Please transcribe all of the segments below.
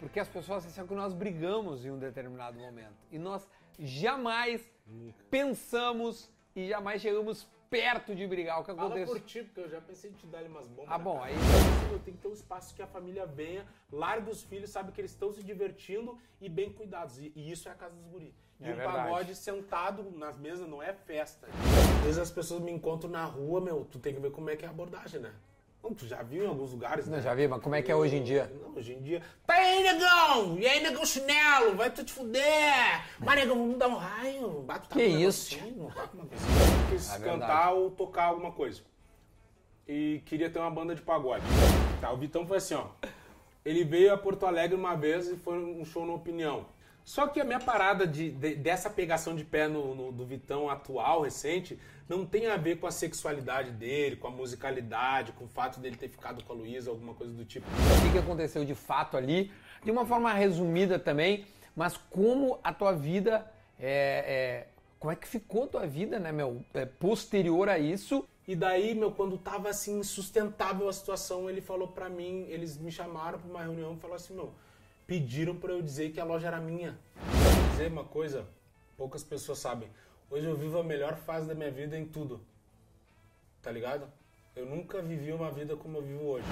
Porque as pessoas pensam que nós brigamos em um determinado momento. E nós jamais pensamos e jamais chegamos perto de brigar. O que Fala acontece? por ti, porque eu já pensei em te dar umas bombas. Ah, bom, aí- Eu tenho que ter um espaço que a família venha, larga os filhos, sabe que eles estão se divertindo e bem cuidados. E, e isso é a casa dos guri. E É um verdade. pagode sentado nas mesas não é festa. Às vezes as pessoas me encontram na rua, meu, tu tem que ver como é que é a abordagem, né? Tu já viu em alguns lugares, né? Não, já vi, mas como é que é hoje em dia? Não, hoje em dia. Tá aí, negão! E aí, negão chinelo? Vai tu te fuder! Mas, negão, vamos dar um raio. Bate Que isso? Não bate uma coisinha. Quis É cantar ou tocar alguma coisa. E queria ter uma banda de pagode. Tá, o Vitão foi assim, ó. Ele veio a Porto Alegre uma vez e foi um show na Opinião. Só que a minha parada de, de- dessa pegação de pé no, no- do Vitão atual, recente, não tem a ver com a sexualidade dele, com a musicalidade, com o fato dele ter ficado com a Luísa, alguma coisa do tipo. o que, aconteceu de fato ali, de uma forma resumida também, mas como a tua vida é, é- como é que ficou a tua vida, né, meu, é, posterior a isso? E daí, meu, quando tava assim, insustentável a situação, ele falou pra mim, eles me chamaram pra uma reunião e falou assim, meu, pediram pra eu dizer que a loja era minha. Vou dizer uma coisa, poucas pessoas sabem. Hoje eu vivo a melhor fase da minha vida em tudo. Tá ligado? Eu nunca vivi uma vida como eu vivo hoje.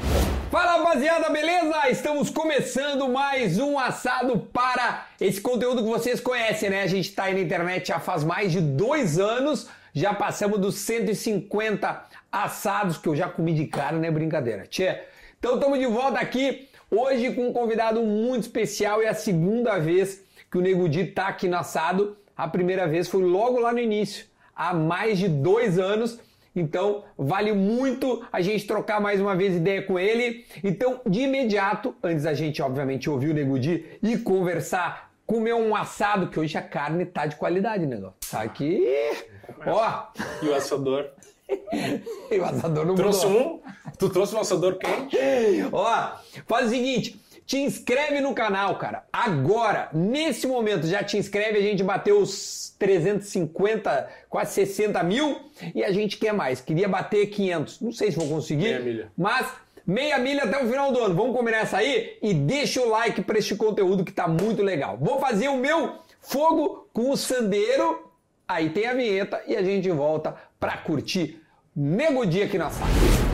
Fala rapaziada, beleza? Estamos começando mais um assado para esse conteúdo que vocês conhecem, né? A gente tá aí na internet já faz mais de dois anos, já passamos dos 150 assados que eu já comi de cara, não é brincadeira. Tchê. Então estamos de volta aqui hoje com um convidado muito especial e é a segunda vez que o Nego Di tá aqui no assado. A primeira vez foi logo lá no início, há mais de dois anos. Então, vale muito a gente trocar mais uma vez ideia com ele. Então, de imediato, antes da gente, obviamente, ouvir o Nego Di e conversar, comer um assado, que hoje a carne tá de qualidade, negócio. Tá aqui. Ó, E o assador? e não Trouxe mudou. um? Tu trouxe um assador quente? Ó, faz o seguinte, te inscreve no canal, cara. Agora, nesse momento, já te inscreve. A gente bateu os 350, quase 60 mil e a gente quer mais. Queria bater 500. Não sei se vou conseguir, Meia milha. mas meia milha até o final do ano. Vamos combinar essa aí? E deixa o like para este conteúdo que tá muito legal. Vou fazer o meu fogo com o sandeiro. Aí tem a vinheta e a gente volta pra curtir Nego Dia aqui na sala.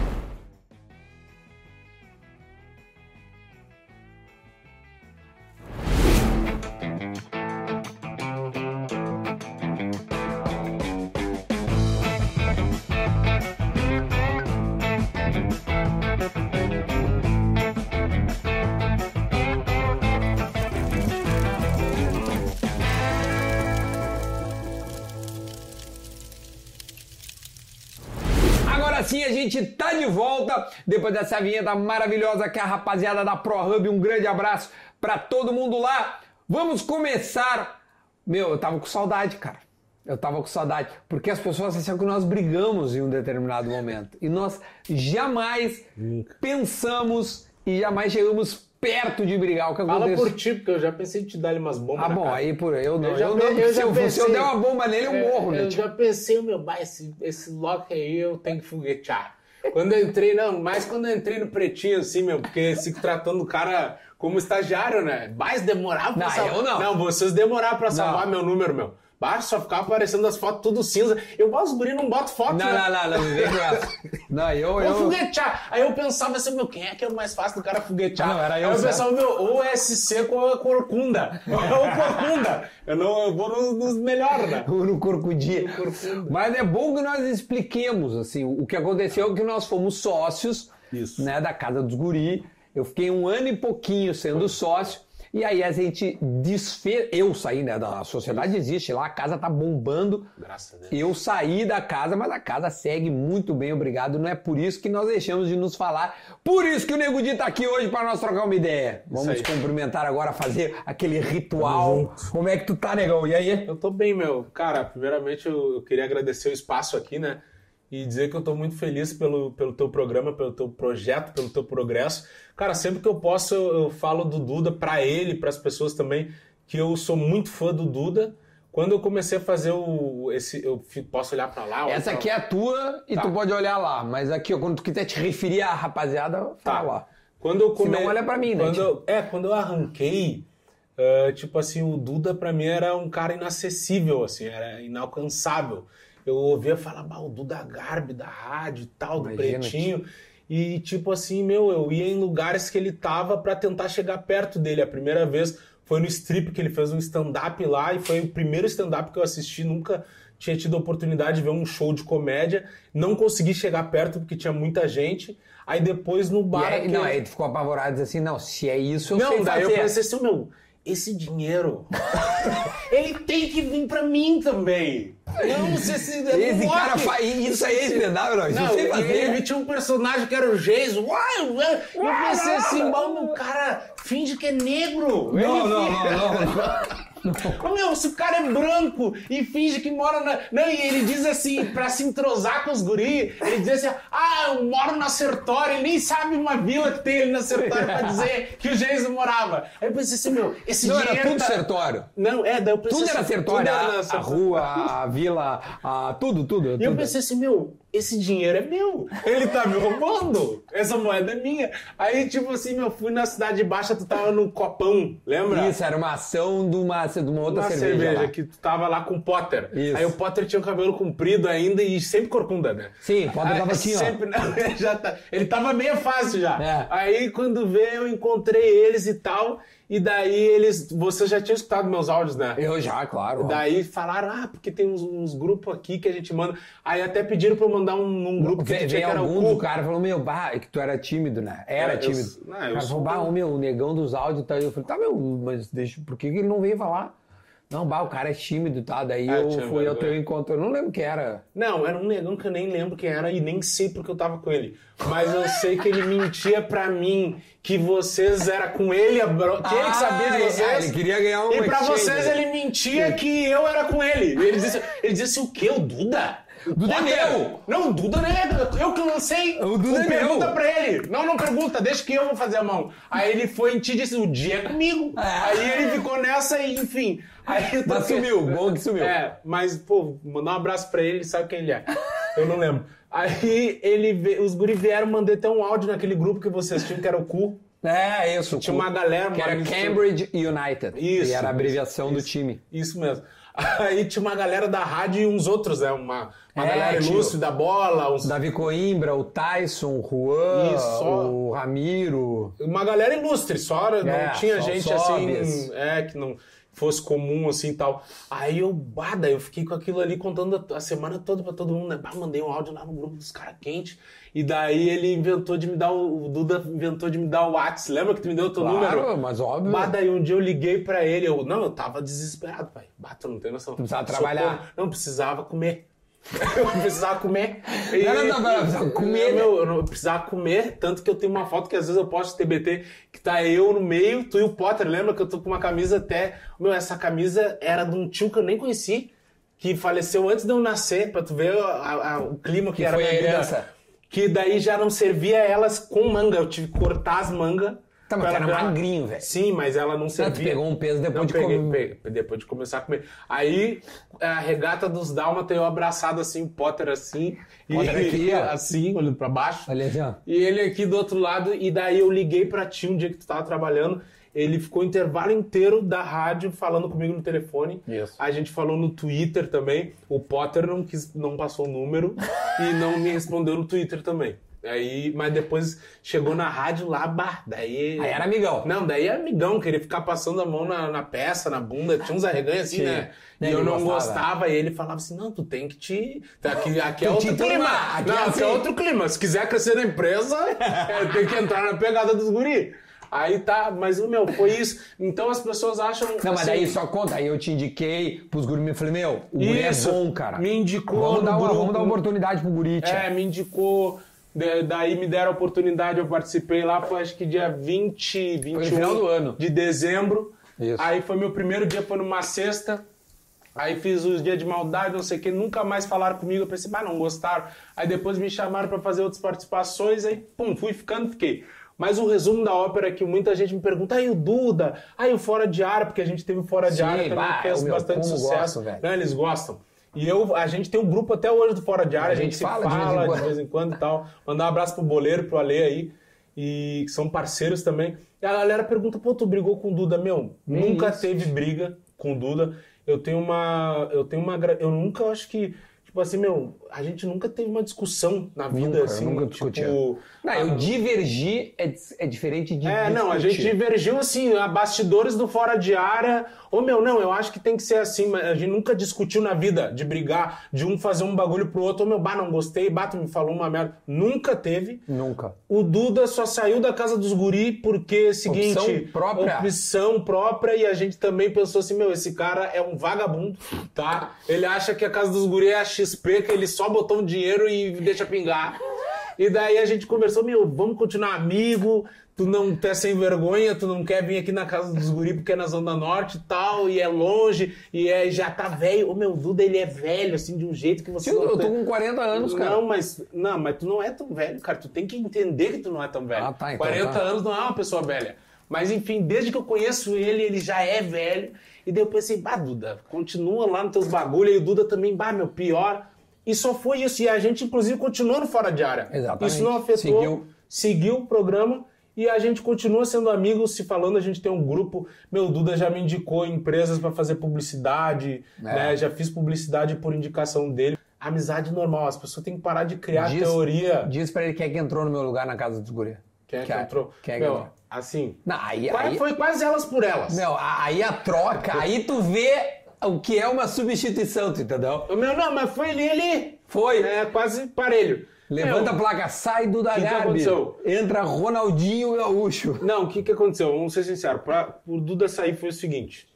Gente tá de volta depois dessa vinheta maravilhosa que a rapaziada da ProHub. Um grande abraço pra todo mundo lá. Vamos começar. Meu, eu tava com saudade, cara. Eu tava com saudade, porque as pessoas pensavam que nós brigamos em um determinado momento. E nós jamais pensamos e jamais chegamos perto de brigar. O que Fala aconteceu? por ti, porque eu já pensei em te dar umas bombas Ah, bom, cara. aí por eu não. Eu, já não, pe- porque eu se, eu, se eu pensei- der uma bomba nele, eu morro, né? Eu já pensei, meu, bah, esse, esse Loki aí eu tenho que foguetear. Quando eu entrei, não, mais quando eu entrei no pretinho, assim, meu, porque se tratando o cara como estagiário, né? Mais demorava pra Não, salvar. eu não. Não, vocês demoraram pra salvar Não. meu número, meu. Baixa, só ficava aparecendo as fotos tudo cinza. Eu, os guri não boto foto, Não, né? não, não, não, me vem com. Não, eu, Vou eu, foguetear. Aí eu pensava assim, meu, quem é que é o mais fácil do cara foguetear? Não, era eu, Aí eu certo. pensava, meu, ou é SC ou é Corcunda. Ou é Corcunda. Eu, não, eu vou no- nos melhores, né? no corcudinha. No corcunda. Mas é bom que nós expliquemos, assim, o que aconteceu é que nós fomos sócios, Isso. né, da Casa dos Guri. Eu fiquei um ano e pouquinho sendo sócio. E aí a gente desfez. Eu saí, né? Da sociedade existe lá, a casa tá bombando. Graças a Deus. Eu saí da casa, mas a casa segue muito bem, obrigado. Não é por isso que nós deixamos de nos falar. Por isso que o Nego Di tá aqui hoje para nós trocar uma ideia. Vamos cumprimentar agora, fazer aquele ritual. Como é que tu tá, negão? E aí? Eu tô bem, meu. Cara, primeiramente eu queria agradecer o espaço aqui, né? E dizer que eu tô muito feliz pelo, pelo teu programa, pelo teu projeto, pelo teu progresso. Cara, sempre que eu posso, eu, eu falo do Duda pra ele, para as pessoas também, que eu sou muito fã do Duda. Quando eu comecei a fazer o. Esse, eu posso olhar pra lá? Essa pra aqui é a tua e Tá. tu pode olhar lá. Mas aqui, ó, quando tu quiser te referir à rapaziada, fala Tá. lá. Quando eu come... não olha pra mim, né, Quando eu- É, quando eu arranquei, ah, tipo assim, o Duda pra mim era um cara inacessível, assim, era inalcançável. Eu ouvia falar, bah, o Duda Garbi da rádio e tal, do Imagina, Pretinho. E tipo assim, meu, eu ia em lugares que ele tava pra tentar chegar perto dele. A primeira vez foi no strip que ele fez um stand-up lá e foi o primeiro stand-up que eu assisti, nunca tinha tido a oportunidade de ver um show de comédia. Não consegui chegar perto porque tinha muita gente. Aí depois no E bar. aí, aquele- não, aí tu ficou apavorado e disse assim, não, se é isso eu não, sei daí fazer. eu pensei assim, meu, esse dinheiro, ele tem que vir pra mim também. Não, se esse... Esse não cara faz. Isso aí é stand-up, não. Isso Não, e fazer. ele tinha um personagem que era o Jason. Eu pensei assim, mano, o cara finge que é negro. Não, não, não, finge- não, meu, se o cara é branco e finge que mora na. Não, e ele diz assim, pra se entrosar com os guri, ele diz assim: ah, eu moro na Sertório, ele nem sabe uma vila que tem ali na Sertório pra dizer que o Jason morava. Aí eu pensei assim, meu, esse Não, dinheiro. era tudo tá- sertório. Não, é, daí eu pensei Tudo era assim, sertório, tudo era a, a rua, a vila, a, tudo, tudo. E eu tudo. pensei assim, meu, esse dinheiro é meu. Ele tá me roubando. Essa moeda é minha. Aí, tipo assim, meu, fui na Cidade Baixa, tu tava no copão, lembra? Isso, era uma ação de uma, de uma outra Uma cerveja. cerveja, que tu tava lá com o Potter. Isso. Aí o Potter tinha o cabelo comprido ainda e sempre corcunda, né? Sim, o Potter tava assim, ó. sempre, não, ele já tá- ele tava meio fácil já. É. Aí quando veio, eu encontrei eles e tal. E daí eles. Você já tinha escutado meus áudios, né? Eu já, claro. Daí falaram, ah, porque tem uns, uns grupos aqui que a gente manda. Aí até pediram pra eu mandar um, um grupo que Vem, tinha que era algum o cara falou, meu, bah, é que tu era tímido, né? Era É, eu tímido. sou- não, eu o cara falou, bah, ô, meu, o negão dos áudios tá aí. Eu falei, tá, meu, mas deixa, por que ele não veio falar? Não, bah, o cara é tímido, tá? Daí Ah, eu fui ao teu encontro. Eu não lembro quem era. Não, era um negão que eu nem lembro quem era e nem sei porque eu tava com ele. Mas eu sei que ele mentia pra mim que vocês era com ele, a bro- que ele que sabia de Ah, vocês. ele queria ganhar um E pra exchange. vocês ele mentia que eu era com ele. Ele disse, ele disse o quê? O Duda? O Duda é meu. Não, o Duda não é eu que lancei. O Duda Não é pergunta meu. pra ele. Não, não pergunta, deixa que eu vou fazer a mão. Aí ele foi em ti e disse, o dia é comigo. Aí ele ficou nessa e, enfim. Aí. Mas sumiu, bom que sumiu. é, mas, pô, mandar um abraço pra ele, ele sabe quem ele é. Eu não lembro. Aí ele os guri vieram, mandei até um áudio naquele grupo que vocês tinham, que era o cu. É, isso. Tinha uma galera, Que era Cambridge United. Isso, Que era a isso, abreviação do isso. time. Isso mesmo. Aí tinha uma galera da rádio e uns outros, né? Uma, uma É, galera ilustre da bola, uns- Davi Coimbra, o Tyson, o Juan, Isso, só. o Ramiro. uma galera ilustre, só não É, tinha só gente assim, é, que não fosse comum assim e tal. Aí eu, bada, eu fiquei com aquilo ali contando a, a semana toda pra todo mundo, né? Bah, mandei um áudio lá no grupo dos caras quentes. E daí ele inventou de me dar o, o Duda inventou de me dar o WhatsApp. Lembra que tu me deu o teu Claro, número? mas óbvio. Bah, daí um dia eu liguei pra ele, eu, não, eu tava desesperado, pai. Bah, tu não tem noção. precisava trabalhar. Não, precisava comer. eu precisava comer. E- Não, não, não, não, precisava comer. Meu, eu não precisava comer, tanto que eu tenho uma foto que às vezes eu posto TBT, que tá eu no meio, tu e o Potter, lembra que eu tô com uma camisa até... Meu, essa camisa era de um tio que eu nem conheci, que faleceu antes de eu nascer, pra tu ver a- a- o clima que, Que era foi a minha vida. herança. Que daí já não servia elas com manga, eu tive que cortar as mangas. Tá, mas tu era ela- magrinho, velho. Sim, mas ela não servia. tu pegou um peso depois Não, de peguei, comer. peguei, depois de começar a comer. Aí, a regata dos Dálmata, eu abraçado assim, o Potter assim. Potter e, aqui, ó. assim, olhando pra baixo. Olha assim, ó. E ele aqui do outro lado, e daí eu liguei pra ti um dia que tu tava trabalhando. Ele ficou o intervalo inteiro da rádio falando comigo no telefone. Isso. A gente falou no Twitter também. O Potter não, quis, não passou o número e não me respondeu no Twitter também. Aí, mas depois chegou na rádio lá, bah, daí. Aí era amigão. Não, daí é amigão, queria ficar passando a mão na, na peça, na bunda, tinha uns arreganhos assim, Sim. né? E eu não gostava. gostava, e ele falava assim: não, tu tem que te. Aqui, aqui é outro clima. turmar, aqui não, é aqui assim. é outro clima. Se quiser crescer na empresa, é, tem que entrar na pegada dos guri. Aí tá, mas o meu, foi isso. Então as pessoas acham. Não, mas assim, daí só conta. Aí eu te indiquei pros guri e falei, meu, o guri é bom, cara. Me indicou Vamos dar, uma, vamos dar uma oportunidade pro guri, tia. É, me indicou. Da- Daí me deram a oportunidade, eu participei lá, foi acho que dia 20, 21 final do ano. de dezembro. Isso. Aí foi meu primeiro dia, foi numa sexta. Aí fiz os dias de maldade, não sei o que, nunca mais falaram comigo. Eu pensei, mas não gostaram. Aí depois me chamaram pra fazer outras participações, aí pum, fui ficando, fiquei. Mas o resumo da ópera é que muita gente me pergunta, aí o Duda, aí o Fora de Área, porque a gente teve o Fora de Sim, Área também, bah, que fez bastante sucesso. gosto, velho. Né, Eles gostam. E eu, a gente tem um grupo até hoje do Fora de Área, a, gente gente, se fala fala, de vez em de quando. vez em quando e tal. Mandar um abraço pro Boleiro, pro Ale aí. e que são parceiros também. E a galera pergunta, pô, tu brigou com o Duda? Meu, nunca isso. teve briga com o Duda. Eu tenho uma. Eu tenho uma. Eu nunca acho que. Tipo assim, meu, a gente nunca teve uma discussão na vida, Nunca, assim. nunca tipo, discutiu. Não, eu divergir é, é diferente de é, não, a gente discutir. divergiu assim, a bastidores do fora de área. Ô meu, não, eu acho que tem que ser assim, mas a gente nunca discutiu na vida de brigar, de um fazer um bagulho pro outro. Ô meu, bah, não gostei, bato me falou uma merda. Nunca teve. Nunca. O Duda só saiu da casa dos guri porque, é seguinte, Opção própria. opção própria e a gente também pensou assim, meu, esse cara é um vagabundo, tá? Ele acha que a casa dos guri é a XP, que ele só botou um dinheiro e deixa pingar. E daí a gente conversou, meu, vamos continuar amigo, tu não é sem vergonha, tu não quer vir aqui na casa dos guri porque é na Zona Norte e tal, e é longe, e é, já tá velho. O meu Duda, ele é velho, assim, de um jeito que você Tio, não eu tô com 40 anos, cara. não, mas não, mas tu não é tão velho, cara. Tu tem que entender que tu não é tão velho. Ah, tá, então 40 tá. anos não é uma pessoa velha. Mas enfim, desde que eu conheço ele, ele já é velho. E daí eu pensei, bah, Duda, continua lá nos teus bagulho. E o Duda também, bah, meu, pior. E só foi isso. E a gente, inclusive, continuou no fora de área. Exatamente. Isso não afetou. Seguiu. Seguiu o programa. E a gente continua sendo amigos, se falando, a gente tem um grupo. Meu, Duda já me indicou empresas para fazer publicidade, É. né? Já fiz publicidade por indicação dele. Amizade normal, as pessoas têm que parar de criar Diz- teoria. Diz pra ele quem é que entrou no meu lugar na casa dos guri. Quem é que Quem é- entrou? quem é que Meu, entrou? assim. Não, aí, aí, Foi quase elas por elas. meu, aí a troca, aí tu vê o que é uma substituição, tu entendeu? O meu não, mas foi ele, ele. Foi. É quase parelho. Levanta a Meu, placa, sai do da que Garbi. aconteceu? Entra Ronaldinho Gaúcho. Não, o que, que aconteceu? Vamos ser sinceros. Pra, o Duda sair foi o seguinte.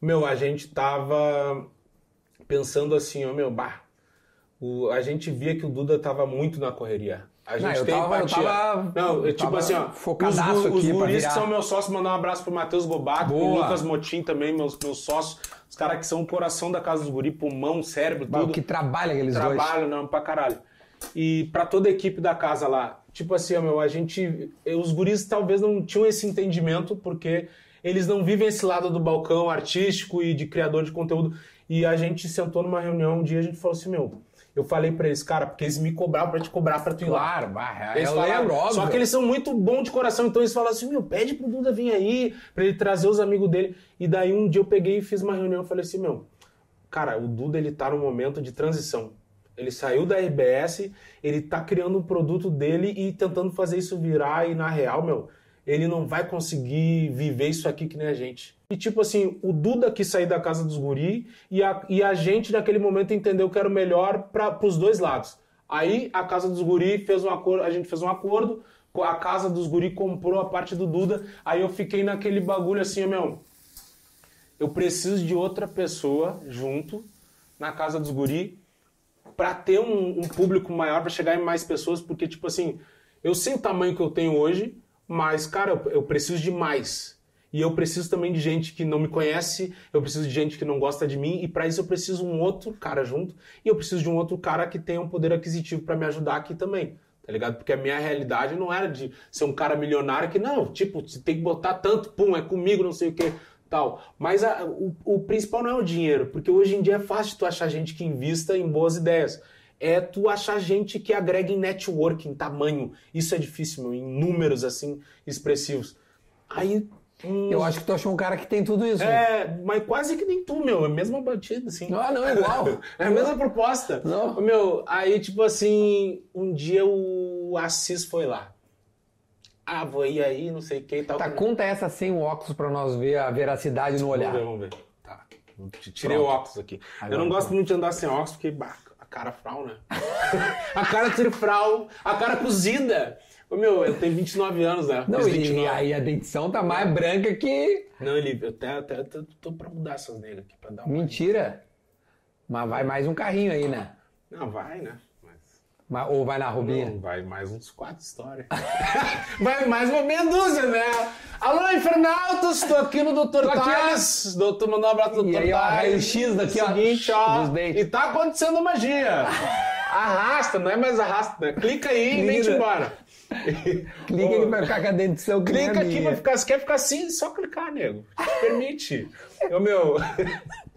Meu, a gente tava pensando assim, ó, meu, bah. O, a gente via que o Duda tava muito na correria. A gente eu tem tava- eu empatia. tava- não, eu é tipo tava assim, ó. Os, focadaço os aqui pra guris que são meus sócios, mandar um abraço pro Matheus Gobato, pro. Lucas Motim também, meus, meus sócios. Os caras que são o coração da casa dos guri, pulmão, cérebro, tudo o que trabalha aqueles dois. trabalho, não, pra caralho. E pra toda a equipe da casa lá, tipo assim, ó, meu, a gente. Os guris talvez não tinham esse entendimento, porque eles não vivem esse lado do balcão artístico e de criador de conteúdo. E a gente sentou numa reunião um dia e a gente falou assim, meu. Eu falei pra eles, cara, porque eles me cobravam pra te cobrar pra tu ir lá. Claro, Eles eu falaram- lembro, óbvio. Só que eles são muito bons de coração, então eles falaram assim: meu, pede pro Duda vir aí, pra ele trazer os amigos dele. E daí um dia eu peguei e fiz uma reunião e falei assim: meu, cara, o Duda ele tá num momento de transição. Ele saiu da RBS, ele tá criando um produto dele e tentando fazer isso virar, e na real, meu, ele não vai conseguir viver isso aqui que nem a gente. E tipo assim, o Duda quis sair da casa dos guri e a, e a gente naquele momento entendeu que era o melhor para os dois lados. Aí a casa dos guri fez um acordo, a gente fez um acordo, a casa dos guri comprou a parte do Duda, aí eu fiquei naquele bagulho assim, meu, eu preciso de outra pessoa junto na casa dos guri para ter um, um público maior, para chegar em mais pessoas, porque, tipo assim, eu sei o tamanho que eu tenho hoje, mas, cara, eu, preciso de mais. E eu preciso também de gente que não me conhece, eu preciso de gente que não gosta de mim, e para isso eu preciso um outro cara junto, e eu preciso de um outro cara que tenha um poder aquisitivo para me ajudar aqui também. Tá ligado? Porque a minha realidade não era de ser um cara milionário que, não, tipo, você tem que botar tanto, pum, é comigo, não sei o que, tal. Mas a- o, o principal não é o dinheiro, porque hoje em dia é fácil tu achar gente que invista em boas ideias. É tu achar gente que agrega em network, em tamanho. Isso é difícil, meu, em números, assim, expressivos. Aí... hum, Eu acho que tu achou um cara que tem tudo isso. né? é, mas quase que nem tu, meu. É a mesma batida, assim. Ah, não, é igual. É a mesma proposta. Não. Meu, aí, tipo assim, um dia o Assis foi lá. Ah, vou ir aí, não sei o que e tal. Tá, conta essa sem o óculos pra nós ver a veracidade no olhar. Vamos ver, vamos ver. Tá. Tirei Pronto. o óculos aqui. Eu não gosto muito de andar sem óculos, porque bah, cara frau, né? a cara trifral, a cara cozida. Ô, meu, eu tenho 29 anos, né? Não, e, 29. e aí a dentição tá mais branca que. Não, ele, eu até, até, até tô pra mudar essas negras aqui, pra dar uma... Mentira. Mas vai mais um carrinho aí, né? Não, vai, né? Ou vai na Rubinha? Não, vai mais uns quatro histórias. vai mais uma meia dúzia, né? Alô, Infernautas, tô aqui no Dr. Tales. Doutor, mandar um abraço pro Dr. E aí, ó, raio-x daqui, ó, Seguinte, ó. dos dentes. E tá acontecendo magia. Arrasta, não é mais arrasta, né? Clica aí e vem embora. Clica aqui pra ficar com a dentição Clica aqui pra ficar. Se quer ficar assim, só clicar, nego. Te permite. Ô, meu.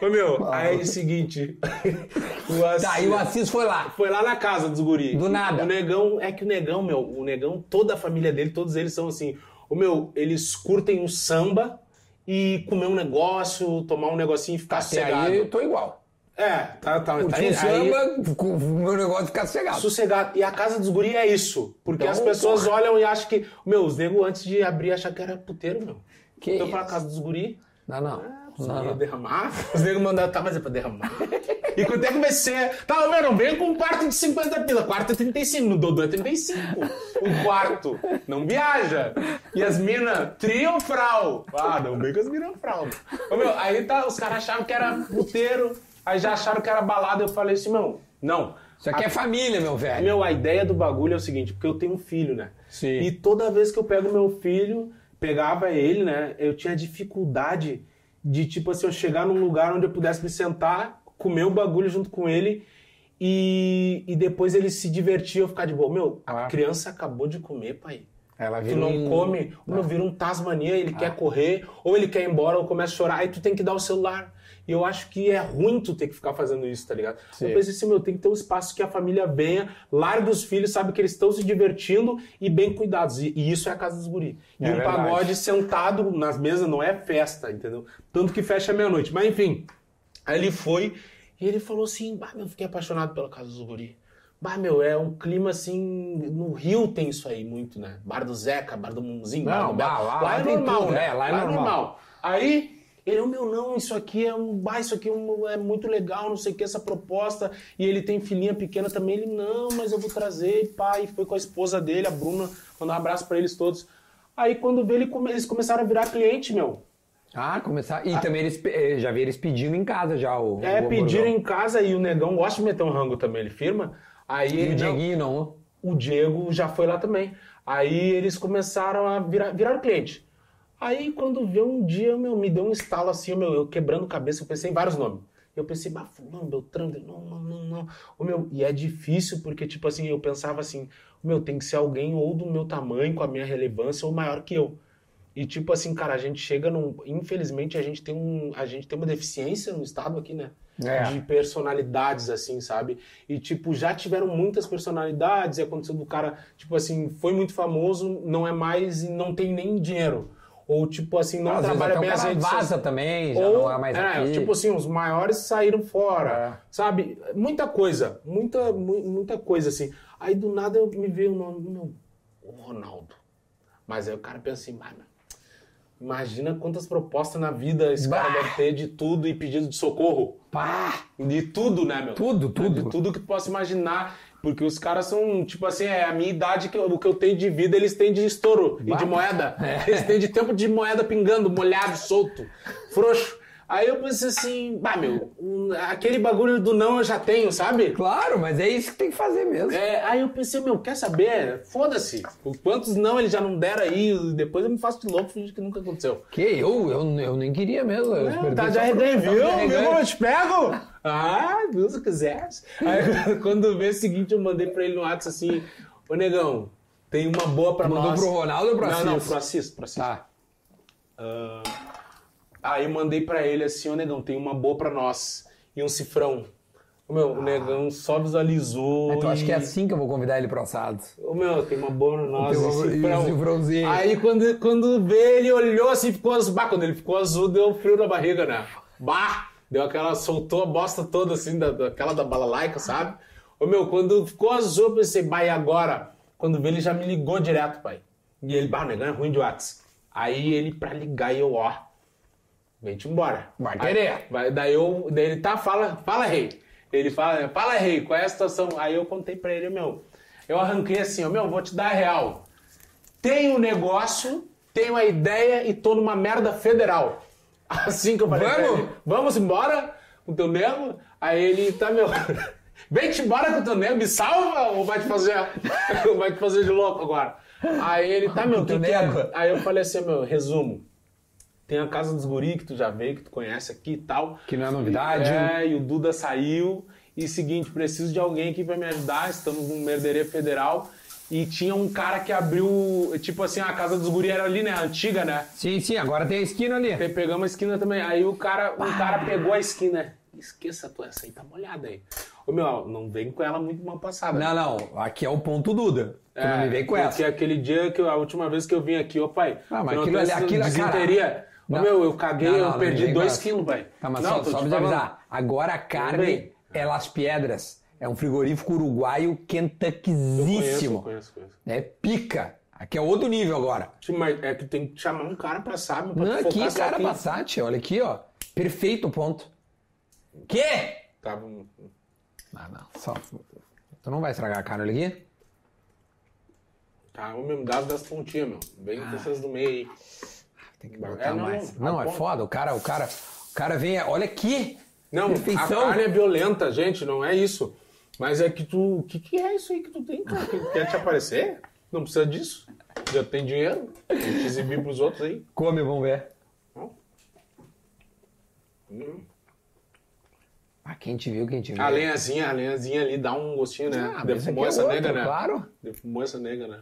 Ô, meu, aí é o seguinte. o Assis, Tá, e o Assis foi lá. Foi lá na casa dos guri. Do nada. O negão, é que o negão, meu, o negão, toda a família dele, todos eles são assim. O meu, eles curtem um samba e comer um negócio, tomar um negocinho e ficar Até sossegado. aí eu tô igual. É, tá, tá, Curti tá o samba, o meu negócio ficar sossegado. sossegado. E a casa dos guri é isso. Porque Então, as pessoas porra. olham e acham que. Meu, os negros antes de abrir achavam que era puteiro, meu. Que então, isso? pra casa dos guri. Não, não. Você ia não. derramar? Os negros mandaram, tá, mas é pra derramar. e quanto é que vai ser? Tá, meu, não vem com um quarto de 50 pila. Quarto é 35, no Dodô é 35. Um quarto. Não viaja. E as minas, triunfral. Ah, não vem com as minas fral. Ô, meu, aí tá, os caras achavam que era puteiro, aí já acharam que era balada. Eu falei assim, meu, não. Isso aqui é família, meu velho. Meu, a ideia do bagulho é o seguinte, porque eu tenho um filho, né? Sim. E toda vez que eu pego meu filho, pegava ele, né? Eu tinha dificuldade de, tipo assim, eu chegar num lugar onde eu pudesse me sentar, comer o bagulho junto com ele e, e depois ele se divertir eu ficar de boa. Meu, a Ah. criança acabou de comer, pai. Ela Tu vira não um- come, o meu vira um Tasmania, ele quer correr, ou ele quer ir embora, ou começa a chorar, aí tu tem que dar o celular. E eu acho que é ruim tu ter que ficar fazendo isso, tá ligado? Sim. Eu pensei assim, meu, tem que ter um espaço que a família venha, largue os filhos, sabe que eles estão se divertindo e bem cuidados. E, e isso é a casa dos guri. E É um verdade. pagode sentado nas mesas não é festa, entendeu? Tanto que fecha meia-noite. Mas enfim, aí ele foi e ele falou assim, bah, meu, fiquei apaixonado pela casa dos guri. Bah, meu, é um clima assim. No Rio tem isso aí muito, né? Bar do Zeca, bar do Mumzinho, bar Não, do Belo. lá- lá- lá, lá é normal, tudo, né? é, lá é normal. Aí, ele, meu, não, isso aqui é um. Bah, isso aqui é, um- é muito legal, não sei o que, essa proposta. E ele tem filhinha pequena também. Ele, não, mas eu vou trazer, pai. Foi com a esposa dele, a Bruna, mandar um abraço pra eles todos. Aí, quando vê, ele come- eles começaram a virar cliente, meu. Ah, começar. E também eles eh, já vi eles pedindo em casa já o. É, o pediram em casa e o negão gosta de meter um rango também, ele firma. Aí E ele o Dieguinho não. o Diego já foi lá também. Aí eles começaram a virar, virar cliente. Aí quando vê um dia, meu, me deu um estalo assim, meu, eu quebrando cabeça, eu pensei em vários nomes. Eu pensei, bah, fulano, Beltrano, não, não, não, não. O meu, e é difícil porque, tipo assim, eu pensava assim, o meu, tem que ser alguém ou do meu tamanho, com a minha relevância, ou maior que eu. E tipo assim, cara, a gente chega num. Infelizmente, a gente tem um. A gente tem uma deficiência no estado aqui, né? É. De personalidades, assim, sabe? E, tipo, já tiveram muitas personalidades, e aconteceu do cara, tipo assim, foi muito famoso, não é mais e não tem nem dinheiro. Ou, tipo assim, não Às trabalha bem as cara redes vaza sociais. também, já Ou, não é mais é, aqui. tipo assim, os maiores saíram fora, É. sabe? Muita coisa, muita, mu- muita coisa, assim. Aí, do nada, eu me veio o nome, meu, o Ronaldo. Mas aí o cara pensa assim, "Bah, meu, imagina quantas propostas na vida esse cara Bah. deve ter de tudo e pedido de socorro. Pá! De tudo, né, meu? Tudo, tudo. De tudo que tu possa imaginar. Porque os caras são, tipo assim, é a minha idade, que eu- o que eu tenho de vida, eles têm de estouro e de moeda. É. Eles têm de tempo de moeda pingando, molhado, solto, frouxo. Aí eu pensei assim, bah, meu, aquele bagulho do não eu já tenho, sabe? Claro, mas é isso que tem que fazer mesmo. É, aí eu pensei, meu, quer saber? Foda-se. Quantos não eles já não deram aí, depois eu me faço de louco, fingindo que nunca aconteceu. Que eu, eu, eu nem queria mesmo. Não, perdi tá de por- arreganho, viu? de Viu arreganho. como eu te pego? Ah, viu se quiser. Aí quando vê o seguinte, eu mandei pra ele no WhatsApp assim, ô negão, tem uma boa pra Mandou nós. pro Ronaldo ou pro Não, não, Assis? pro Assis, pro Assis. Tá. Ah, aí eu mandei pra ele assim, ô negão, tem uma boa pra nós. E um cifrão. Ô, meu, o negão só visualizou. Então acho e- que é assim que eu vou convidar ele pro assado. Ô meu, tem uma boa uma- esse e cifrão. o cifrãozinho. Aí quando, quando vê, ele olhou assim, ficou azul. Bah, quando ele ficou azul, deu frio na barriga, né? Bah! Deu aquela, soltou a bosta toda assim, da, daquela da balalaica, sabe? Ô meu, quando ficou azul, eu pensei, bah, e agora? Quando vê, ele já me ligou direto, pai. E ele, bah, o negão é ruim de WhatsApp. Aí ele, pra ligar, eu, ó, vem-te embora. Vai Aí- querer. Vai, daí eu, daí ele tá, fala, fala, rei. Ele fala, fala, rei, qual é a situação? Aí eu contei pra ele, meu, eu arranquei assim, ó, meu, vou te dar a real. Tenho um negócio, tenho a ideia e tô numa merda federal. Assim que eu falei pra Vamos? ele, vamos embora com o teu nego? Aí ele, tá, meu, vem-te embora com o teu nego, me salva ou vai te fazer, ou vai te fazer de louco agora? Aí ele, tá, meu, o que que é? Aí eu falei assim, meu, resumo. Tem a Casa dos Guri, que tu já veio, que tu conhece aqui e tal. Que não é novidade. É, e o Duda saiu. E seguinte, preciso de alguém aqui pra me ajudar. Estamos num merderê federal. e tinha um cara que abriu, tipo assim, a casa dos guri era ali, né? Antiga, né? Sim, sim, agora tem a esquina ali. Pegamos a esquina também. Aí o cara, o cara pegou a esquina. Esqueça a tua, essa aí tá molhada aí. Ô meu, não vem com ela muito mal passada. Não, não, aqui é o ponto Duda. Tu não me vem com porque essa. aquele dia que eu- a última vez que eu vim aqui, ô pai. Ah, mas aquilo ali- aquilo- desinteria. Ô, Não. meu, eu caguei, Não, não, eu perdi vem com dois essa. quilos, pai. Tá, mas não, só, só falando. avisar. Agora a carne bem. é Las Piedras. É um frigorífico uruguaio Eu kentuckizíssimo. conheço, conheço, conheço. É pica. Aqui é outro nível agora. Sim, Mas é que tem que chamar um cara pra saber, pra Não, aqui, cara, aqui. Passat, olha aqui, ó. Perfeito o ponto. Que? Tava um- Ah, não, só. Tu não vai estragar a carne, olha aqui? Tá, o mesmo dado das pontinhas, meu. Vem com essas do meio aí. Tem que É, botar não, mais. não, Não, é foda. O cara, o cara, o cara vem. Olha aqui. Não, Perfeição. a carne é violenta, gente, não é isso. Mas é que tu. O que, que é isso aí que tu tem, cara? Que quer te aparecer? Não precisa disso. Já tem dinheiro. Tem que exibir pros outros aí. Come, vamos ver. Hum. Ah, quem te viu, quem te viu. A lenhazinha, a lenhazinha ali dá um gostinho, né? Ah, Defumou aqui é essa nega, né? claro. Defumou essa nega, né?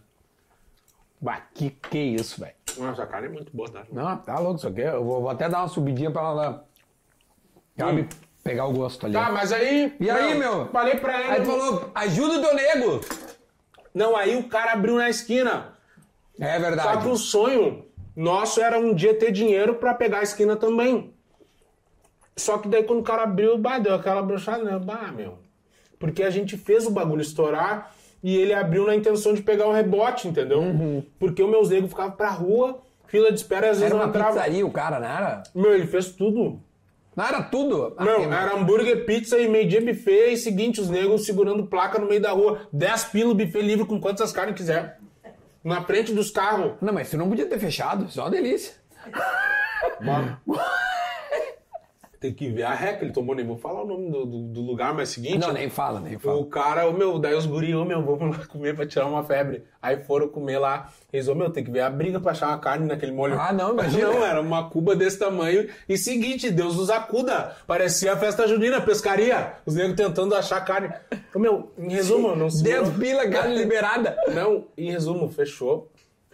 Bah, que que isso, velho? Nossa, a carne é muito boa, tá? Não, tá louco isso aqui. Eu vou, vou até dar uma subidinha pra ela. Sabe? Hum. Pegar o gosto ali. Tá, mas aí. E aí, meu? Falei pra ele. Aí falou, ajuda o teu nego. Não, aí o cara abriu na esquina. É Só verdade. que o sonho nosso era um dia ter dinheiro pra pegar a esquina também. Só que daí quando o cara abriu, bah, deu aquela brochada, né? Bah, meu. Porque a gente fez o bagulho estourar e ele abriu na intenção de pegar um rebote, entendeu? Porque os meus negros ficavam pra rua, fila de espera e às vezes Era não uma entrava. pizzaria o cara, não era? Meu, ele fez tudo. Não era tudo? Ah, Não, tem- era hambúrguer, pizza e meio-dia buffet. E seguinte, os negros segurando placa no meio da rua. 10 pila, buffet livre com quantas carnes quiser. Na frente dos carros. Não, mas tu não podia ter fechado. Só uma delícia. Tem que ver a reca, ele tomou nem vou falar o nome do, do, do lugar, mas é o seguinte. Não, nem fala, nem fala. O cara, ô meu, daí os guri, ô meu, vamos lá comer pra tirar uma febre. Aí foram comer lá. Eles, ô meu, tem que ver a briga pra achar uma carne naquele molho. Ah, não, imagina. Não, era uma cuba desse tamanho. E seguinte, Deus nos acuda. Parecia a festa junina, pescaria. Os negros tentando achar carne. Ô meu, em resumo, não se 10 pila, carne liberada. Não, em resumo, fechou.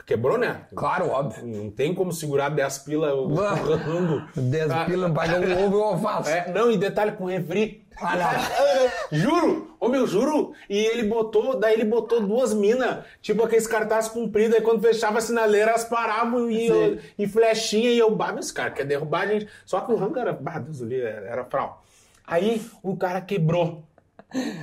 Quebrou, né? Claro, óbvio. Não tem como segurar 10 pila o rango. 10 Ah, pila, paga um ovo e um alface. é, não, e detalhe com refri. Ah, não. juro! Ô meu, juro! E ele botou, daí ele botou duas minas, tipo aqueles cartazes compridos, aí quando fechava a sinaleira, elas paravam e, eu, e flechinha, e eu, bah, mas esse cara quer derrubar a gente. Só que o rango era, bah, Deus era, era frau. Aí o cara quebrou.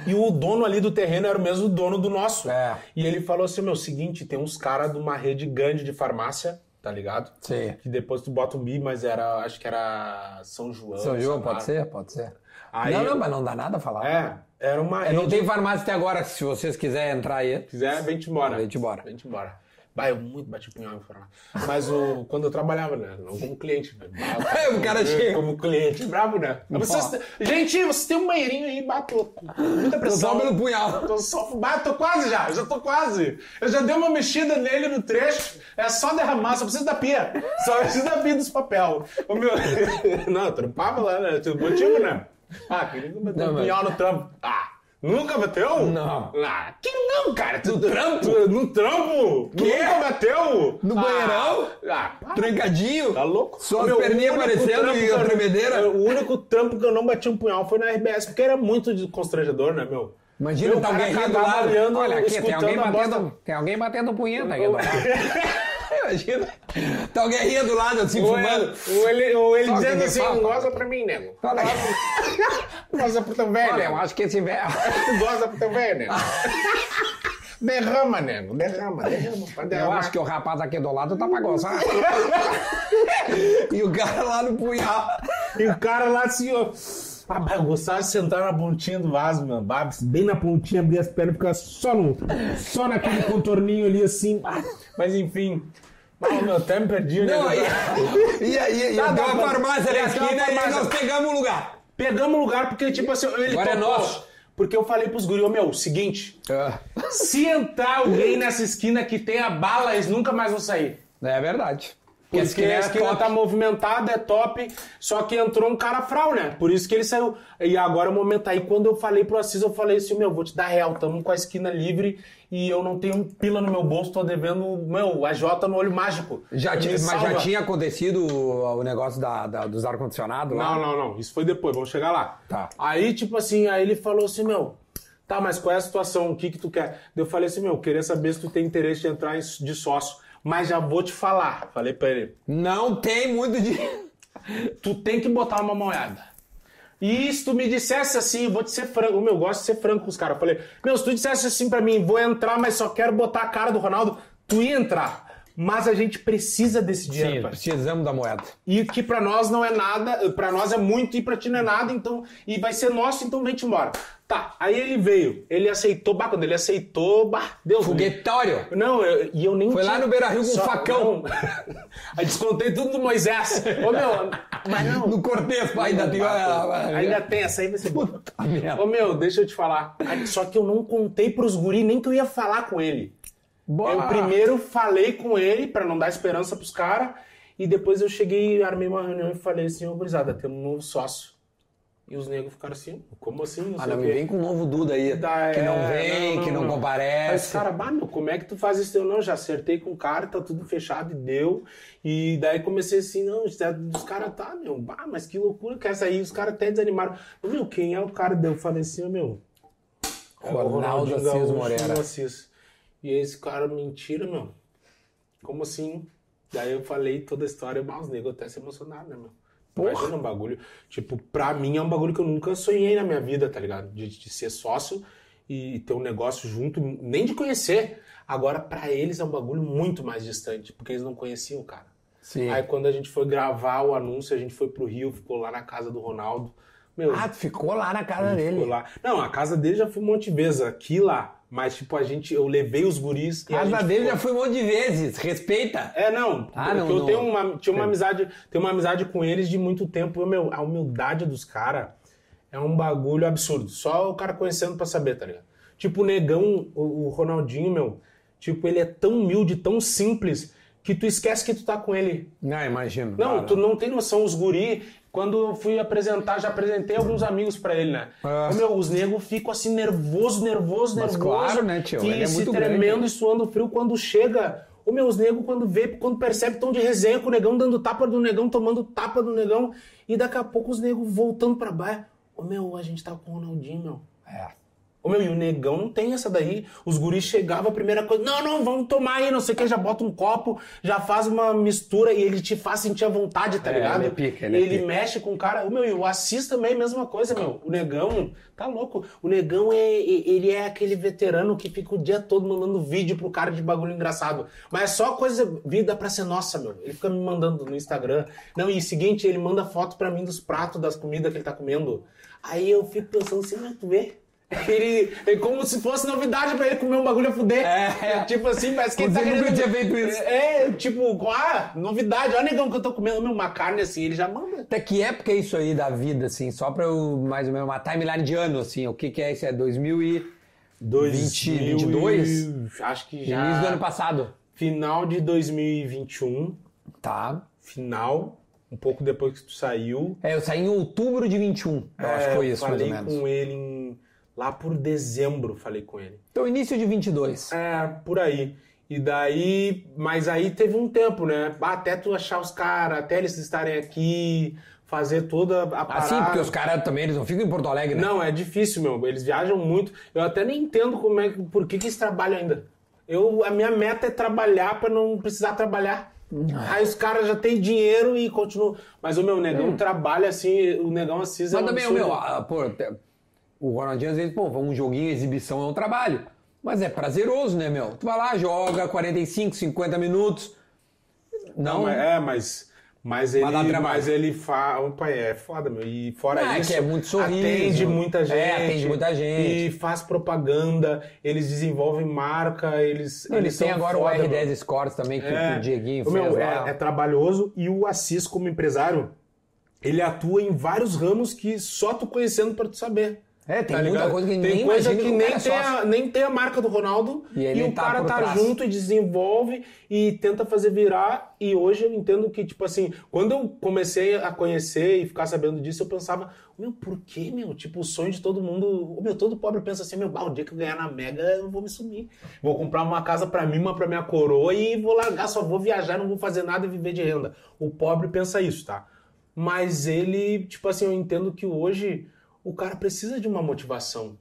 E o dono ali do terreno era o mesmo dono do nosso. É. E ele falou assim: meu, seguinte, tem uns caras de uma rede grande de farmácia, tá ligado? Sim. Que depois tu bota um bi, mas era, acho que era São João. São João, pode ser? Pode ser. Aí não, não, mas não dá nada a falar. É, era uma É, rede. não tem farmácia até agora, se vocês quiserem entrar aí. Se quiser, vem-te embora. Vem-te embora. Vem-te embora. Bah, eu muito bati punhal em farmácia. Mas o, quando eu trabalhava, né? Não como cliente. Né? Bah, O cara chega. Como cliente. Bravo, né? Vocês, gente, vocês têm um banheirinho aí, bato. Muita pressão. só pelo punhal. Tô só, bah, tô quase já, já tô quase. Eu já dei uma mexida nele no trecho, é só derramar, só preciso da pia. Só preciso da pia dos papel. O meu... Não, eu trampava lá, né? Tinha motivo, né? Ah, queria Não, um punhal no trampo. Ah, nunca bateu? Não. Ah, que não, cara. Tu, No trampo? no trampo? Quê? Nunca bateu? No Ah, banheirão? Ah, para. Trancadinho. Tá louco? Só o único aparecendo e que a tremedeira. O único trampo que eu não bati um punhal foi na RBS, porque era muito constrangedor, né, meu? Imagina, Meu, tá alguém do lado. Olha aqui, tem alguém, a batendo, tem alguém batendo punheta aqui do lado. Imagina. Tá alguém rindo do lado, assim, Ou fumando. ele, ou ele, ou ele dizendo assim, fala. goza pra mim, nego. Olha, Goza pro teu velho. olha, eu acho que esse velho... Goza pro teu velho, nego. derrama, nego. Derrama, derrama. Eu acho que o rapaz aqui do lado tá pra gozar. e o cara lá no punhal. E o cara lá assim, Ah, eu gostava de sentar na pontinha do vaso, mano. Bah, Bem na pontinha, abrir as pernas e ficar só, no, só naquele contorninho ali assim. Ah, Mas enfim. Ah, meu, até me perdi, né? Não, aí, e aí, e Tá, tá, uma farmácia É, na tem uma esquina e nós pegamos o lugar. Pegamos o lugar porque, tipo assim, ele Agora é topou. nosso. Porque eu falei pros guri, ô meu, seguinte, se entrar alguém nessa esquina que tem a bala, eles nunca mais vão sair. É verdade. Porque esquina a esquina top. tá movimentada, é top, só que entrou um cara fral, né? Por isso que ele saiu. E agora é o momento. Aí quando eu falei pro Assis, eu falei assim, meu, vou te dar real, tamo com a esquina livre e eu não tenho um pila no meu bolso, tô devendo, meu, a Jota no olho mágico. Já tinha, mas já tinha acontecido o, negócio da, da- dos ar-condicionados lá? Não, não, não. Isso foi depois, vamos chegar lá. Tá. Aí, tipo assim, aí ele falou assim, meu, tá, mas qual é a situação? O que que tu quer? Eu falei assim, meu, eu queria saber se tu tem interesse de entrar de sócio, mas já vou te falar. Falei pra ele, Não tem muito de. tu tem que botar uma moeda. E se tu me dissesse assim, vou te ser franco, meu, eu gosto de ser franco com os caras. Falei, meu, se tu dissesse assim pra mim, vou entrar, mas só quero botar a cara do Ronaldo, tu ia entrar. Mas a gente precisa desse dinheiro, Sim, precisamos da moeda. E que pra nós não é nada, pra nós é muito e pra ti não é nada, então. E vai ser nosso, então vem-te embora. Tá, aí ele veio, ele aceitou, bah, quando ele aceitou, bah, livre. Foguetório. Não, eu- e eu nem Foi lá tinha- no Beira-Rio com um Só- facão. não. Aí descontei tudo do Moisés. Ô meu, mas não. No pai, ainda tem a- Ainda tem, essa aí vai ser boa. Ô meu, deixa eu te falar. Só que eu não contei pros guri nem que eu ia falar com ele. Boa. Eu primeiro falei com ele pra não dar esperança pros caras. E depois eu cheguei, armei uma reunião e falei assim, ô gurizada, temos um novo sócio. E os negros ficaram assim, como assim? Não Ah, sei não, o vem com um novo Duda aí. Da- que não é, vem, que não, Aí os comparece. caras, bah, meu, como é que tu faz isso? Eu não, já acertei com o cara, tá tudo fechado e deu. E daí comecei assim, não, os caras tá, meu, bah, mas que loucura que é essa aí? Os caras até desanimaram. Meu, quem é o cara? Daí eu falei assim, ô, meu. é o Ronaldo Ronaldinho Assis Gaúcho, Moreira. Assis. E esse cara, mentira, meu. Como assim? Daí eu falei toda a história, mas os negros até se emocionaram, né, meu? Porra. Imagina um bagulho. Tipo, pra mim é um bagulho que eu nunca sonhei na minha vida, tá ligado? De, de ser sócio e ter um negócio junto, nem de conhecer. Agora, pra eles é um bagulho muito mais distante, porque eles não conheciam o cara. Sim. Aí quando a gente foi gravar o anúncio, a gente foi pro Rio, ficou lá na casa do Ronaldo. Meu, Ah, ficou lá na casa ficou dele. lá. Não, a casa dele já foi um monte de vezes, aqui lá. Mas, tipo, a gente, eu levei os guris. a Casa dele já foi um monte de vezes. Respeita. é, não. Ah, porque não, eu não. tenho uma, tinha uma amizade, tenho uma amizade com eles de muito tempo. Meu, a humildade dos caras é um bagulho absurdo. Só o cara conhecendo pra saber, tá ligado? Tipo, o negão, o, o Ronaldinho, meu, tipo, ele é tão humilde, tão simples, que tu esquece que tu tá com ele. Não, imagino. Não, Cara. tu não tem noção, os guri, quando eu fui apresentar, já apresentei alguns amigos pra ele, né? Ah. Ô, meu, os negros ficam assim, nervoso, nervoso, Mas nervoso. claro, né, tio? Ele é se muito tremendo grande. e suando frio quando chega. Ô, meu, os negros, quando vê, quando percebe, estão de resenha com o negão, dando tapa do negão, tomando tapa do negão. E daqui a pouco os negros voltando pra baixo. Ô, meu, a gente tá com o Ronaldinho, meu. É. Ô meu, e o negão não tem essa daí. Os guris chegavam, a primeira coisa, não, não, vamos tomar aí, não sei o que, já bota um copo, já faz uma mistura e ele te faz sentir a vontade, tá É, ligado? ele é pica, ele é pica. mexe com o cara. Ô meu, e o Assis também, mesma coisa, meu. O negão, tá louco. O negão, é, ele é aquele veterano que fica o dia todo mandando vídeo pro cara de bagulho engraçado. Mas é só coisa, vida pra ser nossa, meu. Ele fica me mandando no Instagram. Não, e seguinte, ele manda foto pra mim dos pratos, das comidas que ele tá comendo. Aí eu fico pensando assim, mas tu vê? Ele, é como se fosse novidade pra ele comer um bagulho a fuder. É. Tipo assim, parece que ele tá nunca querendo... tinha feito isso. É, tipo, ah, novidade. Olha, negão, que eu tô comendo meu, uma carne assim, ele já manda. Até que época é isso aí da vida, assim? Só pra eu, mais ou menos, uma timeline de ano, assim. O que que é isso? É 2000 e... 2022? e- Acho que já... Início do ano passado. Final de 2021, Tá. final, um pouco depois que tu saiu. É, eu saí em outubro de 21. Eu acho que É, foi isso, mais ou Falei menos. com ele em- lá por dezembro, falei com ele. Então, início de 22. É, por aí. E daí, mas aí teve um tempo, né? Até tu achar os caras, até eles estarem aqui, fazer toda a parada. Assim, porque os caras também, eles não ficam em Porto Alegre, né? Não, é difícil, meu. Eles viajam muito. Eu até nem entendo como é, que- por que, que eles trabalham ainda. Eu, a minha meta é trabalhar pra não precisar trabalhar. Aí os caras já têm dinheiro e continuam. Mas o meu negão trabalha assim, o negão Assis é Mas um também, o meu, ah, pô, o Ronaldinho às vezes, pô, um joguinho, exibição é um trabalho. Mas é prazeroso, né, meu? Tu vai lá, joga 45, 50 minutos. Não, Não, é, mas. Mas ele, Mas mas ele faz. Opa, é foda, meu. E fora Ah, é isso. que é muito sorriso. Atende muita gente. É, atende muita gente. E faz propaganda, eles desenvolvem marca, eles. Não, eles têm agora foda, o R10 meu. Scores também, que, É. que o Dieguinho fez meu, é, é trabalhoso e o Assis, como empresário, ele atua em vários ramos que só tu conhecendo pra tu saber. É, tem tá muita ligado? coisa que tem nem coisa que nem tem, a, nem tem a marca do Ronaldo E e, o tá cara tá trás. junto e desenvolve e tenta fazer virar. E hoje eu entendo que, tipo assim, quando eu comecei a conhecer e ficar sabendo disso, eu pensava, meu, por que, meu? Tipo, o sonho de todo mundo. Meu, todo pobre pensa assim, meu, bah, o dia que eu ganhar na Mega, eu vou me sumir. Vou comprar uma casa pra mim, uma pra minha coroa e vou largar, só vou viajar, não vou fazer nada e viver de renda. O pobre pensa isso, tá? Mas ele, tipo assim, eu entendo que hoje o cara precisa de uma motivação.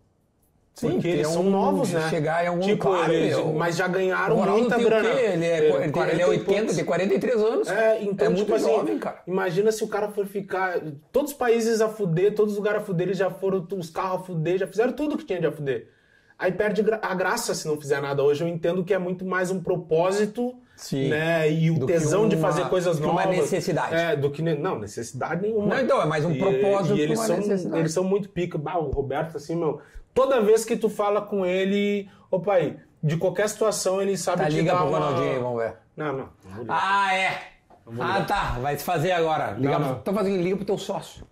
Sim, Porque eles são um- novos, né? chegar em algum tipo, claro, eles- meu. mas já ganharam muita grana. Ele é, É, ele, tem- 40 ele é e 80, poucos. tem 43 anos. É, então, é tipo muito assim, jovem, cara. imagina se o cara for ficar. Todos os países a fuder, todos os lugares a fuder, eles já foram, os carros a fuder, já fizeram tudo que tinha de a fuder. Aí perde a graça se não fizer nada. Hoje eu entendo que é muito mais um propósito, Sim. né? E o Do tesão de uma- fazer coisas que uma novas. necessidade. É, do que. Não, necessidade nenhuma. Não, então, é mais um E- propósito E, eles, são, eles são muito pica. Bah, o Roberto, assim, meu. Toda vez que tu fala com ele, ô pai, de qualquer situação ele sabe Tá, te liga dar pro uma... Ronaldinho aí, vamos ver. Não, não. não. Ah, é. Ah, tá. Vai se fazer agora. Liga Não, pro- não. Então fazendo, liga pro teu sócio,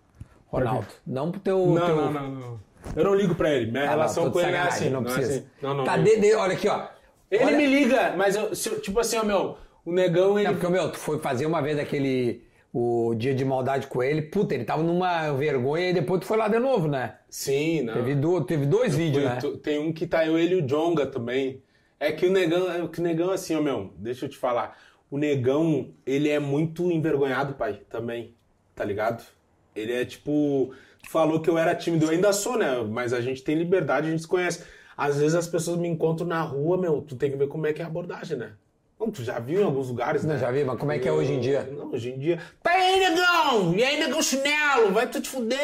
Ronaldo. Não pro teu. Não, teu... não, não, não. Eu não ligo pra ele. Minha Ah, não, relação de com ele é assim. não é precisa. assim. Não, não. tá, não. de, de- olha aqui, ó. Ele Olha- me liga, mas eu, se eu- tipo assim, ó, meu, o negão, ele. É porque, meu, tu foi fazer uma vez aquele. O dia de maldade com ele, puta, ele tava numa vergonha e depois tu foi lá de novo, né? Sim, não. Teve, do- teve dois vídeos, né? Tu- Tem um que tá eu, ele e o Jonga também. É que o negão, é que o negão assim, ó, meu, deixa eu te falar. O negão, ele é muito envergonhado, pai, também. Tá ligado? Ele é tipo. Falou que eu era tímido, eu ainda sou, né? Mas a gente tem liberdade, a gente se conhece. Às vezes as pessoas me encontram na rua, meu, tu tem que ver como é que é a abordagem, né? Não, tu já viu em alguns lugares, né? Não, já vi, mas como é que é hoje em dia? Não, hoje em dia. Tá aí, negão! E aí, negão chinelo? Vai tu te fuder!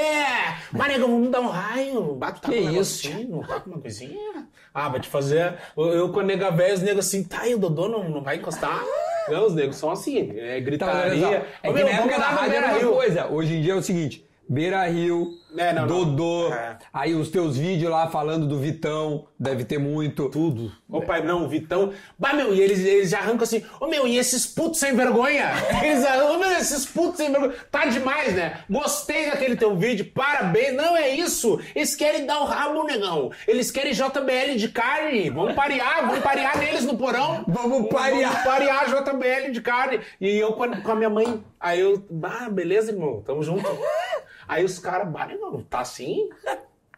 Mas, negão, vamos dar um raio. Bate tá Que com um isso, tá com uma coisinha. Ah, vai te fazer. Eu, eu com a nega velha, os negros assim, tá aí, o Dodô não, não vai encostar? Não, os negros são assim, é Tá, gritaria. só. É Ô, meu, na época da rádio era uma coisa. Hoje em dia é o seguinte: Beira Rio, É, não, não. Dodô, É. aí os teus vídeos lá falando do Vitão, deve ter muito. Tudo. Ô pai, não, o Vitão. Bah, meu, e eles, eles já arrancam assim, ô meu, e esses putos sem vergonha? Eles arrancam, ô meu, esses putos sem vergonha. Tá demais, né? Gostei daquele teu vídeo, parabéns. Não é isso. Eles querem dar o rabo, negão. Eles querem JBL de carne. Vamos parear, vamos parear neles no porão. Vamos parear. Vamos parear JBL de carne. E eu com a, minha mãe. Aí eu, bah, beleza, irmão, tamo junto. Aí os caras, bah, negão, tá assim?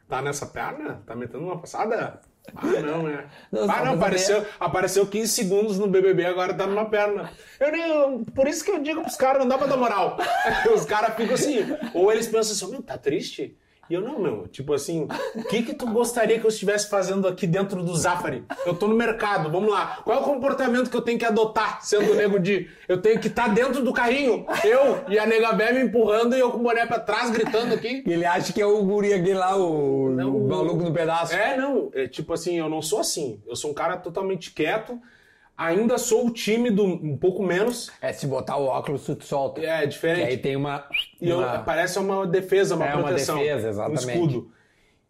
Tá nessa perna? Tá metendo uma passada? Ah, não, né? Não, ah, não, apareceu, apareceu 15 segundos no BBB, agora tá numa perna. Eu nem, eu- por isso que eu digo pros caras, não dá pra dar moral. Os caras ficam assim, ou eles pensam assim, meu, tá triste? E eu, não, meu, tipo assim, o que que tu gostaria que eu estivesse fazendo aqui dentro do Zafari? Eu tô no mercado, vamos lá. Qual é o comportamento que eu tenho que adotar sendo o Nego Di? Eu tenho que estar dentro do carrinho, eu e a Nega Bé me empurrando e eu com o boné pra trás gritando aqui. Ele acha que é o guri aquele lá, o, Não, o o- maluco no pedaço. É, não. É, tipo assim, eu não sou assim. Eu sou um cara totalmente quieto. Ainda sou tímido, um pouco menos. É, se botar o óculos, tu te solta. É E diferente. aí tem uma. E eu- uma- parece uma defesa, uma É, uma proteção. defesa, exatamente. Um escudo.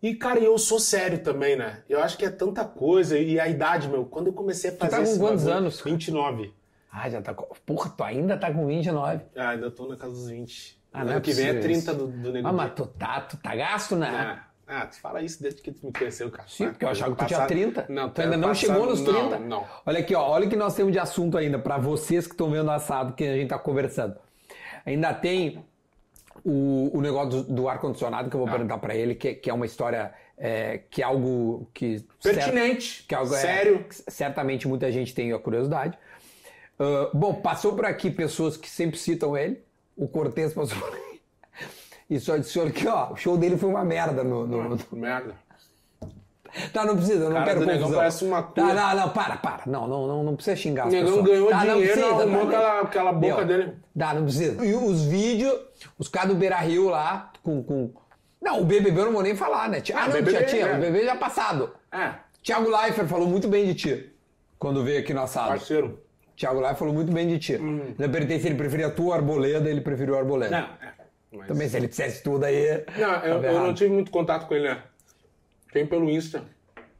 E, cara, eu sou sério também, né? Eu acho que é tanta coisa. E a idade, meu, quando eu comecei a fazer tá com quantos bagulho- anos? 29. Ah, já tá. com- Porra, tu ainda tá com 29. Ah, ainda tô na casa dos 20. Ah, não ano é que vem é possível 30 isso. do, do nego. Ah, mas tu tá, tu tá gasto, né? Ah, ah, tu fala isso desde que tu me conheceu, cara. Sim, Ah, porque eu achava que tu tinha passado- 30. Não, tu ainda não passado- chegou nos não, 30. Não, Olha aqui, ó, olha o que nós temos de assunto ainda para vocês que estão vendo o assado que a gente tá conversando. Ainda tem o, o negócio do, do ar-condicionado que eu vou perguntar para ele, que, que é uma história, é, que é algo que... Pertinente, que é algo, é, sério. que certamente muita gente tem a curiosidade. Ah, bom, passou por aqui pessoas que sempre citam ele. O Cortez passou por aqui. E só olha aqui, ó, o show dele foi uma merda no- no, Merda. Tá, não precisa, eu não Cara quero do Negão confusão. parece uma Tá, não, não, para, para. Não, não, não, não precisa xingar as O negão pessoas. ganhou Tá, não dinheiro, precisa, arrumou tá, aquela, aquela boca Deu. dele. Dá, não precisa. E os vídeos, os caras do Beira Rio lá, com, com. Não, o BBB eu não vou nem falar, né? Ah, Ah, não, BBB, já tinha, é. o BBB já passado. É, Tiago Leifert falou muito bem de ti quando veio aqui no assado. parceiro. Tiago Leifert falou muito bem de ti. Hum. Eu perguntei se ele preferia a tua arboleda, ele preferiu a arboleda. Não, é. Mas... Também se ele dissesse tudo aí. Não, eu, eu não tive muito contato com ele, né? Tem pelo Insta.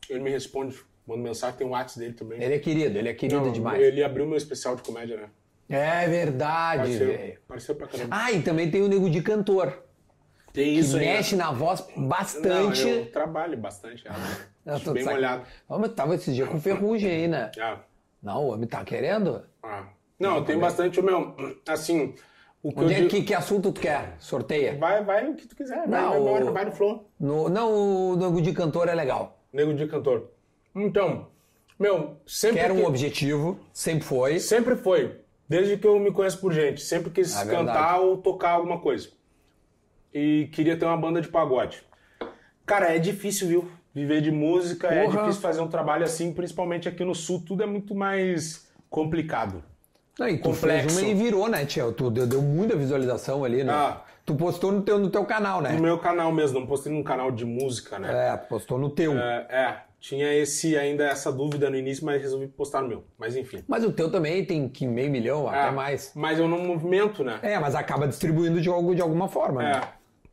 Ele me responde, manda mensagem, tem o WhatsApp dele também. Ele é querido, ele é querido Não, demais. Ele abriu meu especial de comédia, né? É verdade, velho. Parceiro pra caramba. Ah, e também tem o Nego de Cantor. Tem que isso aí. né? mexe na voz bastante. Não, eu trabalho bastante. Ah, Eu deixo tô bem de saco. molhado. Mas tava esse dia com ferrugem aí, né? Ah, Não, o homem tá querendo? ah. Não, tem bastante, meu, assim, o que Onde é digo... que, que assunto tu quer? Sorteia. Vai, vai o que tu quiser, vai, Não, vai o- vai no flow. No, não, o Nego de Cantor é legal. Nego de cantor. Então, meu, sempre Quero que- um objetivo, sempre foi. Sempre foi. Desde que eu me conheço por gente. Sempre quis É cantar ou tocar alguma coisa. E queria ter uma banda de pagode. Cara, é difícil, viu? Viver de música, é Porra. difícil fazer um trabalho assim, principalmente aqui no sul, tudo é muito mais complicado. Não, e tu Complexo. fez uma e virou, né, Tio? Tu deu, deu muita visualização ali, né? Ah. Tu postou no teu, no teu canal, né? No meu canal mesmo, não postei num canal de música, né? É, postou no teu. É, é, tinha esse ainda essa dúvida no início, mas resolvi postar no meu. Mas enfim. Mas o teu também tem que meio milhão, É, até mais. Mas eu não movimento, né? É, mas acaba distribuindo de, algo, de alguma forma, né? É.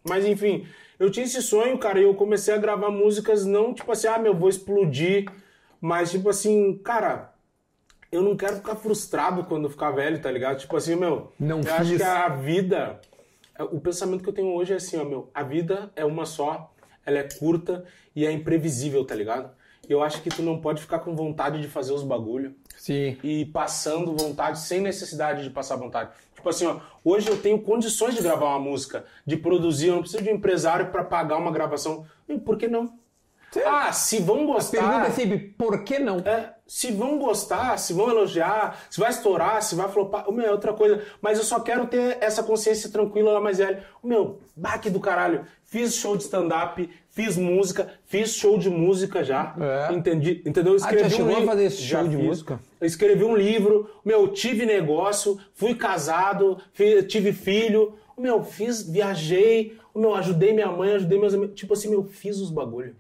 Mas enfim, eu tinha esse sonho, cara, e eu comecei a gravar músicas não tipo assim, ah, meu, vou explodir, mas tipo assim, cara, eu não quero ficar frustrado quando ficar velho, tá ligado? Tipo assim, meu, Não eu acho fiz. que a vida, o pensamento que eu tenho hoje é assim, ó, meu, a vida é uma só, ela é curta e é imprevisível, tá ligado? E eu acho que tu não pode ficar com vontade de fazer os bagulho Sim. e passando vontade sem necessidade de passar vontade. Tipo assim, ó, hoje eu tenho condições de gravar uma música, de produzir, eu não preciso de um empresário para pagar uma gravação. E por que não? Ah, se vão A gostar. pergunta é sempre, por que não? É, se vão gostar, se vão elogiar, se vai estourar, se vai flopar, o meu é outra coisa. Mas eu só quero ter essa consciência tranquila lá mais velho. O meu, baque do caralho. Fiz show de stand-up, fiz música, fiz show de música já. É. Entendi, entendeu? Ah, já chegou a li- fazer esse já show de fiz. música? Eu escrevi um livro, meu, tive negócio, fui casado, fi- tive filho, meu, fiz, viajei, meu, ajudei minha mãe, ajudei meus amigos. Tipo assim, meu, fiz os bagulho.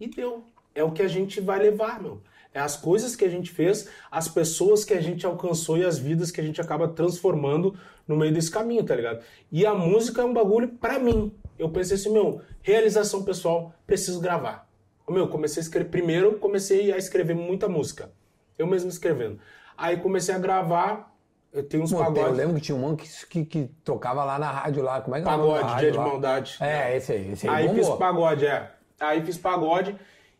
E deu. É o que a gente vai levar, meu. É as coisas que a gente fez, as pessoas que a gente alcançou e as vidas que a gente acaba transformando no meio desse caminho, tá ligado? E a música é um bagulho pra mim. Eu pensei assim, meu, realização pessoal, preciso gravar. Meu, comecei a escrever. Primeiro, comecei a escrever muita música. Eu mesmo escrevendo. Aí comecei a gravar. Eu tenho uns Pô, eu pagodes. lembro que tinha um mano que, que, que tocava lá na rádio lá. Como é que é Pagode, rádio dia de lá? maldade. É, esse aí. Esse aí, Aí fiz pagode, é. Aí fiz pagode.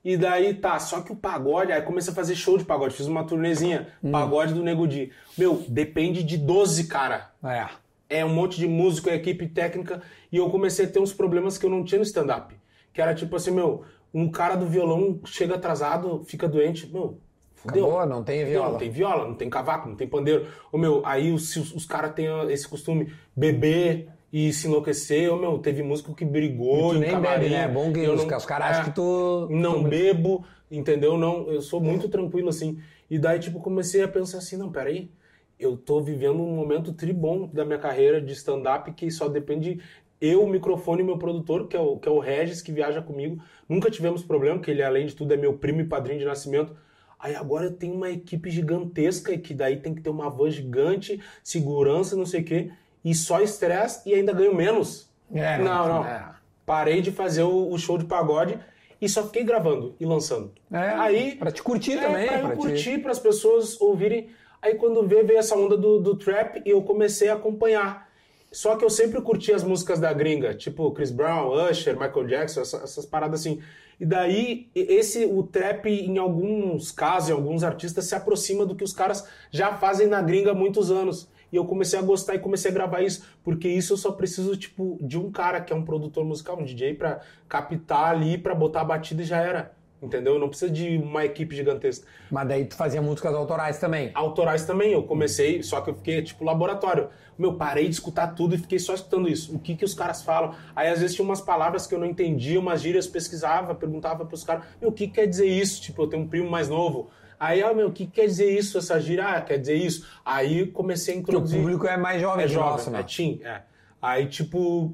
E daí tá, só que o pagode, aí comecei a fazer show de pagode, fiz uma turnezinha, Hum. pagode do Nego Di. Meu, depende de 12 cara. É. É um monte de músico, é equipe técnica, e eu comecei a ter uns problemas que eu não tinha no stand-up. Que era tipo assim, meu, um cara do violão chega atrasado, fica doente, meu, fudeu. Acabou, não tem viola. Não tem viola, não tem cavaco, não tem pandeiro. Ô, meu, aí os, os, os caras têm esse costume, beber e se enlouquecer. Ô, meu, teve músico que brigou Tu em nem camarim. bebe, né? É bom que Eu os, não- os caras acham é, que tu... Não tu- bebo, entendeu? Não, eu sou muito tranquilo, assim. E daí, tipo, comecei a pensar assim, não, peraí, eu tô vivendo um momento tribom da minha carreira de stand-up que só depende eu, o microfone e meu produtor, que é, o, que é o Regis, que viaja comigo. Nunca tivemos problema, que ele, além de tudo, é meu primo e padrinho de nascimento. Aí agora eu tenho uma equipe gigantesca e que daí tem que ter uma van gigante, segurança, não sei o quê, e só estresse e ainda ganho menos. É, não, não. é. Parei de fazer o, o show de pagode e só fiquei gravando e lançando. É, aí pra te curtir é, também. Pra pra eu te- curtir, para as pessoas ouvirem. Aí quando veio, veio essa onda do, do trap e eu comecei a acompanhar. Só que eu sempre curti as músicas da gringa, tipo Chris Brown, Usher, Michael Jackson, essa- essas paradas assim. E daí, esse, o trap, em alguns casos, em alguns artistas, se aproxima do que os caras já fazem na gringa há muitos anos. E eu comecei a gostar e comecei a gravar isso, porque isso eu só preciso, tipo, de um cara que é um produtor musical, um DJ, pra captar ali, pra botar a batida e já era. Entendeu? Não precisa de uma equipe gigantesca. Mas daí tu fazia músicas autorais também. Autorais também, eu comecei, só que eu fiquei tipo laboratório. Meu, parei de escutar tudo e fiquei só escutando isso. O que que os caras falam? Aí às vezes tinha umas palavras que eu não entendia, umas gírias, pesquisava, perguntava pros caras, meu, o que que quer dizer isso? Tipo, eu tenho um primo mais novo. Aí, ah, meu, o que que quer dizer isso, essa gíria? Ah, quer dizer isso. Aí comecei a Porque o introduzir. público é mais jovem É jovem, nosso, né? é teen, é. Aí, tipo,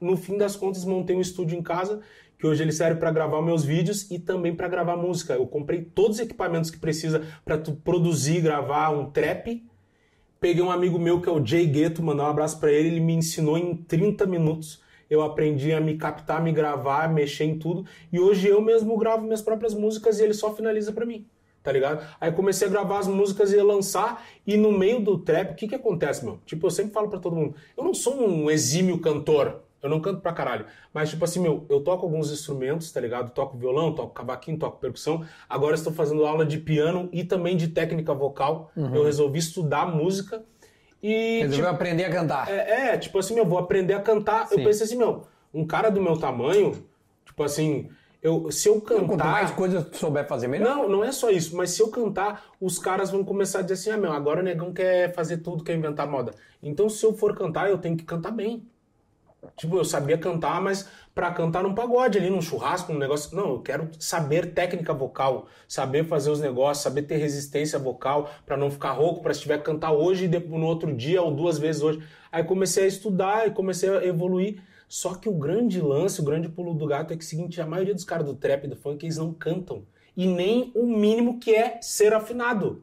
no fim das contas, montei um estúdio em casa, que hoje ele serve para gravar meus vídeos e também para gravar música. Eu comprei todos os equipamentos que precisa para tu produzir, gravar um trap. Peguei um amigo meu que é o Jay Gueto, mandar um abraço para ele, ele me ensinou em 30 minutos. Eu aprendi a me captar, me gravar, mexer em tudo. E hoje eu mesmo gravo minhas próprias músicas e ele só finaliza para mim tá ligado? Aí comecei a gravar as músicas e lançar, e no meio do trap, o que que acontece, meu? Tipo, eu sempre falo pra todo mundo, eu não sou um exímio cantor, Eu não canto pra caralho. Mas, tipo assim, meu, eu toco alguns instrumentos, tá ligado? Toco violão, toco cavaquinho, toco percussão. Agora estou fazendo aula de piano e também de técnica vocal. Eu resolvi estudar música. E, Resolveu tipo, aprender a cantar. é, é, tipo assim, meu, vou aprender a cantar. Eu Sim. pensei assim, meu, um cara do meu tamanho, tipo assim, eu, se eu cantar. Quanto mais coisas tu souber fazer, melhor. Não, não é só isso, mas se eu cantar, os caras vão começar a dizer assim: ah, meu, agora o negão quer fazer tudo, quer inventar moda. Então, se eu for cantar, eu tenho que cantar bem. Tipo, eu sabia cantar, mas pra cantar num pagode ali, num churrasco, num negócio. Não, eu quero saber técnica vocal, saber fazer os negócios, saber ter resistência vocal pra não ficar rouco, pra se tiver que cantar hoje e depois, no outro dia ou duas vezes hoje. Aí comecei a estudar e comecei a evoluir. Só que o grande lance, o grande pulo do gato é que é o seguinte: a maioria dos caras do trap e do funk, eles não cantam. E nem o mínimo que é ser afinado.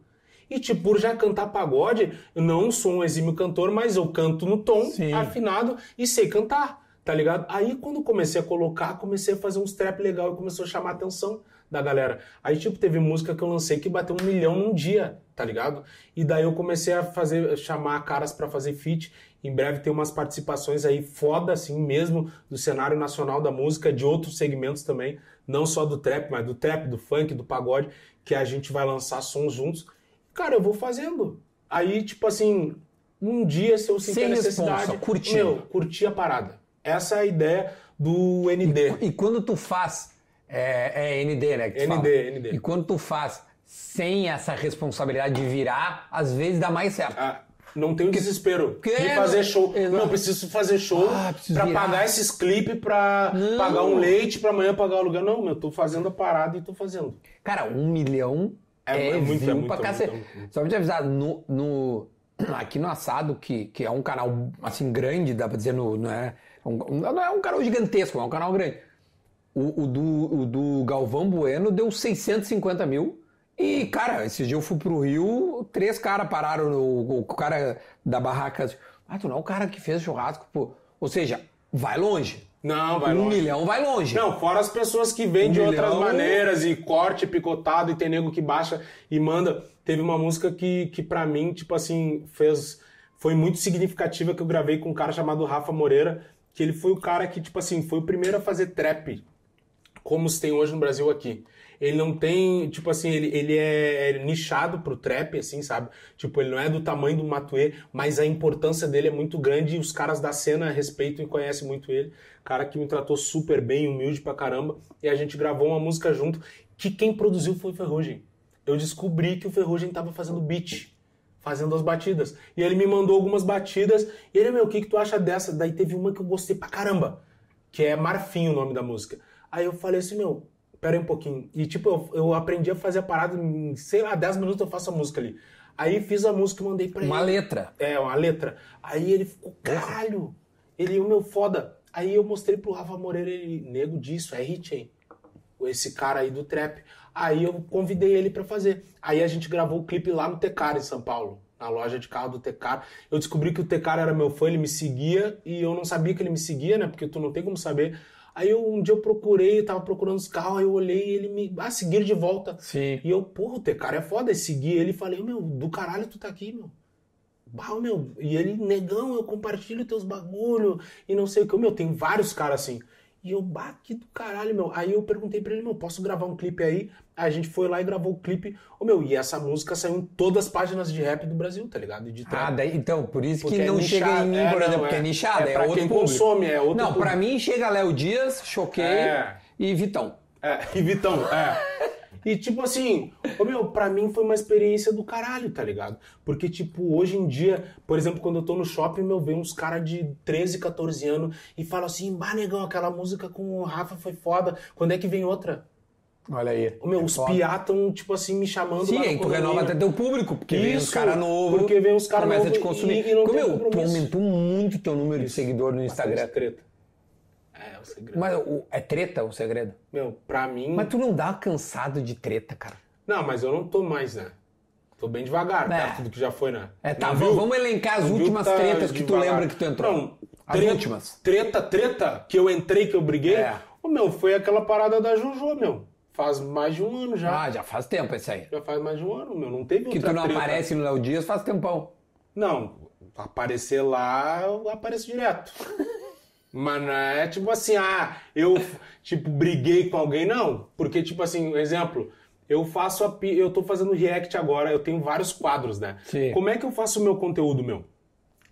E, tipo, por já cantar pagode, eu não sou um exímio cantor, mas eu canto no tom Sim. afinado e sei cantar, tá ligado? Aí, quando comecei a colocar, comecei a fazer uns trap legal e começou a chamar a atenção da galera. Aí, tipo, teve música que eu lancei que bateu um milhão num dia, tá ligado? E daí eu comecei a fazer, chamar caras pra fazer feat. Em breve tem umas participações aí foda, assim mesmo, do cenário nacional da música, de outros segmentos também, não só do trap, mas do trap, do funk, do pagode, que a gente vai lançar sons juntos. Cara, eu vou fazendo. Aí, tipo assim, um dia, se eu sentir a necessidade, responsa, curtindo. meu, curtir a parada. Essa é a ideia do ND. E quando tu faz. É, é ND, né? ND, fala. ND. E quando tu faz sem essa responsabilidade de virar, às vezes dá mais certo. Ah, não tenho desespero Porque- de fazer show. Exato. Não, preciso fazer show Ah, preciso pra virar. pagar esses clipes, pra Não. pagar um leite, pra amanhã pagar o lugar. Não, meu, tô fazendo a parada e tô fazendo. Cara, um milhão É- é, é muito, é muito, pra é cacete. é. Só pra te avisar, no, no- aqui no Assado, que, que é um canal assim grande, dá pra dizer, no, não, é, um, não é um canal gigantesco, é um canal grande. O, o do, o do Galvão Bueno deu 650 mil. E, cara, esse dia eu fui pro Rio, três caras pararam, no, o cara da barraca. Ah, tu não é o cara que fez churrasco, pô. Ou seja, vai longe. Não, vai um longe. milhão vai longe. Não, fora as pessoas que vêm Um de outras milhão. maneiras e corte picotado e tem nego que baixa e manda. Teve uma música que, que para mim, tipo assim, fez. Foi muito significativa que eu gravei com um cara chamado Rafa Moreira, que ele foi o cara que, tipo assim, foi o primeiro a fazer trap, como se tem hoje no Brasil aqui. Ele não tem, tipo assim, ele, ele é nichado pro trap, assim, sabe? Tipo, ele não é do tamanho do Matuê, mas a importância dele é muito grande e os caras da cena respeitam e conhecem muito ele. Cara que me tratou super bem, humilde pra caramba. E a gente gravou uma música junto, que quem produziu foi o Ferrugem. Eu descobri que o Ferrugem tava fazendo beat, fazendo as batidas. E ele me mandou algumas batidas, e ele, meu, o que, que tu acha dessa? Daí teve uma que eu gostei pra caramba, que é Marfim o nome da música. Aí eu falei assim, meu, pera aí um pouquinho. E tipo, eu, eu aprendi a fazer a parada em, sei lá, 10 minutos eu faço a música ali. Aí fiz a música e mandei pra Uma ele. letra. É, uma letra. Aí ele ficou, caralho, ele, o meu foda. Aí eu mostrei pro Rafa Moreira, ele, nego disso, é hit, hein? Esse cara aí do trap. Aí eu convidei ele pra fazer. Aí a gente gravou o clipe lá no Tecar, em São Paulo, na loja de carro do Tecar. Eu descobri que o Tecar era meu fã, ele me seguia, e eu não sabia que ele me seguia, né? Porque tu não tem como saber. Aí eu, um dia eu procurei, eu tava procurando os carros, aí eu olhei e ele me. Ah, seguir de volta. Sim. E eu, porra, o Tecar é foda, segui ele e falei, meu, do caralho tu tá aqui, meu. Bah, meu. E ele, negão, eu compartilho teus bagulho e não sei o que. Meu, tem vários caras assim. E eu, que do caralho, meu. Aí eu perguntei pra ele, meu, posso gravar um clipe aí? Aí a gente foi lá e gravou o clipe. Ô, meu, e essa música saiu em todas as páginas de rap do Brasil, tá ligado? E de trap. Ah, daí, então, por isso Porque que é não nichado, chega em mim, é, por não, exemplo, porque é é- nichado, é é, pra outro quem público. consome, é outro Não, pra público. mim chega Léo Dias, Choquei É. e Vitão. É, e Vitão, é. E tipo assim, ô meu, pra mim foi uma experiência do caralho, tá ligado? Porque, tipo, hoje em dia, por exemplo, quando eu tô no shopping, meu, vem uns caras de 13, 14 anos e falam assim, bah, negão, aquela música com o Rafa foi foda, quando é que vem outra? Olha aí. Ô, meu, É os piá tipo assim, me chamando Sim, lá no tu renova até teu público, porque vem os Isso, caras novos. porque vem os cara começa a te novo consumir. e- e não Como tem eu, tu aumentou muito teu número de seguidores no Instagram. treta. É, o segredo. Mas o- é treta o segredo? Meu, pra mim... Mas tu não dá cansado de treta, cara. Não, mas eu não tô mais, né? Tô bem devagar, É. perto do que já foi, né? É, tá, viu? vamos elencar as últimas tá tretas que tu devagar. lembra que tu entrou. Não, as treta- últimas. Treta, treta, que eu entrei, que eu briguei. É. Ô, meu, foi aquela parada da Jojo, meu. Faz mais de um ano já. Ah, já faz tempo esse aí. Já faz mais de um ano, meu. Não teve Que tu não treta. aparece no Léo Dias faz tempão. Não, aparecer lá, eu apareço direto. Mas não é tipo assim, ah, eu tipo briguei com alguém, não. Porque, tipo assim, exemplo, eu faço a. Eu tô fazendo react agora, eu tenho vários quadros, né? Sim. Como é que eu faço o meu conteúdo, meu?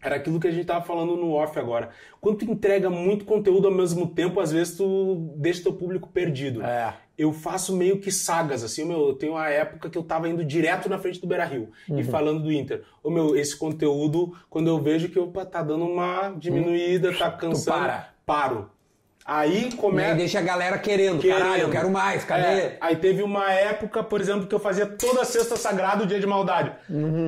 Era aquilo que a gente tava falando no off agora. Quando tu entrega muito conteúdo ao mesmo tempo, às vezes tu deixa teu público perdido. É. Eu faço meio que sagas, assim, meu, eu tenho uma época que eu tava indo direto na frente do Beira Rio Uhum. e falando do Inter. O meu, esse conteúdo, quando eu vejo que opa, tá dando uma diminuída, tá cansando, para. paro. Aí E aí começa. deixa a galera querendo. Caralho, eu quero mais, cadê? É, aí teve uma época, por exemplo, que eu fazia toda sexta sagrada o dia de maldade.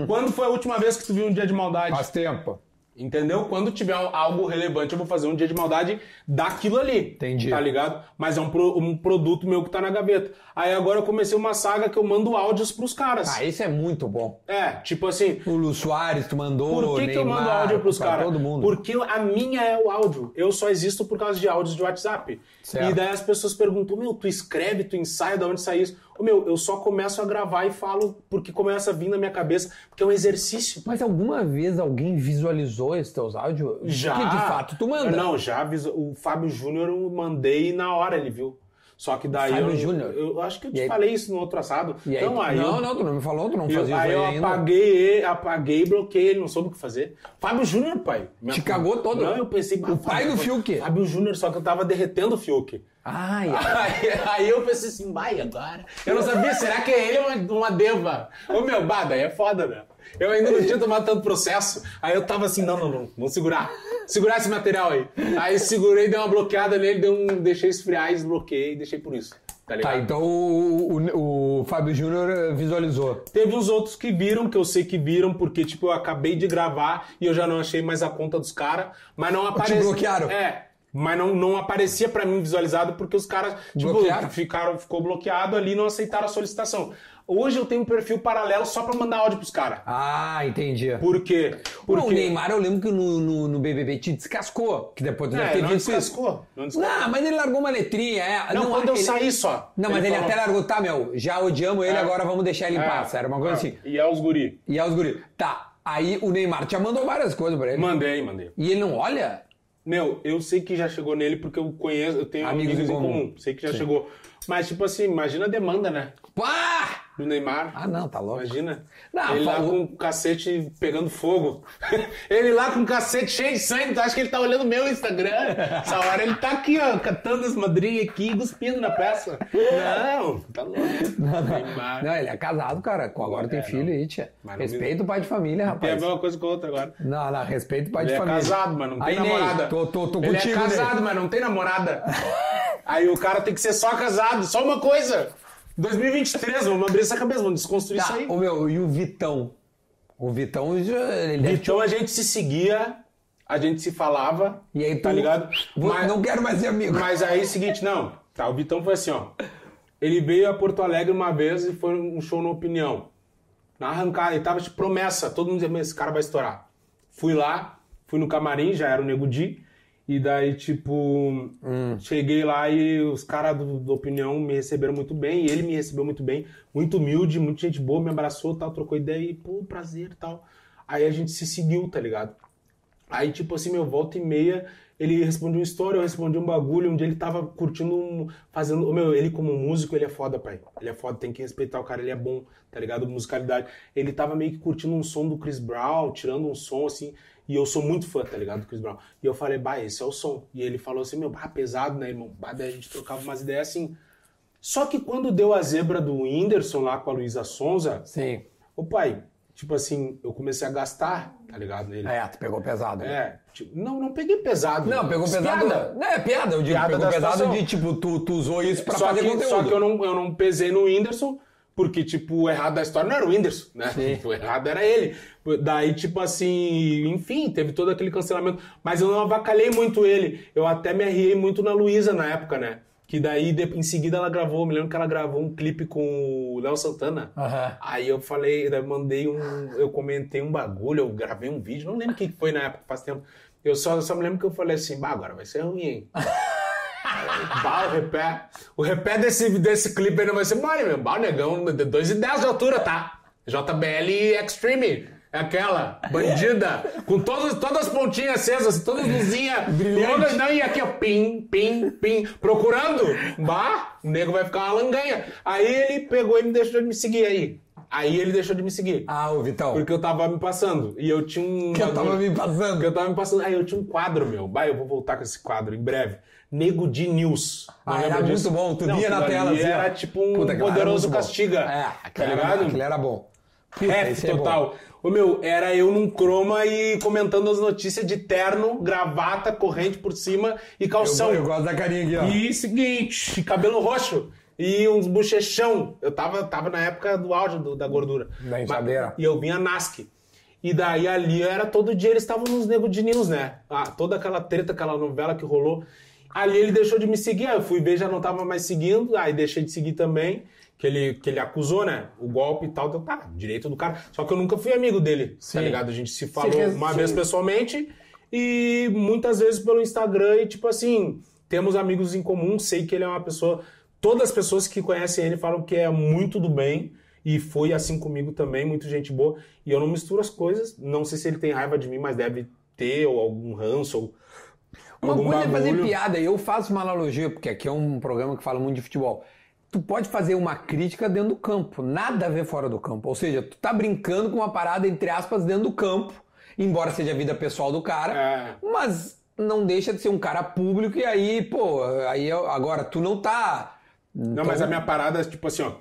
Quando foi a última vez que tu viu um dia de maldade? Faz tempo. Entendeu? Quando tiver algo relevante, eu vou fazer um dia de maldade daquilo ali. Entendi. Tá ligado? Mas é um, pro- um produto meu que tá na gaveta. Aí agora eu comecei uma saga que eu mando áudios pros caras. Ah, isso é muito bom. É, tipo assim, O Lu Soares, tu mandou. por que, que eu mando áudio pros caras? Todo mundo. Porque a minha é o áudio. Eu só existo por causa de áudios de WhatsApp. Certo. E daí as pessoas perguntam, meu, tu escreve, tu ensaia, de onde sai isso? Meu, eu só começo a gravar e falo porque começa a vir na minha cabeça, porque é um exercício. Mas alguma vez alguém visualizou esses teus áudios? Já. Que de fato tu manda. Não, já. O Fábio Júnior eu mandei na hora ele viu. Só que daí Fábio eu, Júnior? eu acho que eu te aí- falei isso no outro assado. Aí, então tu- aí não, eu, não, tu não me falou, tu não eu- fazia aí isso eu aí ainda. apaguei, apaguei bloqueei, ele não soube o que fazer. Fábio Júnior, pai. Minha- Te cagou todo? Não, eu pensei, O pai do Fiuk. Fábio Júnior, só que eu tava derretendo o Fiuk. Ai, Aí, aí eu pensei assim, vai agora. Eu não sabia, será que é ele ou uma, uma deva? Ô meu, bah, daí é foda, né? Eu ainda não tinha tomado tanto processo. Aí eu tava assim, não, não, não, vamos segurar. Segurar esse material aí. Aí segurei, dei uma bloqueada nele, dei um, deixei esfriar, desbloqueei e deixei por isso. Tá ligado? Tá, então o, o- o Fábio Júnior eh, visualizou. Teve uns outros que viram, que eu sei que viram, porque, tipo, eu acabei de gravar e eu já não achei mais a conta dos caras, mas não apareceu. bloquearam? É. Mas não, não aparecia pra mim visualizado porque os caras, tipo, ficaram, ficou bloqueado ali e não aceitaram a solicitação. Hoje eu tenho um perfil paralelo só pra mandar áudio pros caras. Ah, entendi. Por quê? Porque... o Neymar, eu lembro que no, no, no BBB te descascou. Que depois tu deve É, ter não visto descascou. Não descascou. Não, mas ele largou uma letrinha. É. Não, quando eu ele- saí só. Não, mas ele, falou- até largou, tá, meu, já odiamos ele, É. agora vamos deixar ele em É, paz. Era uma coisa é. assim. E é os guri. E aí os guri, tá, aí o Neymar já mandou várias coisas pra ele. Mandei, mandei. E ele não olha? Meu, eu sei que já chegou nele porque eu conheço, eu tenho Amigos amigos, em em comum. comum. Sei que já Sim. chegou. Mas, tipo assim, imagina a demanda, né? Pá! Do Neymar. Ah, não, tá louco. Imagina. Não, ele lá falou- com o cacete pegando fogo. ele lá com o cacete cheio de sangue. Tu acha que ele tá olhando meu Instagram? Essa hora ele tá aqui, ó, catando as madrinhas aqui e cuspindo na peça. Não, tá louco. Neymar. Não, ele é casado, cara. Agora tem É, filho não. aí, tia. Não Respeita o pai de família, Tem a rapaz. mesma coisa com a outra agora. Não, não, respeita o pai Ele de é família. casado, mas não tem Aí, namorada. Tô, tô, tô ele contigo, é casado, Ney. mas não tem namorada. Aí o cara tem que ser só casado, só uma coisa. 2023, vamos abrir essa cabeça, vamos desconstruir Tá, isso aí. ô meu, e o Vitão? O Vitão, já- ele deve Então a gente se seguia, a gente se falava, E aí tu... tá ligado? Vou- Mas- Não quero mais ser amigo. Mas aí, seguinte, não. Tá, o Vitão foi assim, ó. Ele veio a Porto Alegre uma vez e foi um show na Opinião. Na arrancada, ele tava de promessa. Todo mundo dizia, mas esse cara vai estourar. Fui lá, fui no camarim, já era o Nego Di. E daí, tipo, cheguei lá e os caras do, do Opinião me receberam muito bem. E ele me recebeu muito bem. Muito humilde, muita gente boa, me abraçou, tal, trocou ideia e, pô, prazer e tal. Aí a gente se seguiu, tá ligado? Aí, tipo assim, meu, volta e meia, ele respondia uma história, eu respondi um bagulho, onde ele tava curtindo um. fazendo. Meu, ele como músico, ele é foda, pai. Ele é foda, tem que respeitar o cara, ele é bom, tá ligado? Musicalidade. Ele tava meio que curtindo um som do Chris Brown, tirando um som assim. E eu sou muito fã, tá ligado? Do Chris Brown. E eu falei, bah, esse é o som. E ele falou assim, meu, bah, pesado, né, irmão? Bah, daí a gente trocava umas ideias assim. Só que quando deu a zebra do Whindersson lá com a Luísa Sonza, Sim. ô pai, tipo assim, eu comecei a gastar, tá ligado? Nele. É, tu pegou pesado. né? É, tipo, não, não peguei pesado. Não, pegou pesado. Piada. Não, é piada, eu digo. Piada pegou pesado situação. de tipo, tu, tu usou isso pra só fazer que, conteúdo. Só que eu não, eu não pesei no Whindersson, porque, tipo, o errado da história não era o Whindersson, né? O errado era ele. Daí, tipo assim, enfim, teve todo aquele cancelamento. Mas eu não avacalhei muito ele. Eu até me arriei muito na Luísa na época, né? Que daí, em seguida, ela gravou, me lembro que ela gravou um clipe com o Léo Santana. Aham. Aí eu falei, eu mandei um. Eu comentei um bagulho, eu gravei um vídeo, não lembro o que que foi na época, faz tempo. Eu só, só me lembro que eu falei assim, bah, agora vai ser ruim, hein? bah, o repé. O repé desse, desse clipe aí não vai ser mole, meu. Bah, o negão, 2,10 de altura, tá? JBL Extreme. É aquela, bandida, com todas, todas as pontinhas acesas, todas as luzinhas. Brilhante. Não, e aqui, ó, pim, pim, pim, procurando. Bah, o nego vai ficar uma langanha. Aí ele pegou e me deixou de me seguir aí. Aí ele deixou de me seguir. Ah, ô Vitão. Porque eu tava me passando. E eu tinha um. Que eu tava me passando. Porque eu tava me passando. Aí eu tinha um quadro, meu. Bah, eu vou voltar com esse quadro em breve. Nego de News. Ah, era lembra muito disso? bom, tu Não, via na tela, assim. Era tipo um Puta, poderoso castiga. É, tá aquilo era, ligado? aquilo era bom. Esse é bom. total. Ô meu, era eu num croma e comentando as notícias de terno, gravata, corrente por cima e calção. Eu, eu gosto da carinha aqui, ó. E seguinte, cabelo roxo e uns bochechão. Eu tava, tava na época do auge do- da gordura. Da enxadeira. E eu vinha Nasc. E daí ali era todo dia eles estavam nos nego de news, né? Ah, toda aquela treta, aquela novela que rolou. Ali ele deixou de me seguir, aí eu fui ver, já não tava mais seguindo, aí deixei de seguir também, que ele, que ele acusou, né? O golpe e tal, então tá, direito do cara. Só que eu nunca fui amigo dele, Sim. tá ligado? A gente se falou Sim, uma vez pessoalmente e muitas vezes pelo Instagram e tipo assim, temos amigos em comum, sei que ele é uma pessoa, todas as pessoas que conhecem ele falam que é muito do bem e foi assim comigo também, muito gente boa, e eu não misturo as coisas, não sei se ele tem raiva de mim, mas deve ter ou algum ranço ou Uma coisa é fazer bagulho. piada, eu faço uma analogia, porque aqui é um programa que fala muito de futebol. Tu pode fazer uma crítica dentro do campo, nada a ver fora do campo. Ou seja, tu tá brincando com uma parada, entre aspas, dentro do campo, embora seja a vida pessoal do cara, É. mas não deixa de ser um cara público e aí, pô, aí eu- agora tu não tá. Não, mas a minha parada é tipo assim, ó.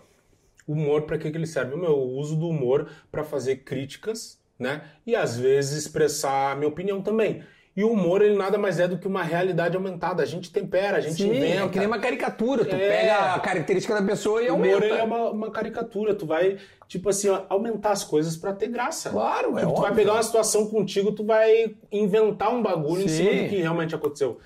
Humor, pra que, que ele serve? Meu, eu uso do humor pra fazer críticas, né? E às vezes expressar a minha opinião também. E o humor, ele nada mais é do que uma realidade aumentada. A gente tempera, a gente Sim, inventa. é que nem uma caricatura. Tu É. pega a característica da pessoa e O humor aumenta. ele é uma, uma caricatura. Tu vai, tipo assim, ó, aumentar as coisas pra ter graça. Claro, é Tipo, tu vai pegar uma situação contigo, tu vai inventar um bagulho em Sim. cima do que realmente aconteceu.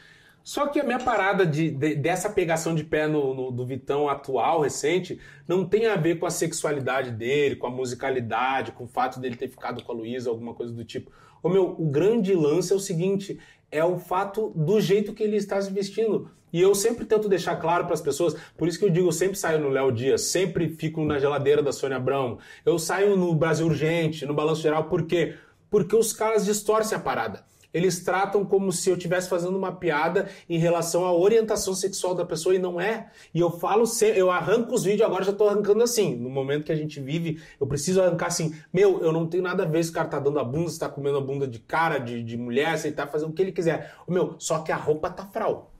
Só que a minha parada de, de- dessa pegação de pé no, no- do Vitão atual, recente, não tem a ver com a sexualidade dele, com a musicalidade, com o fato dele ter ficado com a Luísa, alguma coisa do tipo. O meu, o grande lance é o seguinte, é o fato do jeito que ele está se vestindo. E eu sempre tento deixar claro para as pessoas, por isso que eu digo, eu sempre saio no Léo Dias, sempre fico na geladeira da Sônia Abrão, eu saio no Brasil Urgente, no Balanço Geral, por quê? Porque os caras distorcem a parada. Eles tratam como se eu estivesse fazendo uma piada em relação à orientação sexual da pessoa e não é. E eu falo, eu arranco os vídeos, agora já tô arrancando assim. No momento que a gente vive, eu preciso arrancar assim. Meu, eu não tenho nada a ver se o cara tá dando a bunda, se tá comendo a bunda de cara, de, de mulher, se ele tá fazendo o que ele quiser. Meu, só que a roupa tá fral.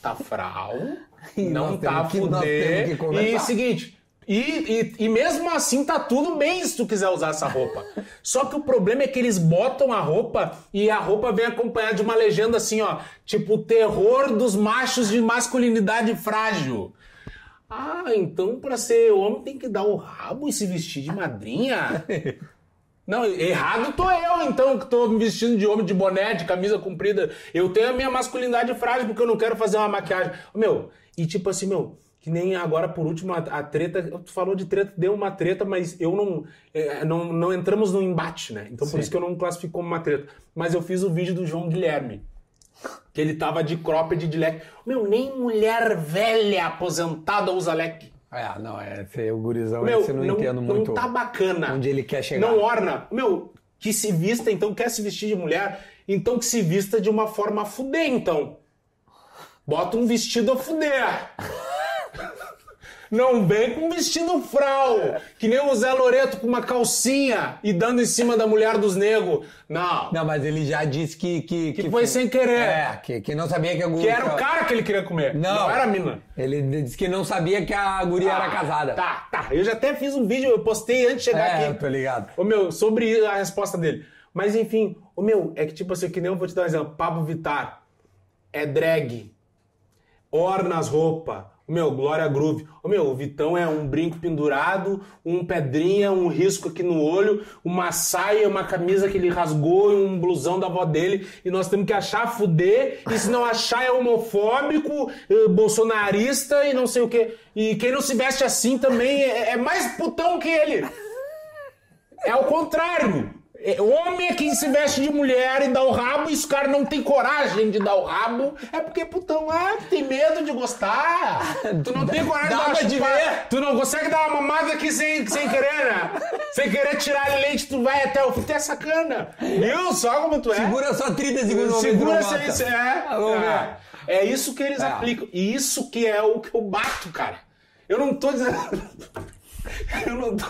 Tá fral, não tá fuder. que E seguinte, e, e, e mesmo assim tá tudo bem se tu quiser usar essa roupa. Só que o problema é que eles botam a roupa e a roupa vem acompanhada de uma legenda assim, ó. Tipo, terror dos machos de masculinidade frágil. Ah, então pra ser homem tem que dar o rabo e se vestir de madrinha? Não, errado tô eu, então, que tô me vestindo de homem de boné, de camisa comprida. Eu tenho a minha masculinidade frágil porque eu não quero fazer uma maquiagem. Meu, e tipo assim, meu, que nem agora por último a, a treta. Tu falou de treta, deu uma treta, mas eu não. é, não, não entramos no embate, né? Então por Sim. isso que eu não classifico como uma treta. Mas eu fiz o vídeo do João Guilherme. Que ele tava de cropped de leque. Meu, nem mulher velha aposentada usa leque. É, não, é, esse, o gurizão, Meu, esse eu não, não, entendo não muito tá bacana. onde ele quer chegar. Não orna. Meu, que se vista, então quer se vestir de mulher, então que se vista de uma forma a fuder, então. Bota um vestido a fuder. Não vem com vestido fral, que nem o Zé Loreto com uma calcinha e dando em cima da mulher dos negros. Não. Não, mas ele já disse que... Que, Que foi sem querer. É, que, que não sabia que a guria... Que era o cara que ele queria comer. Não. Não era a mina. Ele disse que não sabia que a guria era Ah, casada. Tá, tá. Eu já até fiz um vídeo, eu postei antes de chegar É, aqui. eu tô ligado. Ô meu, sobre a resposta dele. Mas enfim, o meu, é que tipo assim, que nem eu vou te dar um exemplo. Pablo Vittar é drag, orna as roupas. O meu, Glória Groove. O meu, o Vitão é um brinco pendurado, um pedrinha, um risco aqui no olho, uma saia, uma camisa que ele rasgou e um blusão da avó dele. E nós temos que achar fuder. E se não achar é homofóbico, eh, bolsonarista e não sei o quê. E quem não se veste assim também é, é mais putão que ele. É o contrário. É, homem é quem se veste de mulher e dá o rabo, e os caras não tem coragem de dar o rabo, é porque, putão, ah, tem medo de gostar. Tu não tem coragem Dá de dar de uma ver. Tu não consegue dar uma mamada aqui sem, sem querer, né? Sem querer tirar leite, tu vai até o fim. Tu é sacana. Viu só como tu é? Segura só 30 segundos. Segura essa é. é. É isso que eles É. aplicam. E isso que é o que eu bato, cara. Eu não tô dizendo. Eu não tô.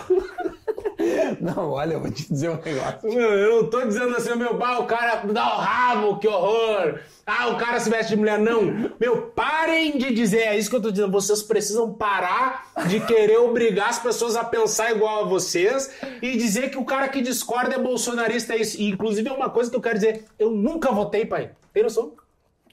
Não, olha, eu vou te dizer um negócio. Meu, eu não tô dizendo assim, meu, bah, o cara dá o rabo, que horror. Ah, o cara se veste de mulher. Não. Meu, parem de dizer, é isso que eu tô dizendo. Vocês precisam parar de querer obrigar as pessoas a pensar igual a vocês e dizer que o cara que discorda é bolsonarista. É isso. E, inclusive, é uma coisa que eu quero dizer. Eu nunca votei, pai. Tem noção?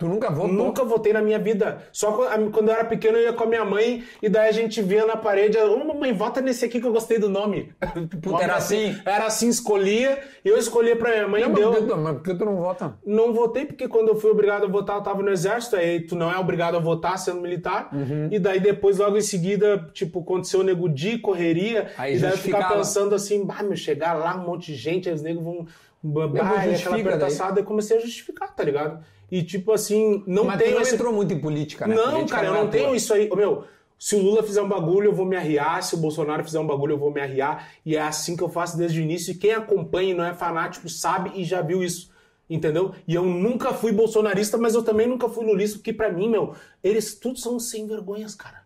Tu nunca votou? Nunca votei na minha vida. Só quando eu era pequeno eu ia com a minha mãe e daí a gente via na parede, ô mamãe, vota nesse aqui que eu gostei do nome. Puta, era assim? Era assim, escolhia. Eu escolhia pra minha mãe Não, e mas, deu. por que tu, mas por que tu não vota? Não votei porque quando eu fui obrigado a votar, eu tava no exército, aí tu não é obrigado a votar sendo militar. Uhum. E daí depois, logo em seguida, tipo, aconteceu o nego de correria. Aí e daí eu ficar pensando assim, bah, meu, chegar lá, um monte de gente, aí os negros vão. Bah, aquela apertaçada, eu comecei a justificar, tá ligado? E tipo assim, não Mas tenho não esse entrou muito em política, né? não, Política cara, eu é não tua. tenho isso aí. Meu, se o Lula fizer um bagulho, eu vou me arriar. Se o Bolsonaro fizer um bagulho, eu vou me arriar. E é assim que eu faço desde o início. E quem acompanha e não é fanático sabe e já viu isso. Entendeu? E eu nunca fui bolsonarista, mas eu também nunca fui lulista, porque pra mim, meu, eles tudo são sem vergonhas, cara.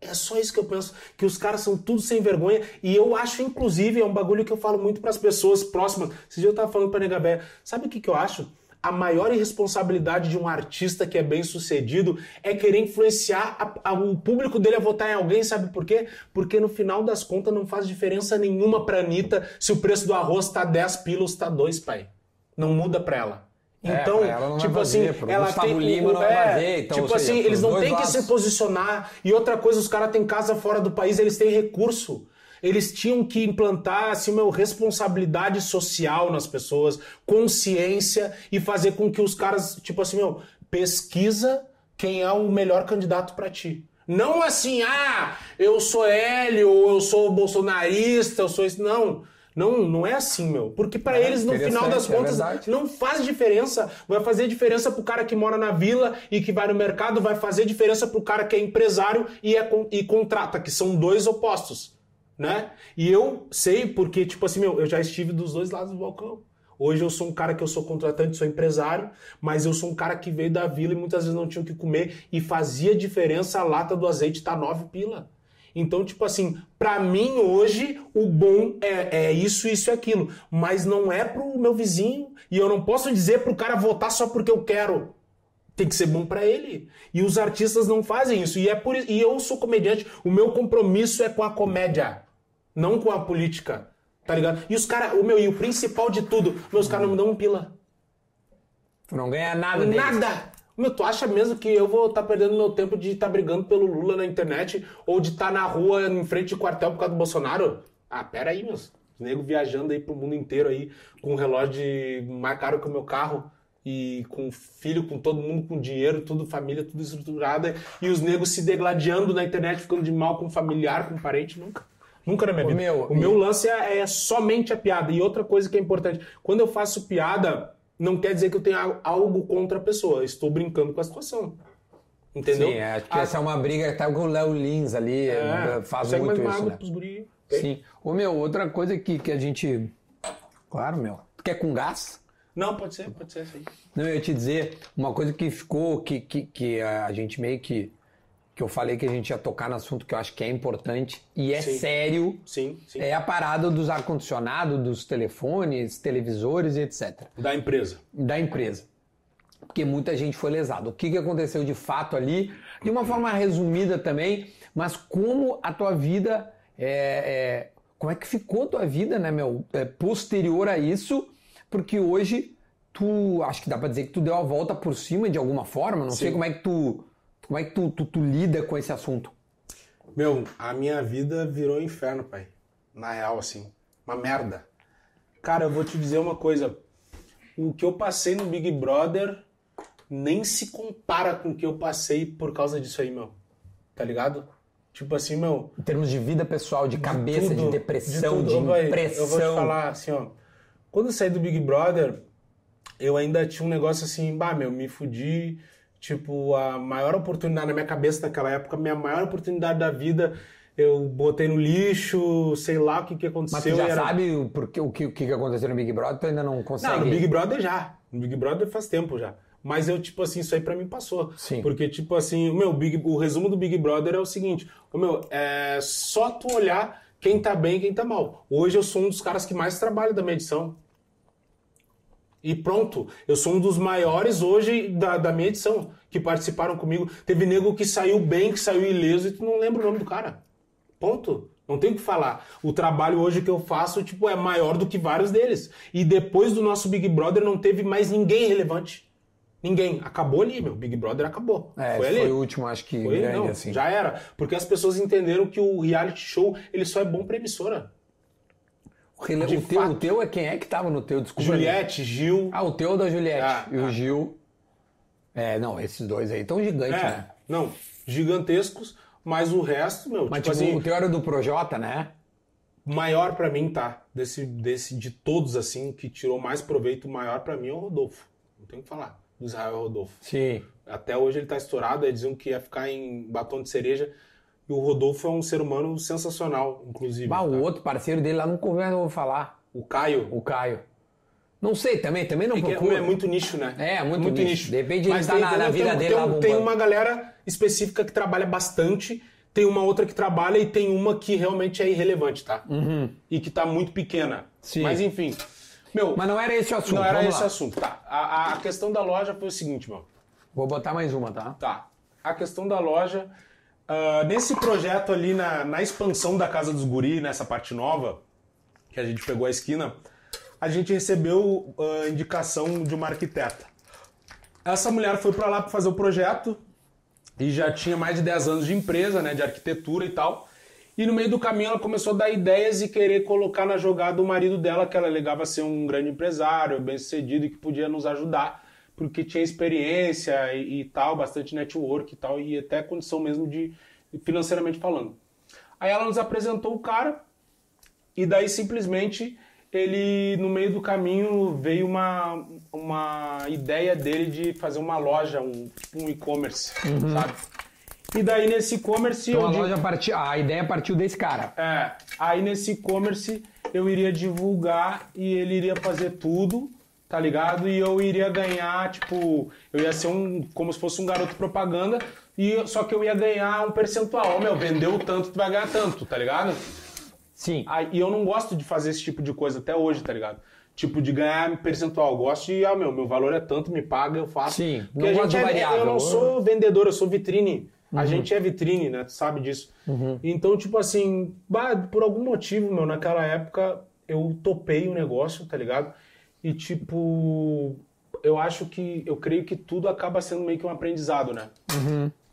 É só isso que eu penso, que os caras são tudo sem vergonha. E eu acho, inclusive, é um bagulho que eu falo muito pras pessoas próximas. Dia eu tava falando pra Negabé, sabe o que, que eu acho? A maior irresponsabilidade de um artista que é bem sucedido é querer influenciar a- a- o público dele a votar em alguém, sabe por quê? Porque no final das contas não faz diferença nenhuma pra Anitta se o preço do arroz tá 10 pilos, tá 2, pai. Não muda pra ela. É, Então, pra ela vai tipo assim, ela Gustavo tem Lima não vai é, fazer, então, tipo seja, assim, eles não têm que se posicionar. E outra coisa, os caras têm casa fora do país, eles têm recurso. Eles tinham que implantar assim, meu, responsabilidade social nas pessoas, consciência e fazer com que os caras, tipo assim, meu, pesquisa quem é o melhor candidato pra ti. Não assim, ah, eu sou Hélio, ou eu sou bolsonarista, eu sou isso. Não. Não, não é assim, meu. Porque pra É, eles, no final das é contas, verdade. não faz diferença. Vai fazer diferença pro cara que mora na vila e que vai no mercado, vai fazer diferença pro cara que é empresário e, é e contrata, que são dois opostos, né? E eu sei porque, tipo assim, meu, eu já estive dos dois lados do balcão. Hoje eu sou um cara que eu sou contratante, sou empresário, mas eu sou um cara que veio da vila e muitas vezes não tinha o que comer e fazia diferença a lata do azeite tá nove pila. Então, tipo assim, pra mim hoje o bom é, é isso, isso e aquilo. Mas não é pro meu vizinho. E eu não posso dizer pro cara votar só porque eu quero. Tem que ser bom pra ele. E os artistas não fazem isso. E é por isso. E eu sou comediante. O meu compromisso é com a comédia, não com a política. Tá ligado? E os caras, o meu, e o principal de tudo, meus caras não me dão um pila. Tu não ganha nada deles. Nada! Meu, tu acha mesmo que eu vou estar perdendo meu tempo de estar brigando pelo Lula na internet ou de estar na rua em frente de quartel por causa do Bolsonaro? Ah, pera aí, meus. Os negros viajando aí pro mundo inteiro aí com um relógio de- mais caro que o meu carro e com filho, com todo mundo com dinheiro, tudo família, tudo estruturada e os negros se degladiando na internet, ficando de mal com familiar, com parente, nunca. Nunca na minha Ô, vida. meu, o e- meu lance é, é somente a piada. E outra coisa que é importante, quando eu faço piada, não quer dizer que eu tenha algo contra a pessoa. Eu estou brincando com a situação. Entendeu? Sim, é, acho que Ah, essa é uma briga até com o Léo Lins ali, é, faz segue muito mais uma isso, né? pros guri. Sim. Ô, meu, outra coisa que, que a gente... Claro, meu. Tu quer com gás? Não, pode ser, pode ser isso aí. Não, eu ia te dizer, uma coisa que ficou, que, que, que a gente meio que... Que eu falei que a gente ia tocar no assunto que eu acho que é importante e é Sim. sério, Sim, sim. é a parada dos ar-condicionado, dos telefones, televisores e etc. Da empresa. da empresa. Porque muita gente foi lesada. O que, que aconteceu de fato ali? De uma forma resumida também, mas como a tua vida é, é- como é que ficou a tua vida, né, meu, é, posterior a isso? Porque hoje tu, acho que dá pra dizer que tu deu a volta por cima de alguma forma. Não sei como é que tu, como é que tu, tu, tu lida com esse assunto. Meu, a minha vida virou inferno, pai. Na real, assim. Uma merda. Cara, eu vou te dizer uma coisa. O que eu passei no Big Brother nem se compara com o que eu passei por causa disso aí, meu. Tá ligado? Tipo assim, meu. Em termos de vida pessoal, de cabeça, de, tudo, depressão, de, tudo. Ô, vai, impressão. Eu vou te falar assim, ó. Quando eu saí do Big Brother, eu ainda tinha um negócio assim, bah, meu, me fudi. Tipo, a maior oportunidade na minha cabeça naquela época, minha maior oportunidade da vida, eu botei no lixo, sei lá o que, que aconteceu. Mas tu já era... sabe o, porque, o, que, o que aconteceu no Big Brother, tu ainda não consegue... Não, no Big Brother já. No Big Brother faz tempo já. Mas eu, tipo assim, isso aí pra mim passou. Sim. Porque, tipo assim, o meu, Big, o resumo do Big Brother é o seguinte: o meu, é só tu olhar quem tá bem e quem tá mal. Hoje eu sou um dos caras que mais trabalha da minha edição. E pronto, eu sou um dos maiores hoje da, da minha edição, que participaram comigo. Teve nego que saiu bem, que saiu ileso, e tu não lembra o nome do cara. Ponto. Não tem o que falar. O trabalho hoje que eu faço, tipo, é maior do que vários deles. E depois do nosso Big Brother não teve mais ninguém relevante. Ninguém. Acabou ali, meu. Big Brother acabou. É, foi foi, ali. o último, acho que Foi, grande, não, assim. Já era. Porque as pessoas entenderam que o reality show, ele só é bom pra emissora. O, teu, o teu é quem é que tava no teu? Desculpa. Juliette, Gil... Ah, o teu é da Juliette. Ah, e o ah. Gil... É, não, esses dois aí tão gigantes, É, né? não, gigantescos, mas o resto, meu, Mas tipo tipo, assim, o teu era do Projota, né? maior pra mim, tá? Desse, desse, de todos, assim, que tirou mais proveito, maior pra mim é o Rodolfo. Não tem o que falar. Do Israel Rodolfo. Sim. Até hoje ele tá estourado, aí diziam que ia ficar em batom de cereja. E o Rodolfo é um ser humano sensacional, inclusive. Bah, tá? o outro parceiro dele lá não conversa, eu vou falar. O Caio. O Caio. Não sei também, também não É, que procuro. é muito nicho, né? É, muito nicho. De repente ele Mas tá tem, na- na vida tem- dele tem, lá um- Tem bombando. uma galera específica que trabalha bastante, tem uma outra que trabalha e tem uma que realmente é irrelevante, tá? E que tá muito pequena. Uhum. Sim. Mas enfim. Meu, Mas não era esse o assunto. não era vamos esse lá. assunto. Tá. A, a- a questão da loja foi o seguinte, meu. Vou botar mais uma, tá? Tá. A questão da loja. Ah, nesse projeto ali, na, na expansão da Casa dos Guri, nessa parte nova, que a gente pegou a esquina, a gente recebeu a indicação de uma arquiteta. Essa mulher foi pra lá pra fazer o projeto e já tinha mais de 10 anos de empresa, né, de arquitetura e tal. E no meio do caminho ela começou a dar ideias e querer colocar na jogada o marido dela, que ela alegava ser um grande empresário, bem-sucedido e que podia nos ajudar, porque tinha experiência e, e tal, bastante network e tal, e até condição mesmo de financeiramente falando. Aí ela nos apresentou o cara e daí simplesmente ele no meio do caminho veio uma, uma ideia dele de fazer uma loja, um, um e-commerce, sabe? E daí nesse e-commerce Então a digo- loja partiu. A ideia partiu desse cara. é, aí nesse e-commerce eu iria divulgar e ele iria fazer tudo, tá ligado? E eu iria ganhar, tipo, eu ia ser um, como se fosse um garoto propaganda, e só que eu ia ganhar um percentual. Ó, meu, vendeu tanto, tu vai ganhar tanto, tá ligado? Sim. Aí, e eu não gosto de fazer esse tipo de coisa até hoje, tá ligado? Tipo, de ganhar percentual. Eu gosto de, ah, meu, meu valor é tanto, me paga, eu faço. Sim, Porque não a gosto é, variável. Eu não sou vendedor, eu sou vitrine. Uhum. A gente é vitrine, né? Tu sabe disso. Então, tipo assim, bah, por algum motivo, meu, naquela época eu topei o negócio, tá ligado? E, tipo, eu acho que, eu creio que tudo acaba sendo meio que um aprendizado, né?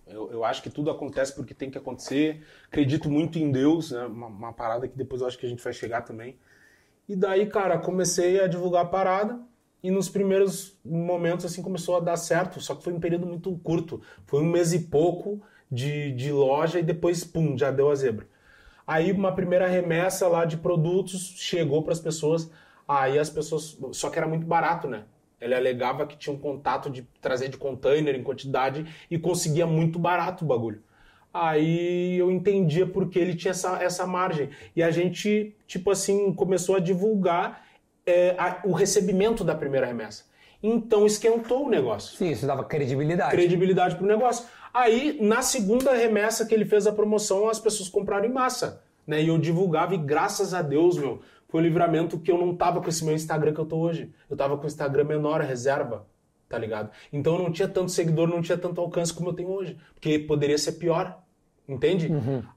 Eu, eu acho que tudo acontece porque tem que acontecer. Acredito muito em Deus, né? Uma, uma parada que depois eu acho que a gente vai chegar também. E daí, cara, comecei a divulgar a parada. E nos primeiros momentos, assim, começou a dar certo. Só que foi um período muito curto. Foi um mês e pouco de, de loja e depois, pum, já deu a zebra. Aí uma primeira remessa lá de produtos chegou para as pessoas. Aí as pessoas. Só que era muito barato, né? Ele alegava que tinha um contato de trazer de container em quantidade e conseguia muito barato o bagulho. Aí eu entendia porque ele tinha essa, essa margem. E a gente, tipo assim, começou a divulgar é, a- o recebimento da primeira remessa. Então esquentou o negócio Sim, isso dava credibilidade. credibilidade pro negócio. Aí, na segunda remessa que ele fez a promoção, as pessoas compraram em massa. Né? E eu divulgava, e graças a Deus, meu, foi um livramento que eu não tava com esse meu Instagram que eu tô hoje. Eu tava com o Instagram menor, reserva, tá ligado? Então eu não tinha tanto seguidor, não tinha tanto alcance como eu tenho hoje. Porque poderia ser pior, entende?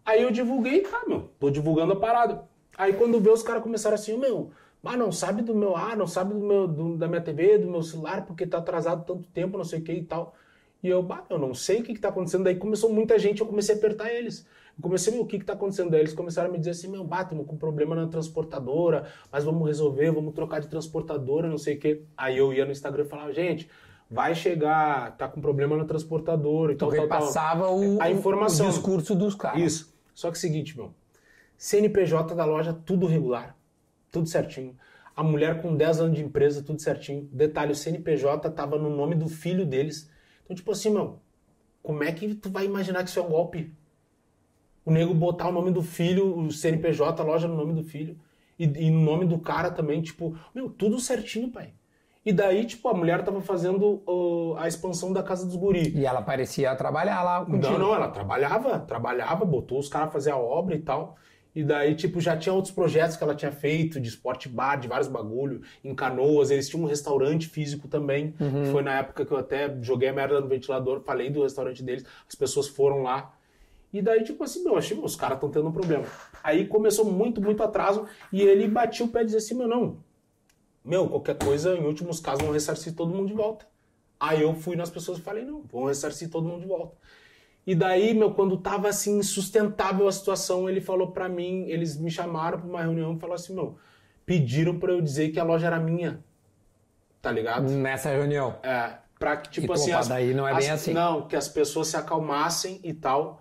Aí eu divulguei, cara, meu, tô divulgando a parada. Aí quando vê, os caras começaram assim, meu, ah, não sabe do meu ar, não sabe do meu, do- da minha TV, do meu celular, porque tá atrasado tanto tempo, não sei o que e tal. E eu, bah, eu não sei o que, que tá acontecendo. Daí começou muita gente, eu comecei a apertar eles. Eu comecei, meu, o que que tá acontecendo? Daí eles começaram a me dizer assim, meu, estamos com problema na transportadora, mas vamos resolver, vamos trocar de transportadora, não sei o quê. Aí eu ia no Instagram e falava, gente, vai chegar, tá com problema na transportadora e Então tal, tal, tal. repassava o, A informação. o discurso dos caras. Isso. Só que é o seguinte, meu. CNPJ da loja, tudo regular. Tudo certinho. A mulher com 10 anos de empresa, tudo certinho. Detalhe, o CNPJ tava no nome do filho deles. Então, tipo assim, meu, como é que tu vai imaginar que isso é um golpe? O nego botar o nome do filho, o CNPJ, a loja no nome do filho. E, e no nome do cara também, tipo, meu, tudo certinho, pai. E daí, tipo, a mulher tava fazendo uh, a expansão da casa dos guri. E ela parecia trabalhar lá contigo. Não, não, ela trabalhava, trabalhava, botou os caras a fazer a obra e tal. E daí, tipo, já tinha outros projetos que ela tinha feito, de esporte bar, de vários bagulho, em canoas. Eles tinham um restaurante físico também. Uhum. Foi na época que eu até joguei a merda no ventilador, falei do restaurante deles, as pessoas foram lá. E daí, tipo assim, meu, achei, os caras estão tendo um problema. Aí começou muito, muito atraso, e ele batia o pé e dizia assim, meu, não, meu, qualquer coisa, em últimos casos, vão ressarcir todo mundo de volta. Aí eu fui nas pessoas e falei, não, vão ressarcir todo mundo de volta. E daí, meu, quando tava assim, insustentável a situação, ele falou pra mim, eles me chamaram pra uma reunião e falaram assim, meu, pediram pra eu dizer que a loja era minha. Tá ligado? Nessa reunião. É, pra que, tipo E, assim... opa, as- daí não é bem as- assim. Não, que as pessoas se acalmassem e tal,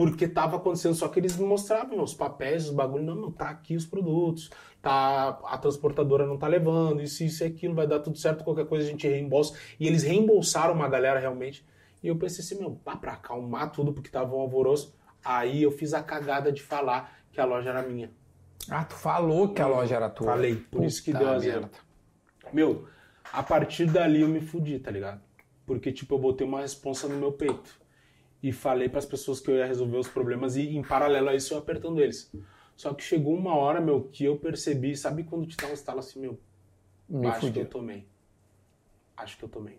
porque tava acontecendo, só que eles me mostravam os papéis, os bagulhos, não, não, tá aqui os produtos, tá, a transportadora não tá levando, isso, isso e aquilo, vai dar tudo certo, qualquer coisa a gente reembolsa. E eles reembolsaram uma galera realmente. E eu pensei assim, meu, pá, pra acalmar tudo, porque tava um alvoroço. Aí eu fiz a cagada de falar que a loja era minha. Ah, tu falou que a loja era tua. Falei, por isso que Puta deu a zero. Meu, a partir dali eu me fudi, tá ligado? Porque, tipo, eu botei uma responsa no meu peito. E falei pras pessoas que eu ia resolver os problemas e, em paralelo a isso, eu apertando eles. Só que chegou uma hora, meu, que eu percebi, sabe quando te dá um estalo assim, meu, Me acho que eu tomei. Acho que eu tomei.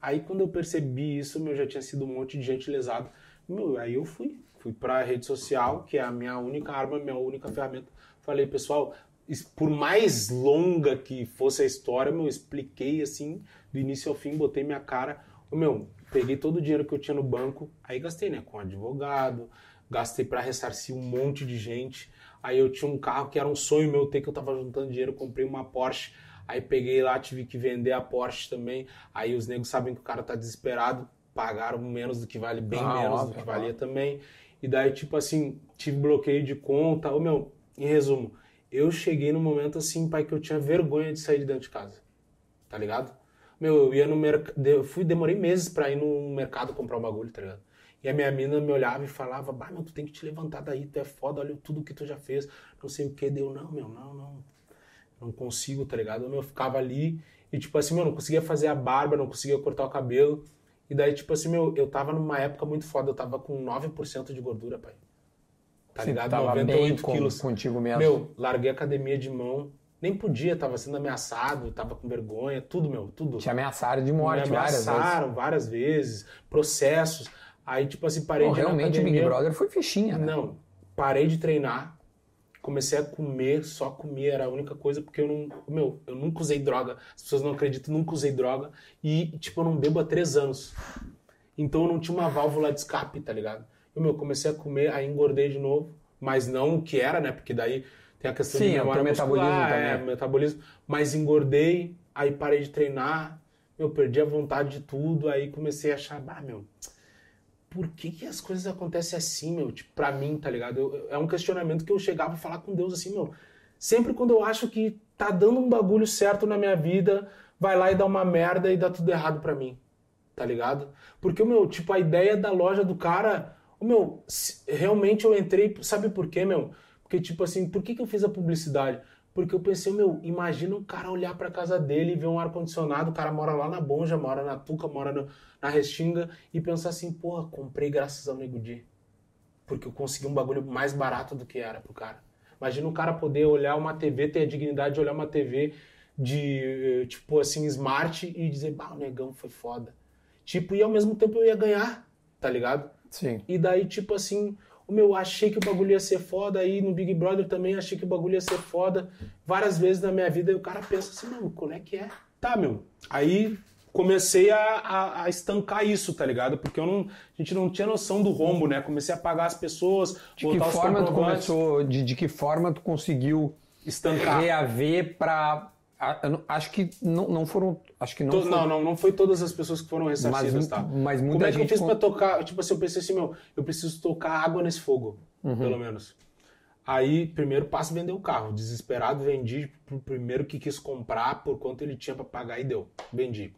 Aí quando eu percebi isso, meu, já tinha sido um monte de gente lesada. Meu, aí eu fui. Fui pra rede social, que é a minha única arma, minha única ferramenta. Falei, pessoal, es- por mais longa que fosse a história, meu, eu expliquei assim, do início ao fim, botei minha cara. Meu, peguei todo o dinheiro que eu tinha no banco, aí gastei, né, com advogado, gastei pra ressarcir um monte de gente. Aí eu tinha um carro que era um sonho meu ter, que eu tava juntando dinheiro, comprei uma Porsche. Aí peguei lá, tive que vender a Porsche também. Aí os negros sabem que o cara tá desesperado, pagaram menos do que vale, bem Ah, menos óbvio, do que valia também. E daí, tipo assim, tive bloqueio de conta. Ô meu, em resumo, eu cheguei num momento assim, pai, que eu tinha vergonha de sair de dentro de casa. Tá ligado? Meu, eu ia no mercado. Eu fui, demorei meses pra ir no mercado comprar um bagulho, tá ligado? E a minha mina me olhava e falava, bah, meu, tu tem que te levantar daí, tu é foda, olha tudo que tu já fez, não sei o que, deu, não, meu, não, não, não consigo, tá ligado? Eu ficava ali e, tipo assim, meu, não conseguia fazer a barba, não conseguia cortar o cabelo. E daí, tipo assim, meu, eu tava numa época muito foda, eu tava com 9% de gordura, pai. Tá ligado? tava bem 98 com- quilos. contigo mesmo. Meu, larguei a academia de mão, nem podia, tava sendo ameaçado, tava com vergonha, tudo, meu, tudo. Te ameaçaram de morte Me várias vezes. ameaçaram várias vezes, processos. Aí, tipo assim, parei Pô, de realmente o Big academia. Brother foi fichinha, né? Não, parei de treinar, comecei a comer, só comer era a única coisa, porque eu não, meu, eu nunca usei droga, as pessoas não acreditam, nunca usei droga, e, tipo, eu não bebo há três anos. Então eu não tinha uma válvula de escape, tá ligado? Eu, meu, comecei a comer, aí engordei de novo, mas não o que era, né, porque daí tem a questão Sim, de é teu metabolismo também. é, metabolismo, mas engordei, aí parei de treinar, eu perdi a vontade de tudo, aí comecei a achar, ah, meu, por que, que as coisas acontecem assim, meu? Tipo, pra mim, tá ligado? Eu- eu- é um questionamento que eu chegava a falar com Deus assim, meu. Sempre quando eu acho que tá dando um bagulho certo na minha vida, vai lá e dá uma merda e dá tudo errado pra mim. Tá ligado? Porque, o meu, tipo, a ideia da loja do cara, o meu, realmente eu entrei, sabe por quê, meu? Porque, tipo assim, por que, que eu fiz a publicidade? Porque eu pensei, meu, imagina um cara olhar pra casa dele e ver um ar-condicionado, o cara mora lá na Bonja, mora na Tuca, mora no- na Restinga, e pensar assim, porra, comprei graças ao Nego Di. Porque eu consegui um bagulho mais barato do que era pro cara. Imagina um cara poder olhar uma TV, ter a dignidade de olhar uma TV de, eh, tipo assim, smart e dizer, bah, o negão foi foda. Tipo, e ao mesmo tempo eu ia ganhar, tá ligado? Sim. E daí, tipo assim, o meu, achei que o bagulho ia ser foda, aí no Big Brother também achei que o bagulho ia ser foda. Várias vezes na minha vida, e o cara pensa assim, meu, qual é que é? Tá, meu. Aí comecei a, a- a estancar isso, tá ligado? Porque eu não, a gente não tinha noção do rombo, né? Comecei a pagar as pessoas, De que forma tu começou, de, de que forma tu conseguiu estancar. reaver pra... a- eu não- Acho que não, não foram... Acho que não To- foi- Não, não, não foi todas as pessoas que foram ressarcidas, Mas, tá? mas muita Como é que eu fiz con- pra tocar? Tipo assim, eu pensei assim, meu, eu preciso tocar água nesse fogo, Uhum. pelo menos. Aí, primeiro passo, vender o carro. Desesperado, vendi pro primeiro que quis comprar por quanto ele tinha para pagar e deu. Vendi.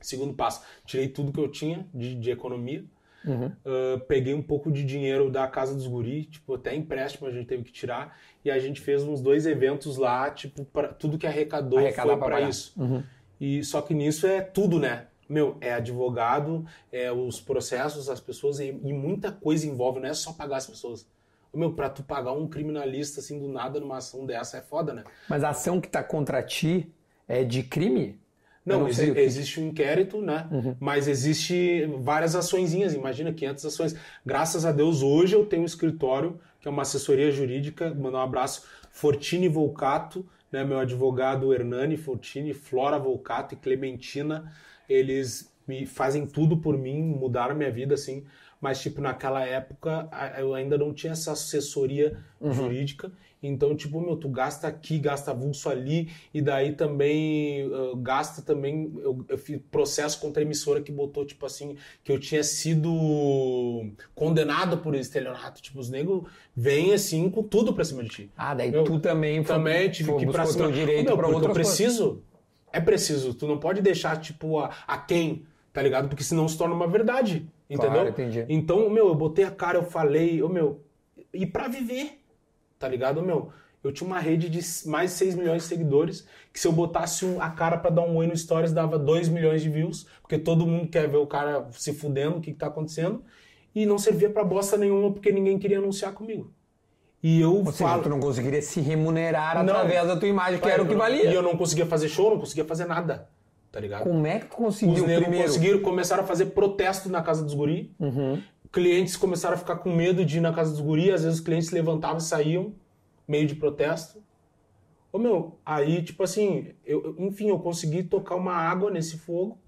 Segundo passo, tirei tudo que eu tinha de, de economia. Uhum. Uh, peguei um pouco de dinheiro da casa dos guri, tipo, até empréstimo a gente teve que tirar. E a gente fez uns dois eventos lá, tipo, pra, tudo que arrecadou Arrecadar foi para isso. Uhum. E só que nisso é tudo, né? Meu, é advogado, é os processos, as pessoas e, e muita coisa envolve, não é só pagar as pessoas. Meu, pra tu pagar um criminalista assim do nada numa ação dessa é foda, né? Mas a ação que tá contra ti é de crime? Não, não exi- existe um inquérito, né? Uhum. Mas existe várias açõezinhas, imagina 500 ações. Graças a Deus, hoje eu tenho um escritório, que é uma assessoria jurídica, mandar um abraço, Fortini Volcato, né? Meu advogado Hernani Fortini, Flora Volcato e Clementina, eles me fazem tudo por mim, mudaram minha vida, assim. Mas, tipo, naquela época, eu ainda não tinha essa assessoria Uhum. jurídica. Então, tipo, meu, tu gasta aqui, gasta avulso ali, e daí também uh, gasta também. Eu, eu fiz processo contra a emissora que botou, tipo assim, que eu tinha sido condenado por estelionato. Tipo, os negros vêm assim com tudo pra cima de ti. Ah, daí Meu, tu também foi, Também tive foi que ir pra cima. direito Meu, pra porque eu coisas. preciso. É preciso. Tu não pode deixar, tipo, a, a quem, tá ligado? Porque senão se torna uma verdade. Entendeu? Claro, entendi. Então, meu, eu botei a cara, eu falei, ô meu, e pra viver, tá ligado, meu? Eu tinha uma rede de mais de 6 milhões de seguidores, que se eu botasse um- a cara pra dar um oi no Stories, dava 2 milhões de views, porque todo mundo quer ver o cara se fudendo, o que, que tá acontecendo, e não servia pra bosta nenhuma, porque ninguém queria anunciar comigo. E eu Ou seja, falo... tu não conseguiria se remunerar Não. através da tua imagem, que era o que E valia. eu não conseguia fazer show, não conseguia fazer nada, tá ligado? Como é que tu Os conseguiu negros primeiro? conseguiram, começaram a fazer protesto na casa dos guri. Uhum. Clientes começaram a ficar com medo de ir na casa dos guri. Às vezes os clientes levantavam e saíam, meio de protesto. Ô meu, aí tipo assim, eu- enfim, eu consegui tocar uma água nesse fogo,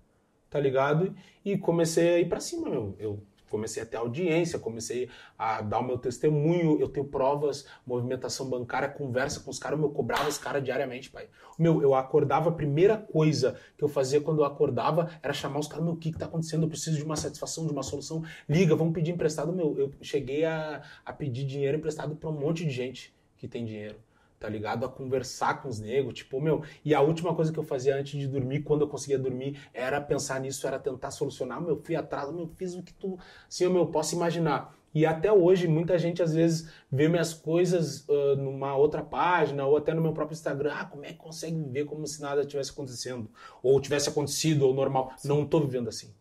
tá ligado? E comecei a ir pra cima, meu. Eu comecei a ter audiência, comecei a dar o meu testemunho, eu tenho provas, movimentação bancária, conversa com os caras, eu cobrava os caras diariamente, pai. Meu, eu acordava, a primeira coisa que eu fazia quando eu acordava era chamar os caras, meu, o que que tá acontecendo? Eu preciso de uma satisfação, de uma solução. Liga, vamos pedir emprestado, meu. Eu cheguei a, a pedir dinheiro emprestado pra um monte de gente que tem dinheiro tá ligado? A conversar com os negros, tipo, meu. E a última coisa que eu fazia antes de dormir, quando eu conseguia dormir, era pensar nisso, era tentar solucionar. Meu, fui atrás, meu, fiz o que tu. Assim, meu, posso imaginar. E até hoje, muita gente às vezes vê minhas coisas ah, numa outra página ou até no meu próprio Instagram. Ah, como é que consegue viver como se nada tivesse acontecendo? Ou tivesse acontecido, ou normal. Não tô vivendo assim.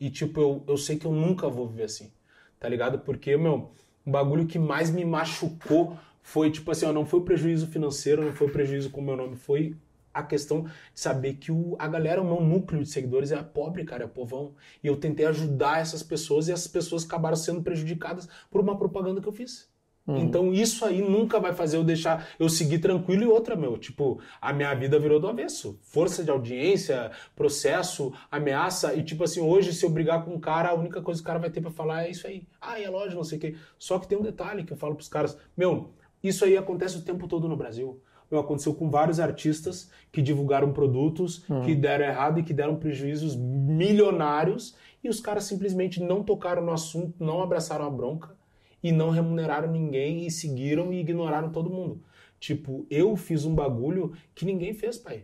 E, tipo, eu, eu sei que eu nunca vou viver assim, tá ligado? Porque, meu, o bagulho que mais me machucou foi, tipo assim, ó, não foi o prejuízo financeiro, não foi o prejuízo com o meu nome, foi a questão de saber que o, a galera, o meu núcleo de seguidores é pobre, cara, é povão. E eu tentei ajudar essas pessoas e essas pessoas acabaram sendo prejudicadas por uma propaganda que eu fiz. Então isso aí nunca vai fazer eu deixar eu seguir tranquilo e outra, meu. Tipo, a minha vida virou do avesso. Força de audiência, processo, ameaça. E tipo assim, hoje, se eu brigar com um cara, a única coisa que o cara vai ter pra falar é isso aí. Ah, é lógico, não sei o quê. Só que tem um detalhe que eu falo pros caras, meu, isso aí acontece o tempo todo no Brasil. Meu, aconteceu com vários artistas que divulgaram produtos que deram errado e que deram prejuízos milionários e os caras simplesmente não tocaram no assunto, não abraçaram a bronca e não remuneraram ninguém e seguiram e ignoraram todo mundo. Tipo, eu fiz um bagulho que ninguém fez, pai.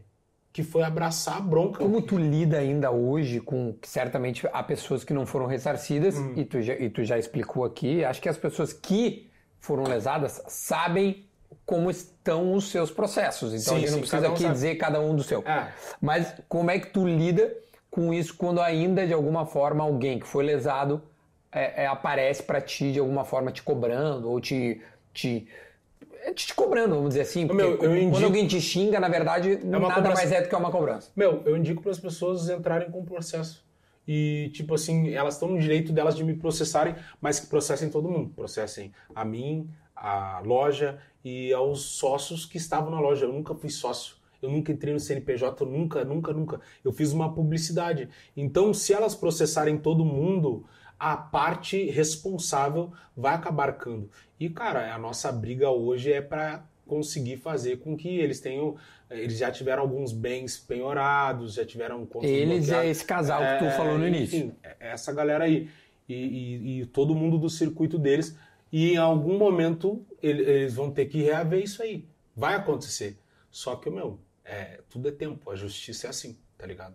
Que foi abraçar a bronca. Como tu lida ainda hoje com que certamente há pessoas que não foram ressarcidas Hum. e, tu já, e tu já explicou aqui. Acho que as pessoas que foram lesadas sabem como estão os seus processos. Então Sim, a gente não sim, precisa um aqui sabe. dizer cada um do seu. É. Mas como é que tu lida com isso quando ainda de alguma forma alguém que foi lesado é, é, aparece pra ti de alguma forma te cobrando ou te te, é, te cobrando, vamos dizer assim. Porque Meu, eu quando indico- alguém te xinga, na verdade, uma nada cobrança. mais é do que uma cobrança. Meu, eu indico para as pessoas entrarem com o processo. E, tipo assim, elas estão no direito delas de me processarem, mas que processem todo mundo. Processem a mim, a loja e aos sócios que estavam na loja. Eu nunca fui sócio. Eu nunca entrei no CNPJ, nunca, nunca, nunca. Eu fiz uma publicidade. Então, se elas processarem todo mundo, a parte responsável vai acabar arcando. E, cara, a nossa briga hoje é para conseguir fazer com que eles tenham. Eles já tiveram alguns bens penhorados, já tiveram contas Eles é esse casal que tu falou no início. Enfim, é essa galera aí. E, e- e todo mundo do circuito deles. E em algum momento ele- eles vão ter que reaver isso aí. Vai acontecer. Só que, meu, é, tudo é tempo. A justiça é assim, tá ligado?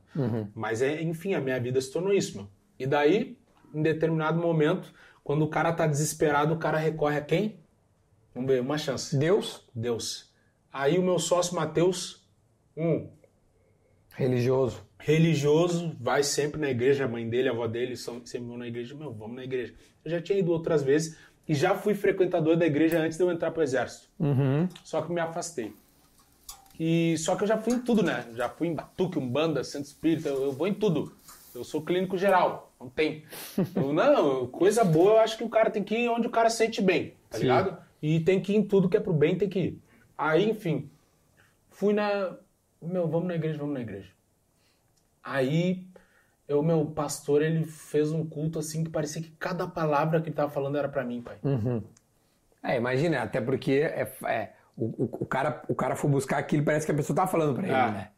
Mas, é, enfim, a minha vida se tornou isso, meu. E daí, em determinado momento, quando o cara tá desesperado, o cara recorre a quem? Vamos ver, uma chance. Deus, Deus. Aí o meu sócio Matheus, um religioso. religioso, vai sempre na igreja, a mãe dele, a avó dele, são, sempre vão na igreja. Meu, vamos na igreja. Eu já tinha ido outras vezes e já fui frequentador da igreja antes de eu entrar pro exército. Uhum. Só que me afastei. E só que eu já fui em tudo, né? Já fui em Batuque, Umbanda, Santo Espírito, eu, eu vou em tudo. Eu sou clínico geral, não tem. Eu, não, coisa boa, eu acho que o cara tem que ir onde o cara sente bem, tá Sim. ligado? E tem que ir em tudo que é pro bem, tem que ir. Aí, enfim, fui na. Meu, vamos na igreja, vamos na igreja. Aí, eu, meu pastor, ele fez um culto assim que parecia que cada palavra que ele tava falando era pra mim, pai. É, imagina, até porque é, é, o, o, o cara, o cara foi buscar aquilo, parece que a pessoa tá falando pra ele, Ah. né?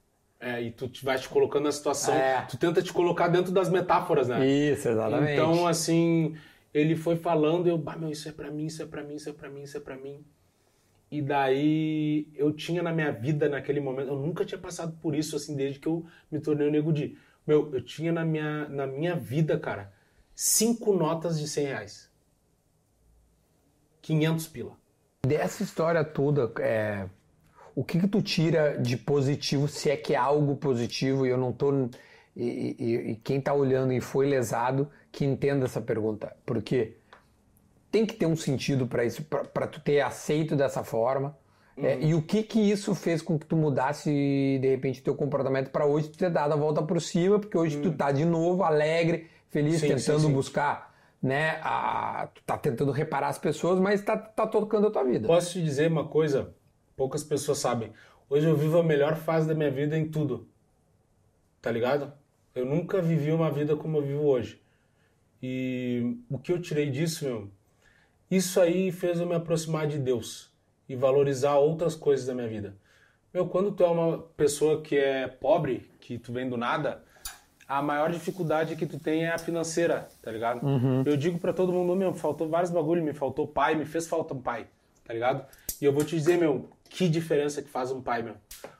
É, e tu te vai te colocando na situação, É. tu tenta te colocar dentro das metáforas, né? Isso, exatamente. Então, assim, ele foi falando, eu, bah, meu, isso é pra mim, isso é pra mim, isso é pra mim, isso é pra mim. E daí eu tinha na minha vida naquele momento, eu nunca tinha passado por isso assim desde que eu me tornei o Nego Di. Meu, eu tinha na minha, na minha vida, cara, cinco notas de 100 reais. 500 pila. Dessa história toda, é, o que que tu tira de positivo, se é que é algo positivo, e eu não tô... E, e- e quem tá olhando e foi lesado, que entenda essa pergunta. Porque tem que ter um sentido para isso, para tu ter aceito dessa forma. É, Uhum. e o que que isso fez com que tu mudasse, de repente, teu comportamento para hoje tu ter dado a volta por cima, porque hoje tu tá de novo alegre, feliz, Uhum. Sim, tentando sim, sim. buscar, né? A, tu tá tentando reparar as pessoas, mas tá, tá tocando a tua vida. Posso te dizer uma coisa? Poucas pessoas sabem. Hoje eu vivo a melhor fase da minha vida em tudo. Tá ligado? Eu nunca vivi uma vida como eu vivo hoje. E o que eu tirei disso, meu? Isso aí fez eu me aproximar de Deus e valorizar outras coisas da minha vida. Meu, quando tu é uma pessoa que é pobre, que tu vem do nada, a maior dificuldade que tu tem é a financeira, tá ligado? Eu digo pra todo mundo, meu, faltou vários bagulho, me faltou pai, me fez falta um pai, tá ligado? E eu vou te dizer, meu, que diferença que faz um pai, meu.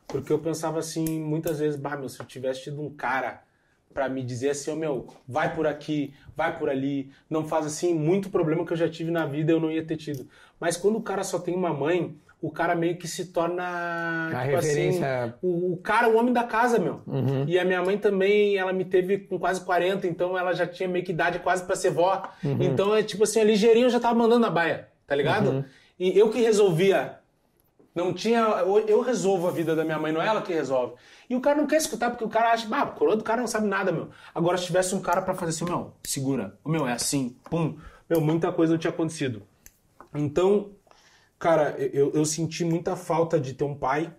Porque eu pensava assim, muitas vezes, bah, meu, se eu tivesse tido um cara pra me dizer assim, ó, meu, vai por aqui, vai por ali, não faz assim, muito problema que eu já tive na vida eu não ia ter tido. Mas quando o cara só tem uma mãe, o cara meio que se torna, A tipo assim, referência- o, o cara, o homem da casa, meu. E a minha mãe também, ela me teve com quase 40, então ela já tinha meio que idade quase pra ser vó. Então é tipo assim, a ligeirinho eu já tava mandando a baia, tá ligado? E eu que resolvia. Não tinha. Eu resolvo a vida da minha mãe, não é ela que resolve. E o cara não quer escutar, porque o cara acha, bah, o coroa do cara não sabe nada, meu. Agora, se tivesse um cara pra fazer assim, meu, segura. Ô, Meu, é assim, pum. Meu, muita coisa não tinha acontecido. Então, cara, eu, eu senti muita falta de ter um pai,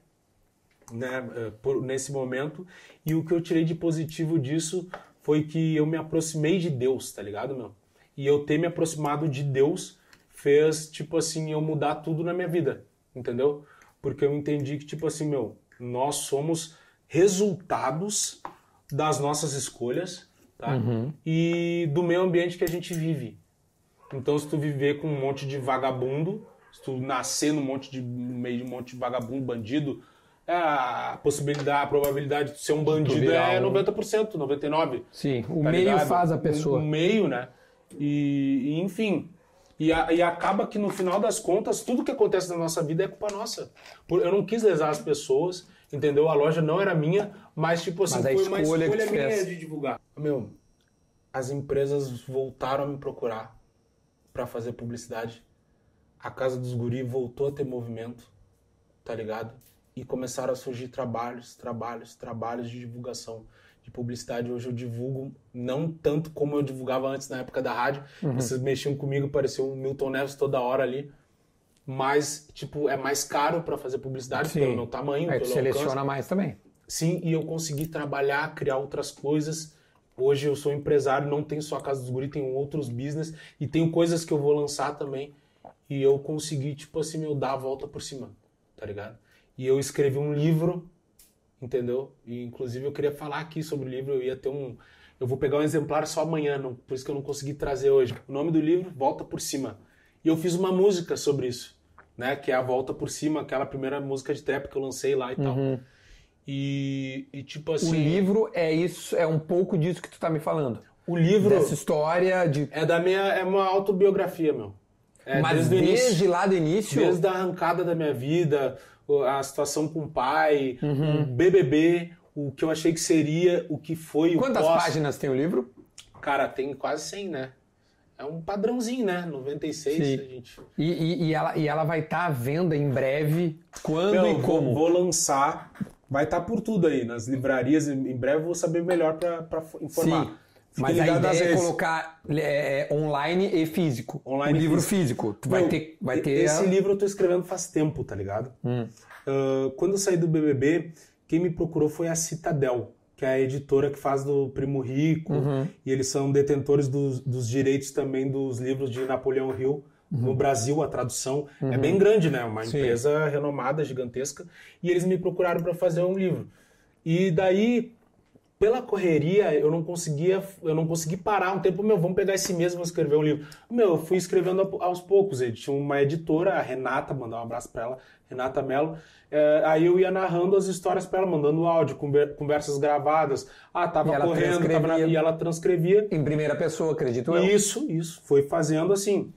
né, eh, por- nesse momento. E o que eu tirei de positivo disso foi que eu me aproximei de Deus, tá ligado, meu? E eu ter me aproximado de Deus fez, tipo assim, eu mudar tudo na minha vida, entendeu? Porque eu entendi que, tipo assim, meu, nós somos resultados das nossas escolhas, tá? E do meio ambiente que a gente vive. Então, se tu viver com um monte de vagabundo, se tu nascer num monte de, no meio de um monte de vagabundo, bandido, a possibilidade, a probabilidade de ser um bandido é um- 90%, 99%. Sim, o tá meio ligado? faz a pessoa. O, meio, né? E, e, enfim. E, a- e acaba que no final das contas, tudo que acontece na nossa vida é culpa nossa. Por- eu não quis lesar as pessoas, entendeu? A loja não era minha, mas tipo assim, Mas a foi uma escolha que escolha minha fez. de divulgar. Meu, as empresas voltaram a me procurar para fazer publicidade. A Casa dos Guri voltou a ter movimento, tá ligado? E começaram a surgir trabalhos, trabalhos, trabalhos de divulgação, de publicidade. Hoje eu divulgo não tanto como eu divulgava antes na época da rádio. Uhum. Vocês mexiam comigo, parecia o Milton Neves toda hora ali. Mas, tipo, é mais caro para fazer publicidade Sim. pelo meu tamanho, Aí tu pelo alcance. seleciona mais também. Sim, e eu consegui trabalhar, criar outras coisas. Hoje eu sou empresário, não tenho só a Casa dos Guri, tenho outros business e tenho coisas que eu vou lançar também. E eu consegui, tipo assim, meu, dar a volta por cima, tá ligado? E eu escrevi um livro, entendeu? E inclusive eu queria falar aqui sobre o livro, eu ia ter um. Eu vou pegar um exemplar só amanhã, não, por isso que eu não consegui trazer hoje. O nome do livro, Volta por Cima. E eu fiz uma música sobre isso, né? Que é a Volta por Cima, aquela primeira música de trap que eu lancei lá e tal. E, e, tipo assim. O livro é isso, é um pouco disso que tu tá me falando. O livro Dessa história de. é da minha. É uma autobiografia, meu. É, Mas desde o desde, início. lá do início. Desde a arrancada da minha vida, a situação com o pai, Uhum. o BBB, o que eu achei que seria, o que foi, Quantas o pós. páginas tem o livro? Cara, tem quase 100, né? É um padrãozinho, né? 96, Sim. a gente... E, e- e ela, e ela vai estar à venda em breve. Quando Meu, e como? Vou, lançar, vai estar por tudo aí, nas livrarias, em breve eu vou saber melhor pra informar. Sim. Fique Mas a ideia é colocar é, é, online e físico. Online o livro físico. Tu vai ter. Vai ter Esse a- livro eu tô escrevendo faz tempo, tá ligado? Hum. Ah, quando eu saí do BBB, quem me procurou foi a Citadel, que é a editora que faz do Primo Rico, Uhum. e eles são detentores dos, dos direitos também dos livros de Napoleão Hill. No Brasil, a tradução é bem grande, né? Uma Uhum. Sim. empresa renomada, gigantesca. E eles me procuraram para fazer um livro. E daí, pela correria, eu não conseguia, eu não consegui parar um tempo, meu, vamos pegar esse mês e escrever um livro. Meu, eu fui escrevendo aos poucos. Ele tinha uma editora, a Renata, mandar um abraço para ela, Renata Mello. É, aí eu ia narrando as histórias para ela, mandando áudio, conver- conversas gravadas. Ah, tava E correndo, tava na- e ela transcrevia. Em primeira pessoa, acredito eu. Isso, isso. Foi fazendo assim.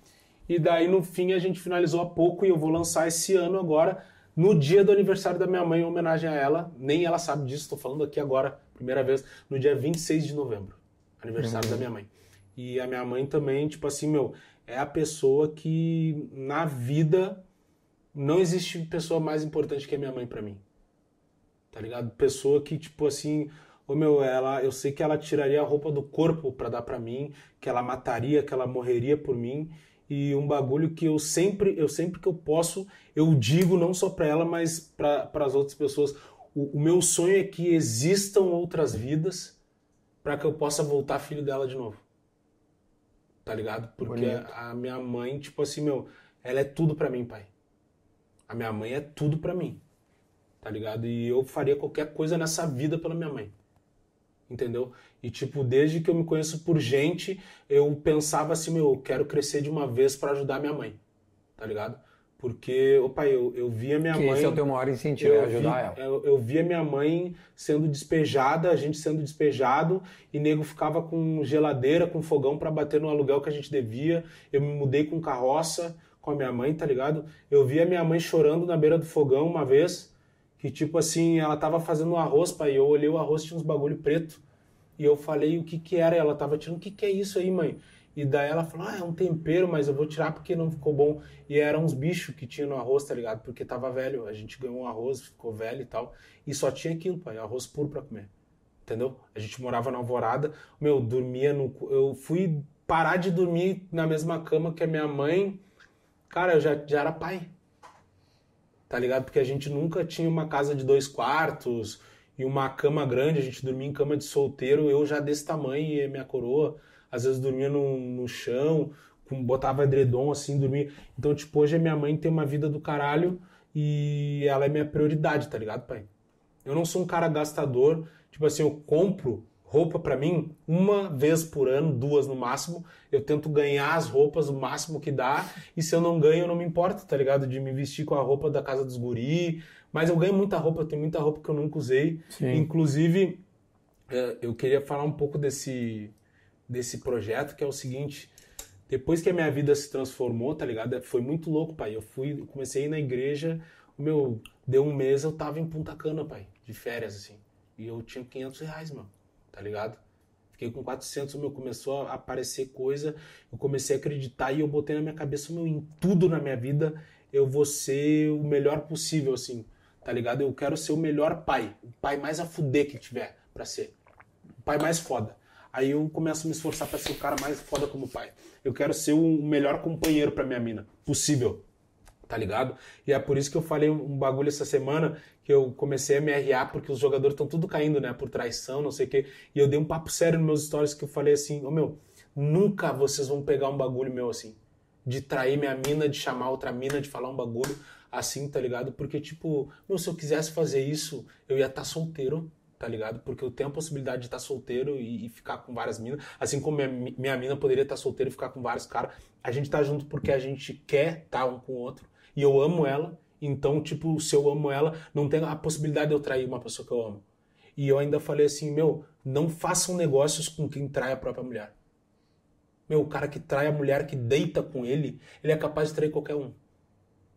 E daí, no fim, a gente finalizou há pouco e eu vou lançar esse ano agora, no dia do aniversário da minha mãe, em homenagem a ela. Nem ela sabe disso, estou falando aqui agora, primeira vez, no dia 26 de novembro. Aniversário da minha mãe. E a minha mãe também, tipo assim, meu, é a pessoa que na vida não existe pessoa mais importante que a minha mãe pra mim. Tá ligado? Pessoa que, tipo assim, ô meu, ela, eu sei que ela tiraria a roupa do corpo pra dar pra mim, que ela mataria, que ela morreria por mim. E um bagulho que eu sempre, eu sempre que eu posso, eu digo não só pra ela, mas para as outras pessoas. O, o meu sonho é que existam outras vidas pra que eu possa voltar filho dela de novo. Tá ligado? Porque Bonito. a minha mãe, tipo assim, meu, ela é tudo pra mim, pai. A minha mãe é tudo pra mim. Tá ligado? E eu faria qualquer coisa nessa vida pela minha mãe. Entendeu? E tipo, desde que eu me conheço por gente, eu pensava assim, meu, eu quero crescer de uma vez pra ajudar minha mãe. Tá ligado? Porque, opa, eu, eu via minha Que mãe. esse é o teu maior incentivo, é Eu ajudar vi- ela. Eu, eu via minha mãe sendo despejada, a gente sendo despejado, e nego ficava com geladeira, com fogão pra bater no aluguel que a gente devia. Eu me mudei com carroça com a minha mãe, tá ligado? Eu via minha mãe chorando na beira do fogão uma vez, que tipo assim, ela tava fazendo arroz, pai, e eu olhei o arroz, tinha uns bagulho preto. E eu falei o que que era, ela tava tirando, o que que é isso aí, mãe? E daí ela falou, ah, é um tempero, mas eu vou tirar porque não ficou bom. E eram uns bichos que tinha no arroz, tá ligado? Porque tava velho, a gente ganhou um arroz, ficou velho e tal. E só tinha aquilo, pai, arroz puro pra comer. Entendeu? A gente morava na alvorada, meu, dormia no... Eu fui parar de dormir na mesma cama que a minha mãe, cara, eu já, já era pai. Tá ligado? Porque a gente nunca tinha uma casa de dois quartos e uma cama grande, a gente dormia em cama de solteiro, eu já desse tamanho e minha coroa, às vezes dormia no, no chão, com, botava edredom assim, dormia. Então, tipo, hoje a minha mãe tem uma vida do caralho e ela é minha prioridade, tá ligado, pai? Eu não sou um cara gastador, tipo assim, eu compro roupa pra mim uma vez por ano, duas no máximo. Eu tento ganhar as roupas o máximo que dá, e se eu não ganho, eu não me importo, tá ligado? De me vestir com a roupa da casa dos guri. Mas eu ganho muita roupa, eu tenho muita roupa que eu nunca usei. Sim. Inclusive, eh, eu queria falar um pouco desse, desse projeto, que é o seguinte. Depois que a minha vida se transformou, tá ligado? Foi muito louco, pai. Eu fui, comecei a ir na igreja, meu, deu um mês, eu tava em Punta Cana, pai, de férias, assim. E eu tinha 500 reais, mano, tá ligado? Fiquei com 400, meu, começou a aparecer coisa, eu comecei a acreditar e eu botei na minha cabeça, meu, em tudo na minha vida eu vou ser o melhor possível, assim, tá ligado? Eu quero ser o melhor pai, o pai mais a fuder que tiver pra ser, o pai mais foda. Aí eu começo a me esforçar pra ser o cara mais foda como pai. Eu quero ser o melhor companheiro pra minha mina, possível, tá ligado? E é por isso que eu falei um bagulho essa semana que eu comecei a me porque os jogadores estão tudo caindo, né? Por traição, não sei o quê. E eu dei um papo sério nos meus stories que eu falei assim: Ô meu, nunca vocês vão pegar um bagulho meu assim. De trair minha mina, de chamar outra mina, de falar um bagulho assim, tá ligado? Porque, tipo, meu, se eu quisesse fazer isso, eu ia estar solteiro tá ligado? Porque eu tenho a possibilidade de estar solteiro e, e ficar com várias minas, assim como minha, minha mina poderia estar solteira e ficar com vários caras. A gente tá junto porque a gente quer estar um com o outro. E eu amo ela, então, tipo, se eu amo ela, não tem a possibilidade de eu trair uma pessoa que eu amo. E eu ainda falei assim, meu, não façam negócios com quem trai a própria mulher. Meu, o cara que trai a mulher que deita com ele, ele é capaz de trair qualquer um.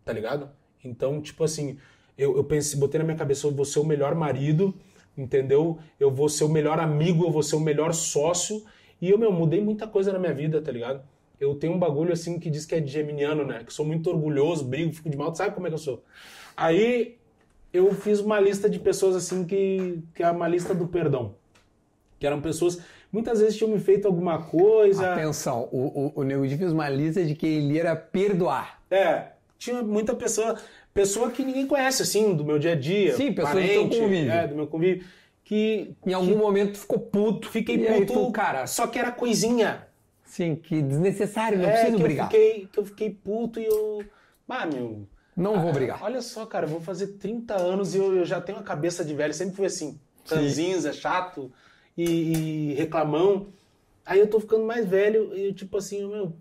Tá ligado? Então, tipo assim, eu, eu pensei, botei na minha cabeça, eu vou ser o melhor marido, entendeu? Eu vou ser o melhor amigo, eu vou ser o melhor sócio. E eu, meu, mudei muita coisa na minha vida, tá ligado? Eu tenho um bagulho assim que diz que é de geminiano, né? Que sou muito orgulhoso, brigo, fico de mal, sabe como é que eu sou? Aí eu fiz uma lista de pessoas assim que, que é uma lista do perdão. Que eram pessoas muitas vezes tinham me feito alguma coisa. Atenção, o, o, o Nego fez uma lista de que ele ia perdoar. É, tinha muita pessoa, pessoa que ninguém conhece, assim, do meu dia a dia. Sim, pessoa parente, do teu convívio. É, do meu convívio. Que. Em algum que, momento ficou puto. Fiquei puto, tu, cara. Só que era coisinha. Sim, que desnecessário, não é, preciso que brigar. Eu fiquei, que eu fiquei puto e eu. Ah, meu. Não vou brigar. Olha só, cara, eu vou fazer 30 anos e eu, eu já tenho a cabeça de velho. Sempre fui assim. Ranzinza, chato e, e, reclamão. Aí eu tô ficando mais velho e tipo assim, meu.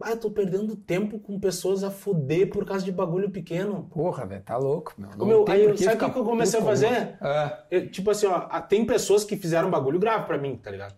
Ah, eu tô perdendo tempo com pessoas a fuder por causa de bagulho pequeno. Porra, velho, tá louco, meu. Não meu aí, sabe o que, que eu comecei a fazer? É. Eu, tipo assim, ó, tem pessoas que fizeram bagulho grave para mim, tá ligado?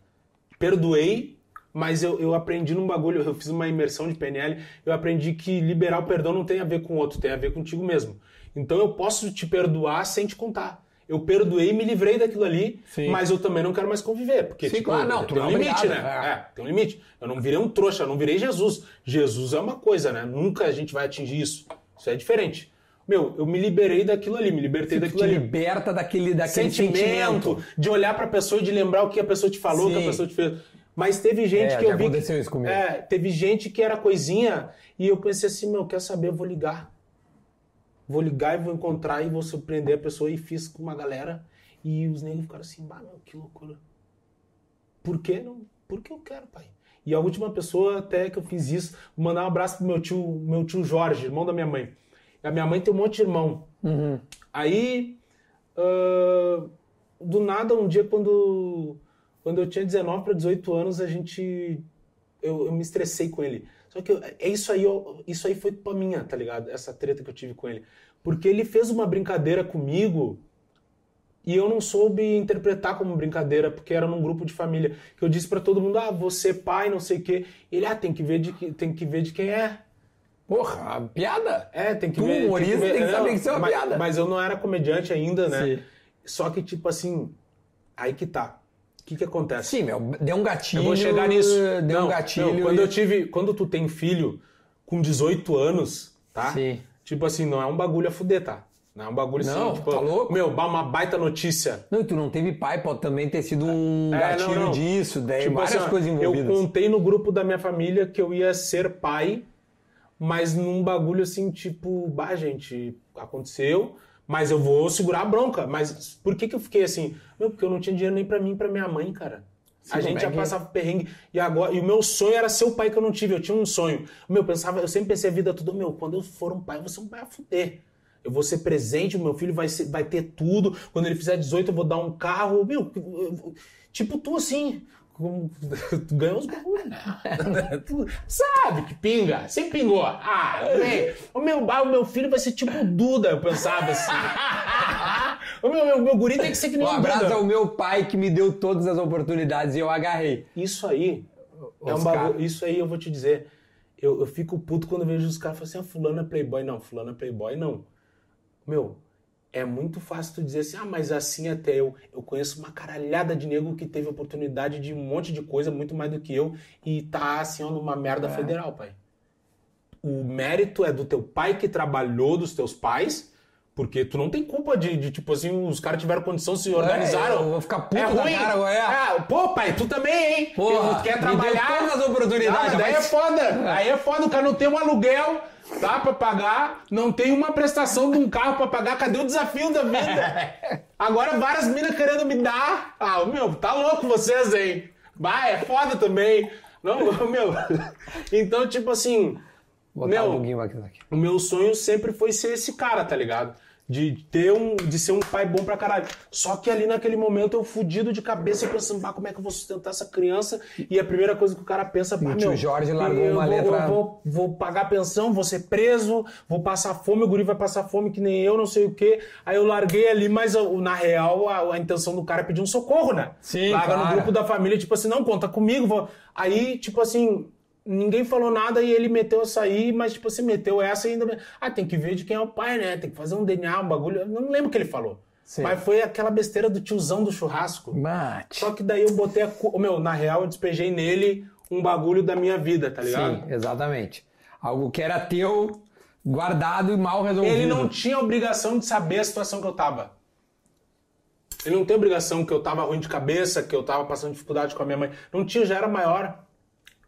Perdoei mas eu, eu aprendi num bagulho, eu fiz uma imersão de PNL, eu aprendi que liberar o perdão não tem a ver com o outro, tem a ver contigo mesmo. Então eu posso te perdoar sem te contar. Eu perdoei e me livrei daquilo ali, Sim. mas eu também não quero mais conviver. Porque, Sim, tipo, claro, não, tem um limite, obrigado, né? É. é, tem um limite. Eu não virei um trouxa, eu não virei Jesus. Jesus é uma coisa, né? Nunca a gente vai atingir isso. Isso é diferente. Meu, eu me liberei daquilo ali, me libertei Você daquilo ali. liberta daquele, daquele sentimento, sentimento, de olhar pra pessoa e de lembrar o que a pessoa te falou, o que a pessoa te fez. Mas teve gente é, que eu vi. aconteceu isso comigo. É, teve gente que era coisinha e eu pensei assim, meu, quer saber, eu vou ligar. Vou ligar e vou encontrar e vou surpreender a pessoa e fiz com uma galera. E os negros ficaram assim, bah, meu, que loucura. Por que não? Porque eu quero, pai. E a última pessoa até que eu fiz isso, vou mandar um abraço pro meu tio, meu tio Jorge, irmão da minha mãe. A minha mãe tem um monte de irmão. Uhum. Aí, uh, do nada, um dia quando quando eu tinha 19 para 18 anos, a gente. Eu, eu, me estressei com ele. Só que é isso aí, eu, isso aí foi culpa minha, tá ligado? Essa treta que eu tive com ele. Porque ele fez uma brincadeira comigo e eu não soube interpretar como brincadeira, porque era num grupo de família. Que eu disse para todo mundo: ah, você pai, não sei o quê. Ele, ah, tem que ver de, tem que ver de quem é. Porra, piada? É, tem que tu, ver. humorista, tem que, tem que saber que isso é uma mas, piada. Mas eu não era comediante ainda, né? Sim. Só que, tipo assim, aí que tá. O que, que acontece? Sim, meu, deu um gatilho. Eu vou chegar nisso. Deu não, um gatilho. Não, quando eu tive. Quando tu tem filho com 18 anos, tá? Sim. Tipo assim, não é um bagulho a fuder, tá? Não é um bagulho não, assim, tipo, tá louco? meu, uma baita notícia. Não, e tu não teve pai, pode também ter sido um É, gatilho não, não. disso, daí Tipo várias assim, coisas envolvidas. Eu contei no grupo da minha família que eu ia ser pai, mas num bagulho assim, tipo, bah, gente, aconteceu, mas eu vou segurar a bronca. Mas por que que eu fiquei assim? Meu, porque eu não tinha dinheiro nem pra mim pra minha mãe, cara. Sim, a gente já passava perrengue e agora e o meu sonho era ser o pai que eu não tive. Eu tinha um sonho. Meu, eu pensava, eu sempre pensei a vida toda, meu, quando eu for um pai, eu vou ser um pai a fuder. Eu vou ser presente, o meu filho vai, ser- vai ter tudo. Quando ele fizer 18, eu vou dar um carro. Meu, eu- tipo tu assim. Com- Tu ganhou os bagulhos? Tu sabe que pinga, sempre pingou. Ah, o meu, o meu filho vai ser tipo o Duda, eu pensava assim. o meu, meu, meu guri tem que ser que nem Um abraço Duda. ao meu pai que me deu todas as oportunidades e eu agarrei. Isso aí é um bagulho. Isso aí eu vou te dizer. Eu, eu fico puto quando vejo os caras falando assim: ah, fulano é playboy. Não, fulano é playboy, não. Meu, é muito fácil tu dizer assim: ah, mas assim até eu. Eu conheço uma caralhada de nego que teve oportunidade de um monte de coisa, muito mais do que eu, e tá assim, ó, numa merda federal, pai. O mérito é do teu pai que trabalhou, dos teus pais. Porque tu não tem culpa de, de, tipo assim, os caras tiveram condição, se organizaram. eu vou ficar puto é ruim. cara, ué. Ah, pô, pai, tu também, hein? Porra, tu quer me deu trabalhar. todas as oportunidades, daí mas- é foda. Aí é foda, o cara não tem um aluguel, tá? Pra pagar, não tem uma prestação de um carro pra pagar. Cadê o desafio da vida? Agora várias minas querendo me dar. Ah, meu, tá louco vocês, hein? Vai, é foda também. Não, meu. Então, tipo assim. Botar meu, um o meu sonho sempre foi ser esse cara, tá ligado? De ter um. De ser um pai bom pra caralho. Só que ali naquele momento eu fudido de cabeça, pensando, bah, como é que eu vou sustentar essa criança? E a primeira coisa que o cara pensa, tio meu. Jorge largou eu uma vou, letra- vou, vou pagar pensão, vou ser preso, vou passar fome, o guri vai passar fome que nem eu, não sei o quê. Aí eu larguei ali, mas na real a, a intenção do cara é pedir um socorro, né? Sim, Larga claro. no grupo da família, tipo assim, não, conta comigo. Vou... Aí, tipo assim, ninguém falou nada e ele meteu essa aí, mas tipo assim, meteu essa e ainda. Ah, tem que ver de quem é o pai, né? Tem que fazer um DNA, um bagulho. Eu não lembro o que ele falou. Sim. Mas foi aquela besteira do tiozão do churrasco. Mate. Só que daí eu botei a. cu- Meu, na real, eu despejei nele um bagulho da minha vida, tá ligado? Sim, exatamente. Algo que era teu, guardado e mal resolvido. Ele não tinha obrigação de saber a situação que eu tava. Ele não tem obrigação que eu tava ruim de cabeça, que eu tava passando dificuldade com a minha mãe. Não tinha, já era maior.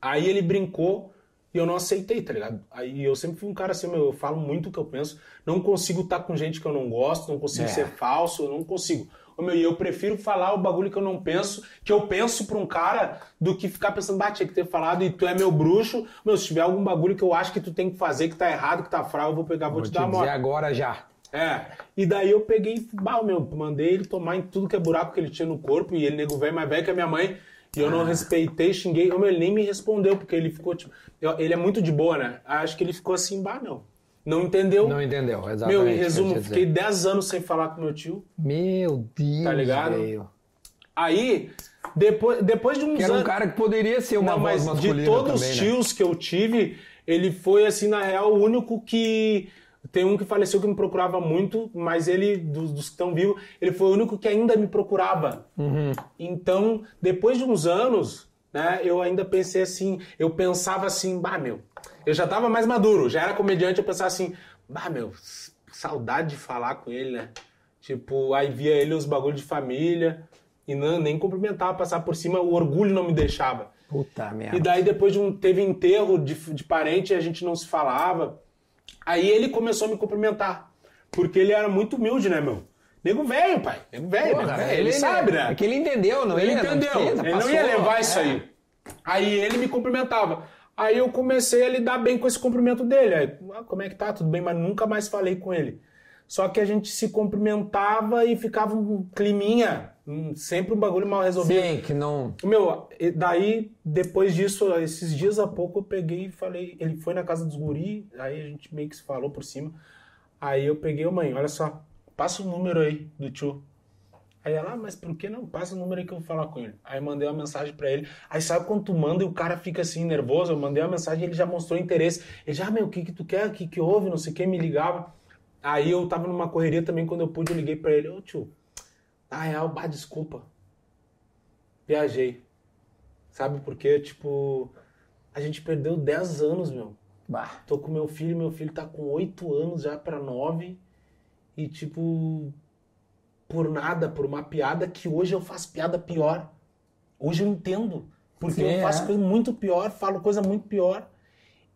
Aí ele brincou e eu não aceitei, tá ligado? Aí eu sempre fui um cara assim, meu, eu falo muito o que eu penso. Não consigo estar com gente que eu não gosto, não consigo É. ser falso, eu não consigo. Ô, meu, e eu prefiro falar o bagulho que eu não penso, que eu penso pra um cara, do que ficar pensando, bah, tinha que ter falado e tu é meu bruxo. Meu, se tiver algum bagulho que eu acho que tu tem que fazer, que tá errado, que tá fraco, eu vou pegar, vou, Vou te te dar a moto. agora já. É. E daí eu peguei bah, meu, mandei ele tomar em tudo que é buraco que ele tinha no corpo. E ele, nego velho, mais velho que a minha mãe. E eu não Ah. respeitei, xinguei. Meu, ele nem me respondeu, porque ele ficou, tipo... eu- ele é muito de boa, né? Acho que ele ficou assim, bah, meu. Não entendeu. Não entendeu, exatamente. meu, em resumo, fiquei 10 anos sem falar com meu tio. Meu Deus, Tá ligado? velho. Aí, depois, depois de uns Que era um anos... cara que poderia ser uma Não, voz mas de masculina todos também, os né? tios que eu tive, ele foi, assim, na real, o único que. Tem um que faleceu que me procurava muito, mas ele, dos, dos que estão vivos, ele foi o único que ainda me procurava. Uhum. Então, depois de uns anos, né, eu ainda pensei assim, eu pensava assim, bah, meu, eu já tava mais maduro, já era comediante, eu pensava assim, bah, meu, saudade de falar com ele, né? Tipo, aí via ele os bagulhos de família, e não, nem cumprimentava, passar por cima, o orgulho não me deixava. Puta merda. E daí depois de um teve enterro de, de parente e a gente não se falava. Aí ele começou a me cumprimentar. Porque ele era muito humilde, né, meu? Nego velho, pai. Nego velho, velho. Ele, sabe, né? É que ele entendeu, não Ele ia? entendeu. Não precisa, ele não ia levar isso é. aí. Aí ele me cumprimentava. Aí eu comecei a lidar bem com esse cumprimento dele. Aí, ah, como é que tá? Tudo bem, mas nunca mais falei com ele. Só que a gente se cumprimentava e ficava um climinha, sempre um bagulho mal resolvido. Sim, que não... Meu, e daí, depois disso, esses dias há pouco, eu peguei e falei. Ele foi na casa dos guri, aí a gente meio que se falou por cima. Aí eu peguei, mãe, olha só, passa o número aí do tio. Aí ela, ah, mas por que não? Passa o número aí que eu vou falar com ele. Aí mandei uma mensagem pra ele. Aí sabe quando tu manda e o cara fica assim, nervoso? Eu mandei uma mensagem e ele já mostrou interesse. Ele já, ah, meu, o que que tu quer? O que que houve? Não sei o que, me ligava. Aí eu tava numa correria também, quando eu pude, eu liguei pra ele. Ô tio, na real, bah, desculpa. Viajei. Sabe por quê? Tipo, a gente perdeu 10 anos, meu. Bah. Tô com meu filho, meu filho tá com 8 anos já pra 9. E tipo, por nada, por uma piada que hoje eu faço piada pior. Hoje eu entendo. Porque Sim, eu faço é. coisa muito pior, falo coisa muito pior.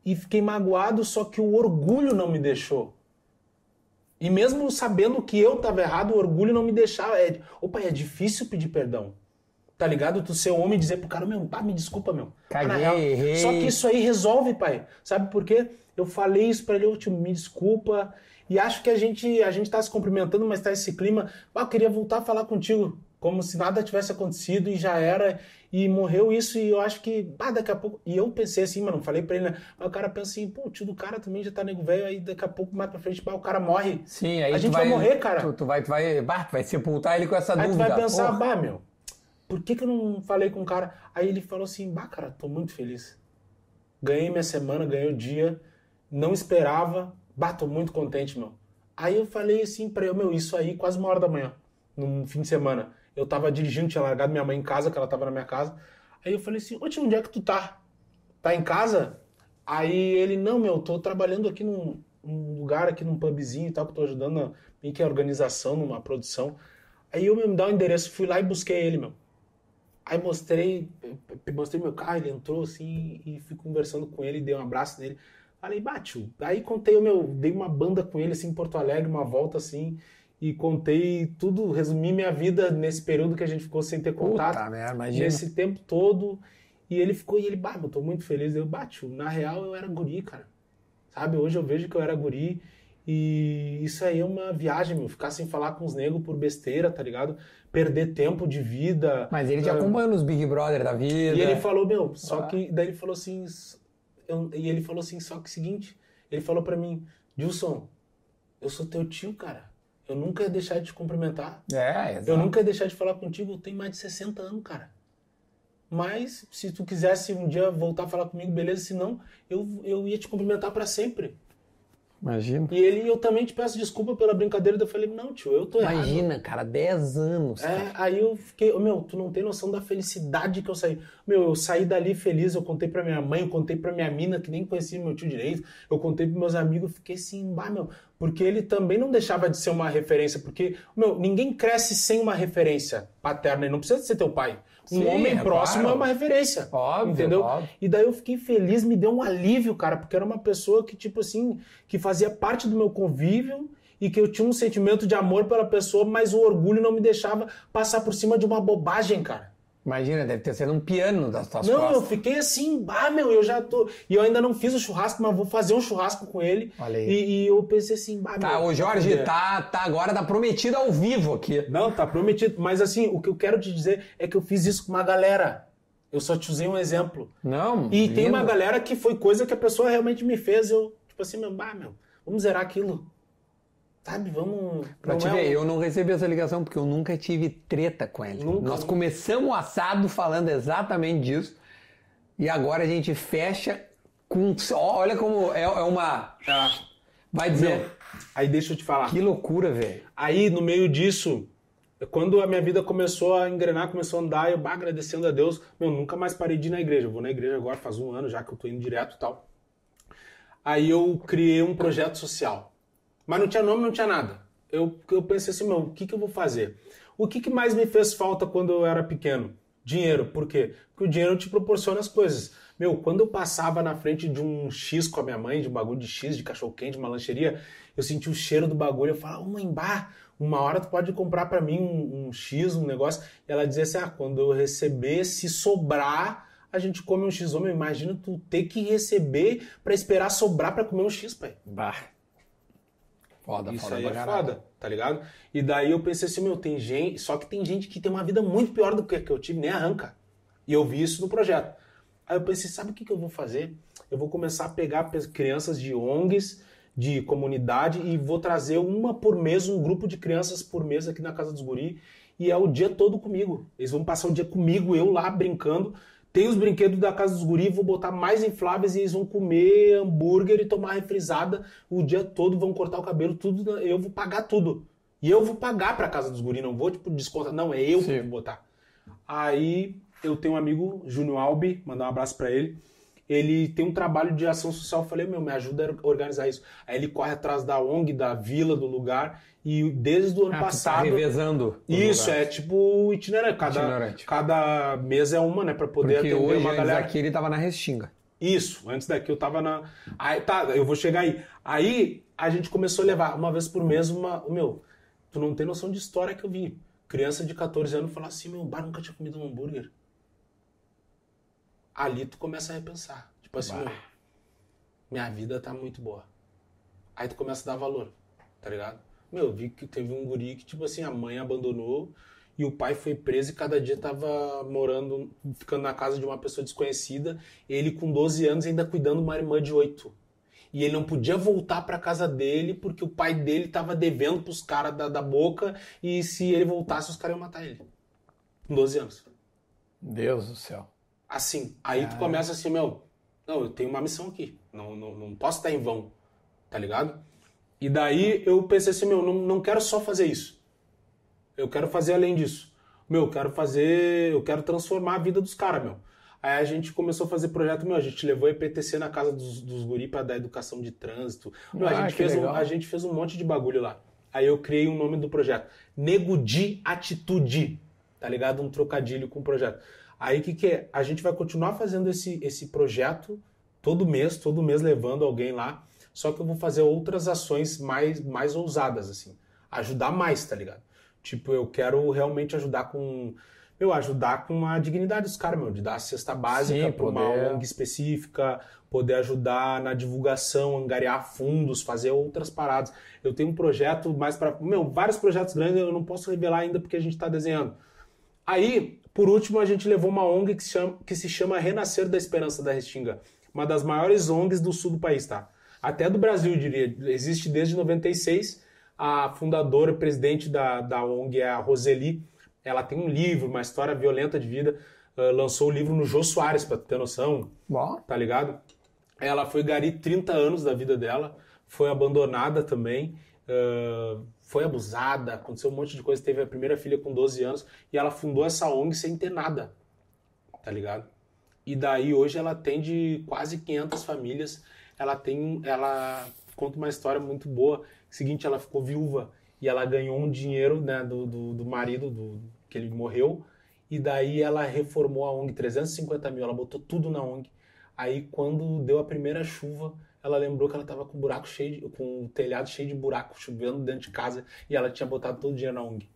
E fiquei magoado, só que o orgulho não me deixou. E mesmo sabendo que eu tava errado, o orgulho não me deixava. É, opa, é difícil pedir perdão. Tá ligado? Tu ser homem e dizer pro cara, meu, pá, me desculpa, meu. Ah, Caguei, real, errei. Só que isso aí resolve, pai. Sabe por quê? Eu falei isso pra ele, ô tio, me desculpa. E acho que a gente, a gente tá se cumprimentando, mas tá esse clima. Ah, eu queria voltar a falar contigo. Como se nada tivesse acontecido e já era. E morreu isso, e eu acho que, ah, daqui a pouco. E eu pensei assim, mano, falei pra ele, né? Mas o cara pensa assim, pô, o tio do cara também já tá nego velho, aí daqui a pouco, mais pra frente, pá, o cara morre. Sim, aí A tu gente vai morrer, cara. Tu, tu vai, tu vai, bah, tu vai sepultar ele com essa Aí tu dúvida. vai pensar, Porra. bah, meu, por que, que eu não falei com o cara? Aí ele falou assim, bah, cara, tô muito feliz. Ganhei minha semana, ganhei o dia, não esperava, bah, tô muito contente, meu. Aí eu falei assim pra ele, meu, isso aí quase uma hora da manhã, num fim de semana. Eu tava dirigindo, tinha largado minha mãe em casa, que ela tava na minha casa. Aí eu falei assim, ô tio, onde é que tu tá? Tá em casa? Aí ele, não, meu, tô trabalhando aqui num, num lugar, aqui num pubzinho e tal, que tô ajudando na, meio que a organização, numa produção. Aí eu mesmo dá o endereço, fui lá e busquei ele, meu. Aí mostrei, mostrei meu carro, ele entrou assim e fui conversando com ele, dei um abraço nele. Falei, bate. Aí contei o meu, dei uma banda com ele assim em Porto Alegre, uma volta assim, e contei tudo, resumi minha vida nesse período que a gente ficou sem ter contato Puta merda, imagina. nesse tempo todo. E ele ficou, e ele, bah, eu tô muito feliz. Eu, bate, na real eu era guri, cara. Sabe, hoje eu vejo que eu era guri E isso aí é uma viagem, meu. Ficar sem falar com os negros por besteira, tá ligado? Perder tempo de vida. Mas ele te Ah, acompanha nos Big Brother da vida. E ele falou, meu, só Ah. que. Daí ele falou assim. eu- e ele falou assim, só que seguinte. Ele falou pra mim, Dilson, eu sou teu tio, cara. Eu nunca ia deixar de te cumprimentar. É, exato. Eu nunca ia deixar de falar contigo. Eu tenho mais de 60 anos, cara. Mas se tu quisesse um dia voltar a falar comigo, beleza. Se não, eu, eu ia te cumprimentar pra sempre. Imagina. E ele, eu também te peço desculpa pela brincadeira. Eu falei, não, tio, eu tô errado. Imagina, cara, 10 anos. É, cara. aí eu fiquei, meu, tu não tem noção da felicidade que eu saí. Meu, eu saí dali feliz, eu contei pra minha mãe, eu contei pra minha mina, que nem conhecia meu tio direito, eu contei pros meus amigos, eu fiquei assim, bah, meu, porque ele também não deixava de ser uma referência, porque, meu, ninguém cresce sem uma referência paterna, e não precisa ser teu pai. Um Sim, homem é próximo claro. é uma referência. Óbvio, entendeu? óbvio. E daí eu fiquei feliz, me deu um alívio, cara, porque era uma pessoa que, tipo assim, que fazia parte do meu convívio e que eu tinha um sentimento de amor pela pessoa, mas o orgulho não me deixava passar por cima de uma bobagem, cara. Imagina, deve ter sido um piano das tuas Não, eu costas. fiquei assim, ah, meu, eu já tô. E eu ainda não fiz o churrasco, mas vou fazer um churrasco com ele. Olha aí. E, e eu pensei assim, bah, Tá, meu, o Jorge tá, tá agora, tá prometido ao vivo aqui. Não, tá prometido. Mas assim, o que eu quero te dizer é que eu fiz isso com uma galera. Eu só te usei um exemplo. Não, E tem lindo. uma galera que foi coisa que a pessoa realmente me fez. Eu, tipo assim, meu, bah, meu, vamos zerar aquilo. Sabe, vamos. Pra te é ver, um- eu não recebi essa ligação porque eu nunca tive treta com ele. Nunca, Nós nunca. começamos o assado falando exatamente disso e agora a gente fecha com. Olha como é, é uma. Vai dizer. Meu, aí deixa eu te falar. Que loucura, velho. Aí, no meio disso, quando a minha vida começou a engrenar, começou a andar, eu bah, agradecendo a Deus, meu, nunca mais parei de ir na igreja. Eu vou na igreja agora faz um ano já que eu tô indo direto e tal. Aí eu criei um projeto social. Mas não tinha nome, não tinha nada. Eu, eu pensei assim, meu, o que, que eu vou fazer? O que, que mais me fez falta quando eu era pequeno? Dinheiro. Por quê? Porque o dinheiro te proporciona as coisas. Meu, quando eu passava na frente de um X com a minha mãe, de um bagulho de X, de cachorro-quente, uma lancheria, eu sentia o cheiro do bagulho. Eu falava, mãe, bah, uma hora tu pode comprar pra mim um, um X, um negócio. E ela dizia assim, ah, quando eu receber, se sobrar, a gente come um X. Meu, imagina tu ter que receber pra esperar sobrar pra comer um X, pai. Bah. Foda, Isso foda aí é caralho. foda, tá ligado? E daí eu pensei assim, meu, tem gente. Só que tem gente que tem uma vida muito pior do que a que eu tive, nem arranca. E eu vi isso no projeto. Aí eu pensei, sabe o que, que eu vou fazer? Eu vou começar a pegar pe- crianças de ONGs, de comunidade, e vou trazer uma por mês, um grupo de crianças por mês aqui na Casa dos Guri. E é o dia todo comigo. Eles vão passar o dia comigo, eu lá brincando. Tem os brinquedos da Casa dos Guri, vou botar mais infláveis e eles vão comer hambúrguer e tomar refrisada o dia todo, vão cortar o cabelo, tudo. Eu vou pagar tudo. E eu vou pagar pra Casa dos Guri, não vou, tipo, descontar. Não, é eu que Sim. vou botar. Aí eu tenho um amigo, Júnior Albi, mandar um abraço pra ele. Ele tem um trabalho de ação social. Eu falei, meu, me ajuda a organizar isso. Aí ele corre atrás da ONG, da vila, do lugar. E desde o ano Ah, tu tá passado. revezando. os Isso, lugares. é tipo itinerante. Cada, Itinerante. cada mesa é uma, né? Pra poder Porque atender hoje, uma antes galera. daqui, ele tava na Restinga. Isso, antes daqui eu tava na. Aí tá, eu vou chegar aí. Aí a gente começou a levar uma vez por mês uma. o Meu, tu não tem noção de história que eu vi. Criança de 14 anos falar assim: meu, bar nunca tinha comido um hambúrguer. Ali tu começa a repensar. Tipo assim, meu, minha vida tá muito boa. Aí tu começa a dar valor, tá ligado? Meu, eu vi que teve um guri que, tipo assim, a mãe abandonou e o pai foi preso e cada dia tava morando, ficando na casa de uma pessoa desconhecida. Ele, com 12 anos, ainda cuidando de uma irmã de 8. E ele não podia voltar pra casa dele porque o pai dele tava devendo pros caras da, da boca e se ele voltasse, os caras iam matar ele. Com 12 anos. Deus do céu. Assim, aí tu começa assim, meu, não, eu tenho uma missão aqui. Não, não, não posso estar em vão, tá ligado? E daí eu pensei assim, meu, não, não quero só fazer isso. Eu quero fazer além disso. Meu, eu quero fazer, eu quero transformar a vida dos caras, meu. Aí a gente começou a fazer projeto, meu, a gente levou a EPTC na casa dos, dos guri pra dar educação de trânsito. Meu, Ah, a, gente fez um, a gente fez um monte de bagulho lá. Aí eu criei um nome do projeto. Nego de Atitude. Tá ligado? Um trocadilho com o projeto. Aí o que, que é? A gente vai continuar fazendo esse, esse projeto todo mês, todo mês levando alguém lá. Só que eu vou fazer outras ações mais, mais ousadas, assim. Ajudar mais, tá ligado? Tipo, eu quero realmente ajudar com meu, ajudar com a dignidade dos caras, meu, de dar a cesta básica para uma ONG específica, poder ajudar na divulgação, angariar fundos, fazer outras paradas. Eu tenho um projeto mais para, meu, vários projetos grandes eu não posso revelar ainda porque a gente está desenhando. Aí, por último, a gente levou uma ONG que se chama, que se chama Renascer da Esperança da Restinga, uma das maiores ONGs do sul do país, tá? Até do Brasil, eu diria. Existe desde 96. A fundadora e presidente da, da ONG é a Roseli. Ela tem um livro, uma história violenta de vida. Ah, lançou o livro no Jô Soares, pra ter noção Bom, tá ligado? Ela foi gari 30 anos da vida dela, foi abandonada também, ãh, foi abusada, aconteceu um monte de coisa, teve a primeira filha com 12 anos e ela fundou essa ONG sem ter nada, tá ligado? E daí hoje ela atende quase 500 famílias, ela tem, ela conta uma história muito boa, seguinte, ela ficou viúva e ela ganhou um dinheiro né, do, do, do marido, do, que ele morreu, e daí ela reformou a ONG, 350 mil, ela botou tudo na ONG. Aí quando deu a primeira chuva, ela lembrou que ela estava com um buraco cheio, de, com o telhado cheio de buraco, chovendo dentro de casa, e ela tinha botado todo o dinheiro na ONG.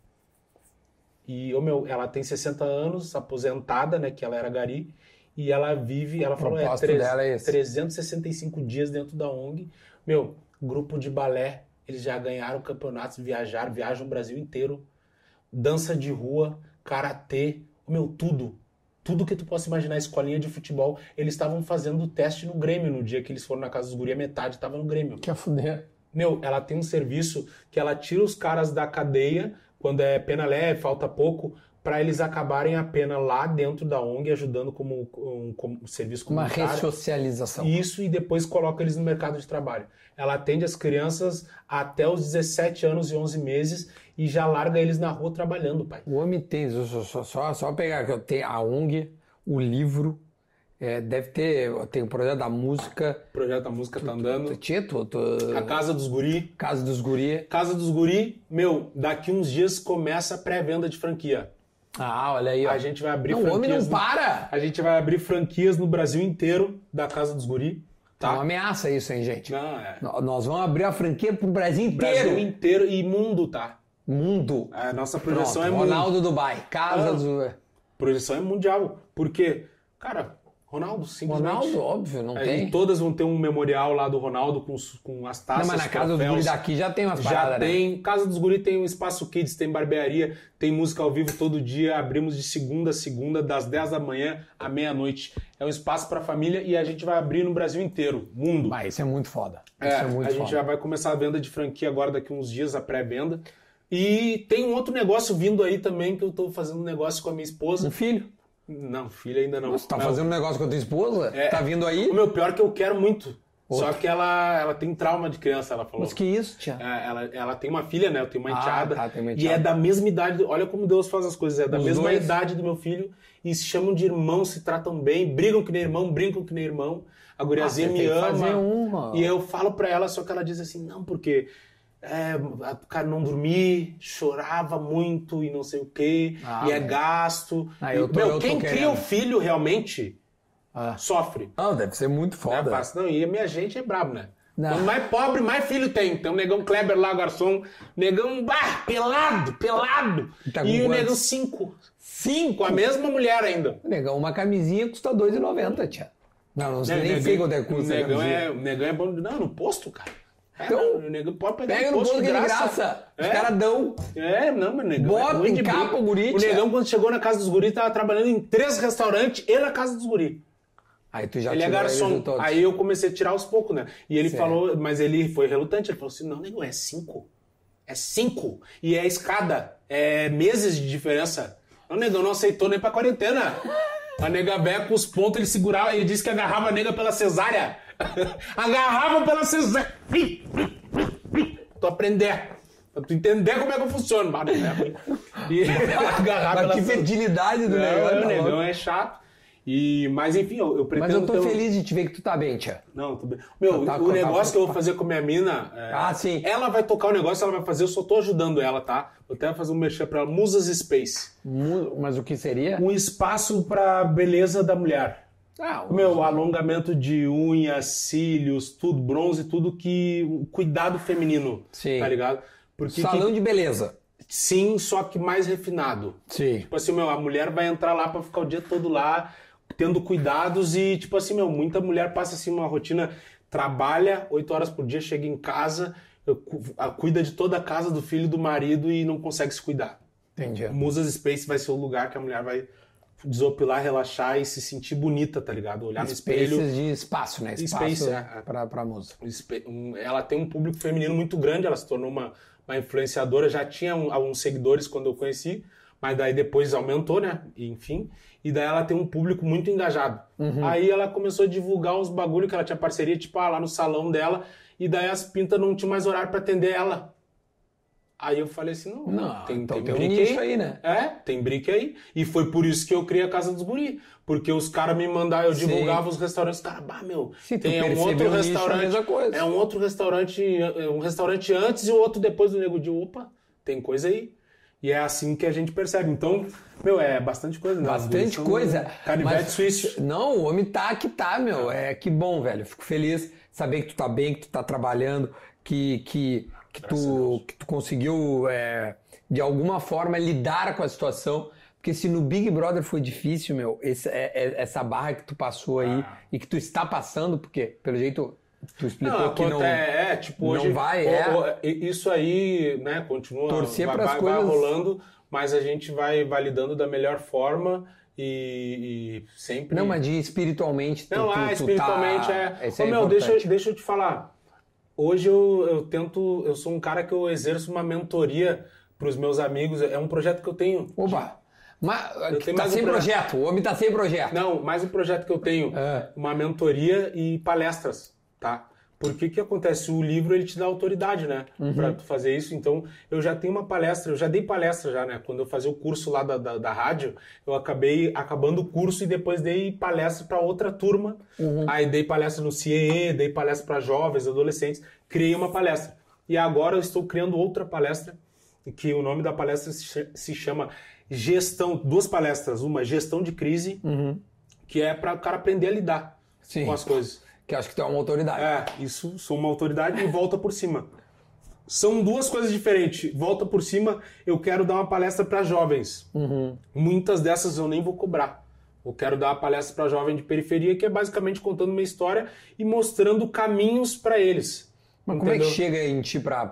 E, ô meu, ela tem 60 anos, aposentada, né, que ela era gari, e ela vive, ela falou, é, propósito três- dela é esse. 365 dias dentro da ONG. Meu, grupo de balé, eles já ganharam campeonatos, viajaram, viajam o Brasil inteiro. Dança de rua, karatê, meu, tudo. Tudo que tu possa imaginar, escolinha de futebol, eles estavam fazendo teste no Grêmio no dia que eles foram na casa dos guri, a metade estava no Grêmio. quer fuder. Meu, ela tem um serviço que ela tira os caras da cadeia quando é pena leve, falta pouco, para eles acabarem a pena lá dentro da ONG, ajudando como um, como serviço Uma comunitário. ressocialização. Isso e depois coloca eles no mercado de trabalho. Ela atende as crianças até os 17 anos e 11 meses e já larga eles na rua trabalhando, pai. O homem tem, só, só, só, só pegar que eu tenho a ONG, o livro, é, deve ter, tem o projeto da música. O projeto da música tá andando. Tito, tu, A Casa dos Guri. Casa dos Guri. Casa dos Guri, meu, daqui uns dias começa a pré-venda de franquia. Ah, olha aí, ó. A gente vai abrir Não, o homem não franquias. no- para! A gente vai abrir franquias no Brasil inteiro da Casa dos Guri. Tá uma Tá? ameaça isso, hein, gente? Não, é. Nós vamos abrir a franquia pro Brasil inteiro. Brasil inteiro e mundo, tá? Mundo. A nossa Pronto, projeção é mundo. Ronaldo Dubai. Casa Ah. dos... Projeção é mundial. Porque, cara, Ronaldo, simplesmente. Ronaldo, óbvio, não É, tem. E todas vão ter um memorial lá do Ronaldo com, com as taças. Não, mas na casa dos troféus. guri daqui já tem umas Já paradas, né? tem. Casa dos Guri tem um espaço kids, tem barbearia, tem música ao vivo todo dia. Abrimos de segunda a segunda, das 10 da manhã à meia-noite. É um espaço para família e a gente vai abrir no Brasil inteiro, mundo. Mas isso é muito foda. É, isso é muito a foda. gente já vai começar a venda de franquia agora daqui uns dias, a pré-venda. E tem um outro negócio vindo aí também que eu tô fazendo negócio com a minha esposa. Um filho? Não, filha ainda não. Você tá fazendo negócio com a tua esposa? É. Tá vindo aí? O meu pior é que eu quero muito. Outro. Só que ela, ela tem trauma de criança, ela falou. Mas que isso, tia? É, ela, ela tem uma filha, né? Eu tenho uma Ah, enteada. tá, tem uma e enteada. é da mesma idade. Olha como Deus faz as coisas. É da Os mesma dois? idade do meu filho. E se chamam de irmão, se tratam bem, brigam que nem irmão, brincam que nem irmão. A guriazinha Ah, me ama. uma. E eu falo pra ela, só que ela diz assim: não, porque. É, cara, não dormi, chorava muito e não sei o quê, Ah, e é gasto. Ah, E, tô- meu, quem cria querendo. o filho realmente Ah. sofre. Não, deve ser muito Não é foda. fácil. Não, e a minha gente é brabo, né? Não. Quanto mais pobre, mais filho tem. Tem o negão Kleber lá, garçom. Negão, bah, pelado, pelado. Tá e o negão cinco. Cinco? A mesma mulher ainda. Negão, uma camisinha custa R$ 2,90, tia. Não, não sei Ne- nem negão- sei quanto é custa negão é, o negão é bom. Não, no posto, cara. É, Então, o negão pode pegar Pega no posto de é graça. graça. Os É. caras dão. É, não, mas negão Bota é ruim em de capa briga. o guri, O negão, quando chegou na casa dos guris, tava trabalhando em três restaurantes e na casa dos guris. Aí tu já Ele é garçom. Aí eu comecei a tirar aos poucos, né? E ele Certo. falou, mas ele foi relutante. Ele falou assim: não, nego, é cinco. É cinco. E é escada. É meses de diferença. O negão não aceitou nem pra quarentena. A nega véia com os pontos, ele segurava, ele disse que agarrava a nega pela cesárea. Agarrava pela cesárea. Tu aprender. Pra tu entender como é que eu funciono. Bah, negão é ruim. E agarrava Mas pela que fertilidade do É, negócio. o tá negão louco. é chato. E, mas enfim, eu, eu pretendo Mas eu tô ter feliz de te ver que tu tá bem, tia. não, tudo bem. Meu, Tá, tá, o tá, negócio tá, que eu vou fazer com a minha mina. é, Ah, sim. Ela vai tocar o negócio, ela vai fazer, eu só tô ajudando ela, tá? Vou até fazer um merchan pra ela. Musas Space. Mas o que seria? Um espaço pra beleza da mulher. Ah, o- Meu, alongamento de unhas, cílios, tudo, bronze, tudo que. o Cuidado feminino. Sim. Tá ligado? Porque salão que- de beleza. sim, só que mais refinado. Sim. Tipo assim, meu, a mulher vai entrar lá pra ficar o dia todo lá, tendo cuidados e, tipo assim, meu, muita mulher passa assim uma rotina, trabalha oito horas por dia, chega em casa, cuida de toda a casa, do filho, do marido e não consegue se cuidar. Entendi. Musas Space vai ser o lugar que a mulher vai desopilar, relaxar e se sentir bonita, tá ligado? Olhar no espelho. Spaces de espaço, né? Espaço Space, é, pra, pra música. ela tem um público feminino muito grande, ela se tornou uma, uma influenciadora, já tinha um- alguns seguidores quando eu conheci, mas daí depois aumentou, né? Enfim. E daí ela tem um público muito engajado. Aí ela começou a divulgar uns bagulho que ela tinha parceria, tipo, ah, lá no salão dela, e daí as pintas não tinham mais horário pra atender ela. Aí eu falei assim, não, Não, tem, então tem tem um nicho aí, né? É, tem brick aí. E foi por isso que eu criei a Casa dos Guri. Porque os caras me mandavam, eu Sim. divulgava os restaurantes, os caras, bah, meu, Se tu tem um percebeu outro o nicho, é a restaurante. mesma coisa. É um outro restaurante, é um restaurante antes e o outro depois do Nego de Opa, tem coisa aí. E é assim que a gente percebe. Então, meu, é bastante coisa, né? Bastante coisa. Canivete suíço. Não, o homem tá que tá, meu. É que bom, velho. Fico feliz saber que tu tá bem, que tu tá trabalhando, que, que, que, tu, que tu conseguiu, é, de alguma forma, lidar com a situação. Porque se no Big Brother foi difícil, meu, esse- é- é- essa barra que tu passou aí Ah. e que tu está passando, porque, pelo jeito, tu explicou Não, que não. é, é, tipo, não hoje. vai, o- é. o- isso aí, né, continua. Torcer vai, vai, vai coisas- rolando, mas a gente vai validando da melhor forma e, e sempre. Não, mas de espiritualmente. tu- Não, tu- ah, tu espiritualmente tá... é. É meu, deixa, deixa eu te falar. Hoje eu, eu tento. Eu sou um cara que eu exerço uma mentoria para os meus amigos. É um projeto que eu tenho. Opa! Mas, tenho tá mais um sem projeto. projeto. O homem tá sem projeto. Não, mais um projeto que eu tenho. É. Uma mentoria e palestras, tá? Porque que acontece? O livro ele te dá autoridade, né? Uhum. Pra tu fazer isso. Então, eu já tenho uma palestra, eu já dei palestra já, né? Quando eu fazia o curso lá da, da, da rádio, eu acabei acabando o curso e depois dei palestra para outra turma. Uhum. Aí dei palestra no CIE, dei palestra para jovens, adolescentes, criei uma palestra. E agora eu estou criando outra palestra, que o nome da palestra se cha- se chama Gestão, duas palestras, uma gestão de crise, que é para o cara aprender a lidar Uhum. Sim. com as coisas. Que acho que tu é uma autoridade. É, isso, sou uma autoridade e volta por cima. São duas coisas diferentes. Volta por cima, eu quero dar uma palestra para jovens. Uhum. Muitas dessas eu nem vou cobrar. Eu quero dar uma palestra para jovem de periferia, que é basicamente contando uma história e mostrando caminhos para eles. Mas como é que Entendeu? chega em ti pra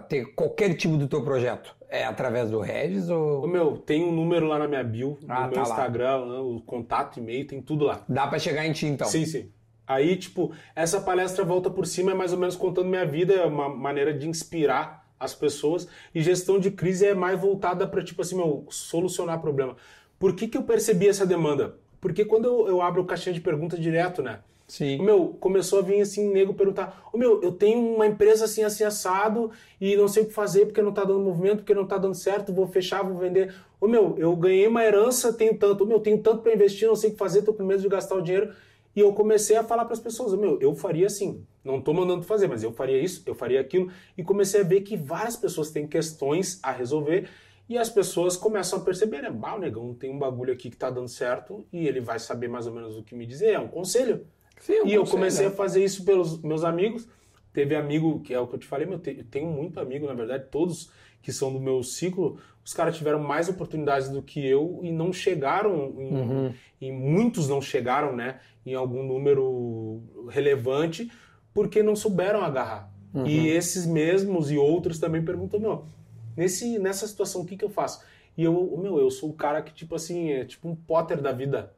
ter qualquer tipo do teu projeto? É através do Regis ou meu, tem um número lá na minha bio, Ah, no meu tá lá. Instagram, né, o contato, e-mail, tem tudo lá. dá pra chegar em ti então? Sim, sim. Aí, tipo, essa palestra volta por cima é mais ou menos contando minha vida, é uma maneira de inspirar as pessoas. E gestão de crise é mais voltada para, tipo assim, meu, solucionar problema. Por que, que eu percebi essa demanda? Porque quando eu, eu abro caixinha de perguntas direto, né? Sim. O meu, começou a vir assim, nego perguntar: Ô meu, eu tenho uma empresa assim, assim, assado, e não sei o que fazer porque não tá dando movimento, porque não tá dando certo, vou fechar, vou vender. Ô meu, eu ganhei uma herança, tenho tanto, ô meu, tenho tanto para investir, não sei o que fazer, tô com medo de gastar o dinheiro. E eu comecei a falar para as pessoas: meu, eu faria assim, não tô mandando fazer, mas eu faria isso, eu faria aquilo. E comecei a ver que várias pessoas têm questões a resolver. E as pessoas começam a perceber, né? Bah, o negão tem um bagulho aqui que tá dando certo e ele vai saber mais ou menos o que me dizer. É um conselho. Sim, um E eu conselho, comecei né? a fazer isso pelos meus amigos. Teve amigo, que é o que eu te falei, meu, eu tenho muito amigo, na verdade, todos que são do meu ciclo, os caras tiveram mais oportunidades do que eu e não chegaram, em, Uhum. em- muitos não chegaram, né, em algum número relevante, porque não souberam agarrar. Uhum. E esses mesmos e outros também perguntam, meu, nesse, nessa situação, o que, que eu faço? E eu, meu, eu sou o cara que, tipo assim, é tipo um Potter da vida.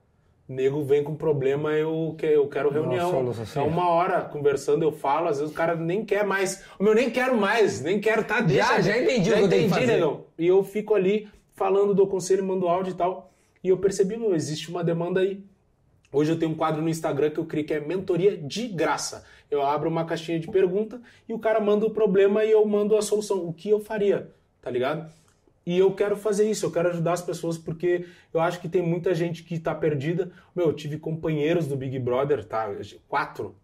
Nego vem com problema, eu, que- eu quero reunião. sim. É uma hora conversando, eu falo, às vezes o cara nem quer mais. O meu nem quero mais, nem quero, tá? Deixa, já entendi o já que eu tenho que entendi, fazer. negão. E eu fico ali falando do conselho, mando áudio e tal. E eu percebi, meu, existe uma demanda aí. Hoje eu tenho um quadro no Instagram que eu criei que é mentoria de graça. Eu abro uma caixinha de pergunta e o cara manda o problema e eu mando a solução. O que eu faria, tá ligado? E eu quero fazer isso, eu quero ajudar as pessoas porque eu acho que tem muita gente que tá perdida. Meu, eu tive companheiros do Big Brother, tá? Quatro.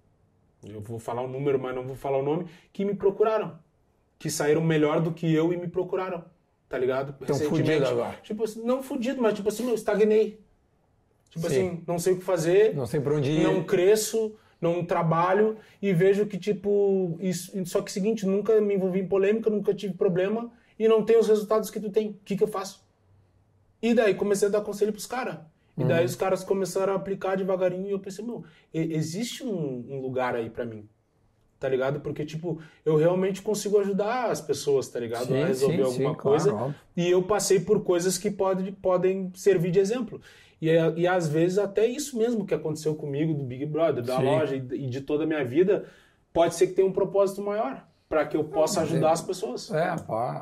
Eu vou falar o número, mas não vou falar o nome, que me procuraram. Que saíram melhor do que eu e me procuraram. Tá ligado? Tão fudido agora. Tipo assim, não fudido, mas tipo assim, meu, estagnei. Tipo Sim. assim, não sei o que fazer, Não sei pra onde ir. não cresço, não trabalho e vejo que, tipo, isso, só que o seguinte, nunca me envolvi em polêmica, nunca tive problema e não tenho os resultados que tu tem. O que, que eu faço? E daí comecei a dar conselho pros caras. E daí os caras começaram a aplicar devagarinho e eu pensei, meu, existe um, um lugar aí pra mim. Tá ligado? Porque, tipo, eu realmente consigo ajudar as pessoas, tá ligado? Sim, a resolver sim, alguma sim, coisa. claro. E eu passei por coisas que pode, podem servir de exemplo. E, e às vezes até isso mesmo que aconteceu comigo, do Big Brother, da loja e, e de toda a minha vida, pode ser que tenha um propósito maior. Pra que eu possa ajudar as pessoas. É,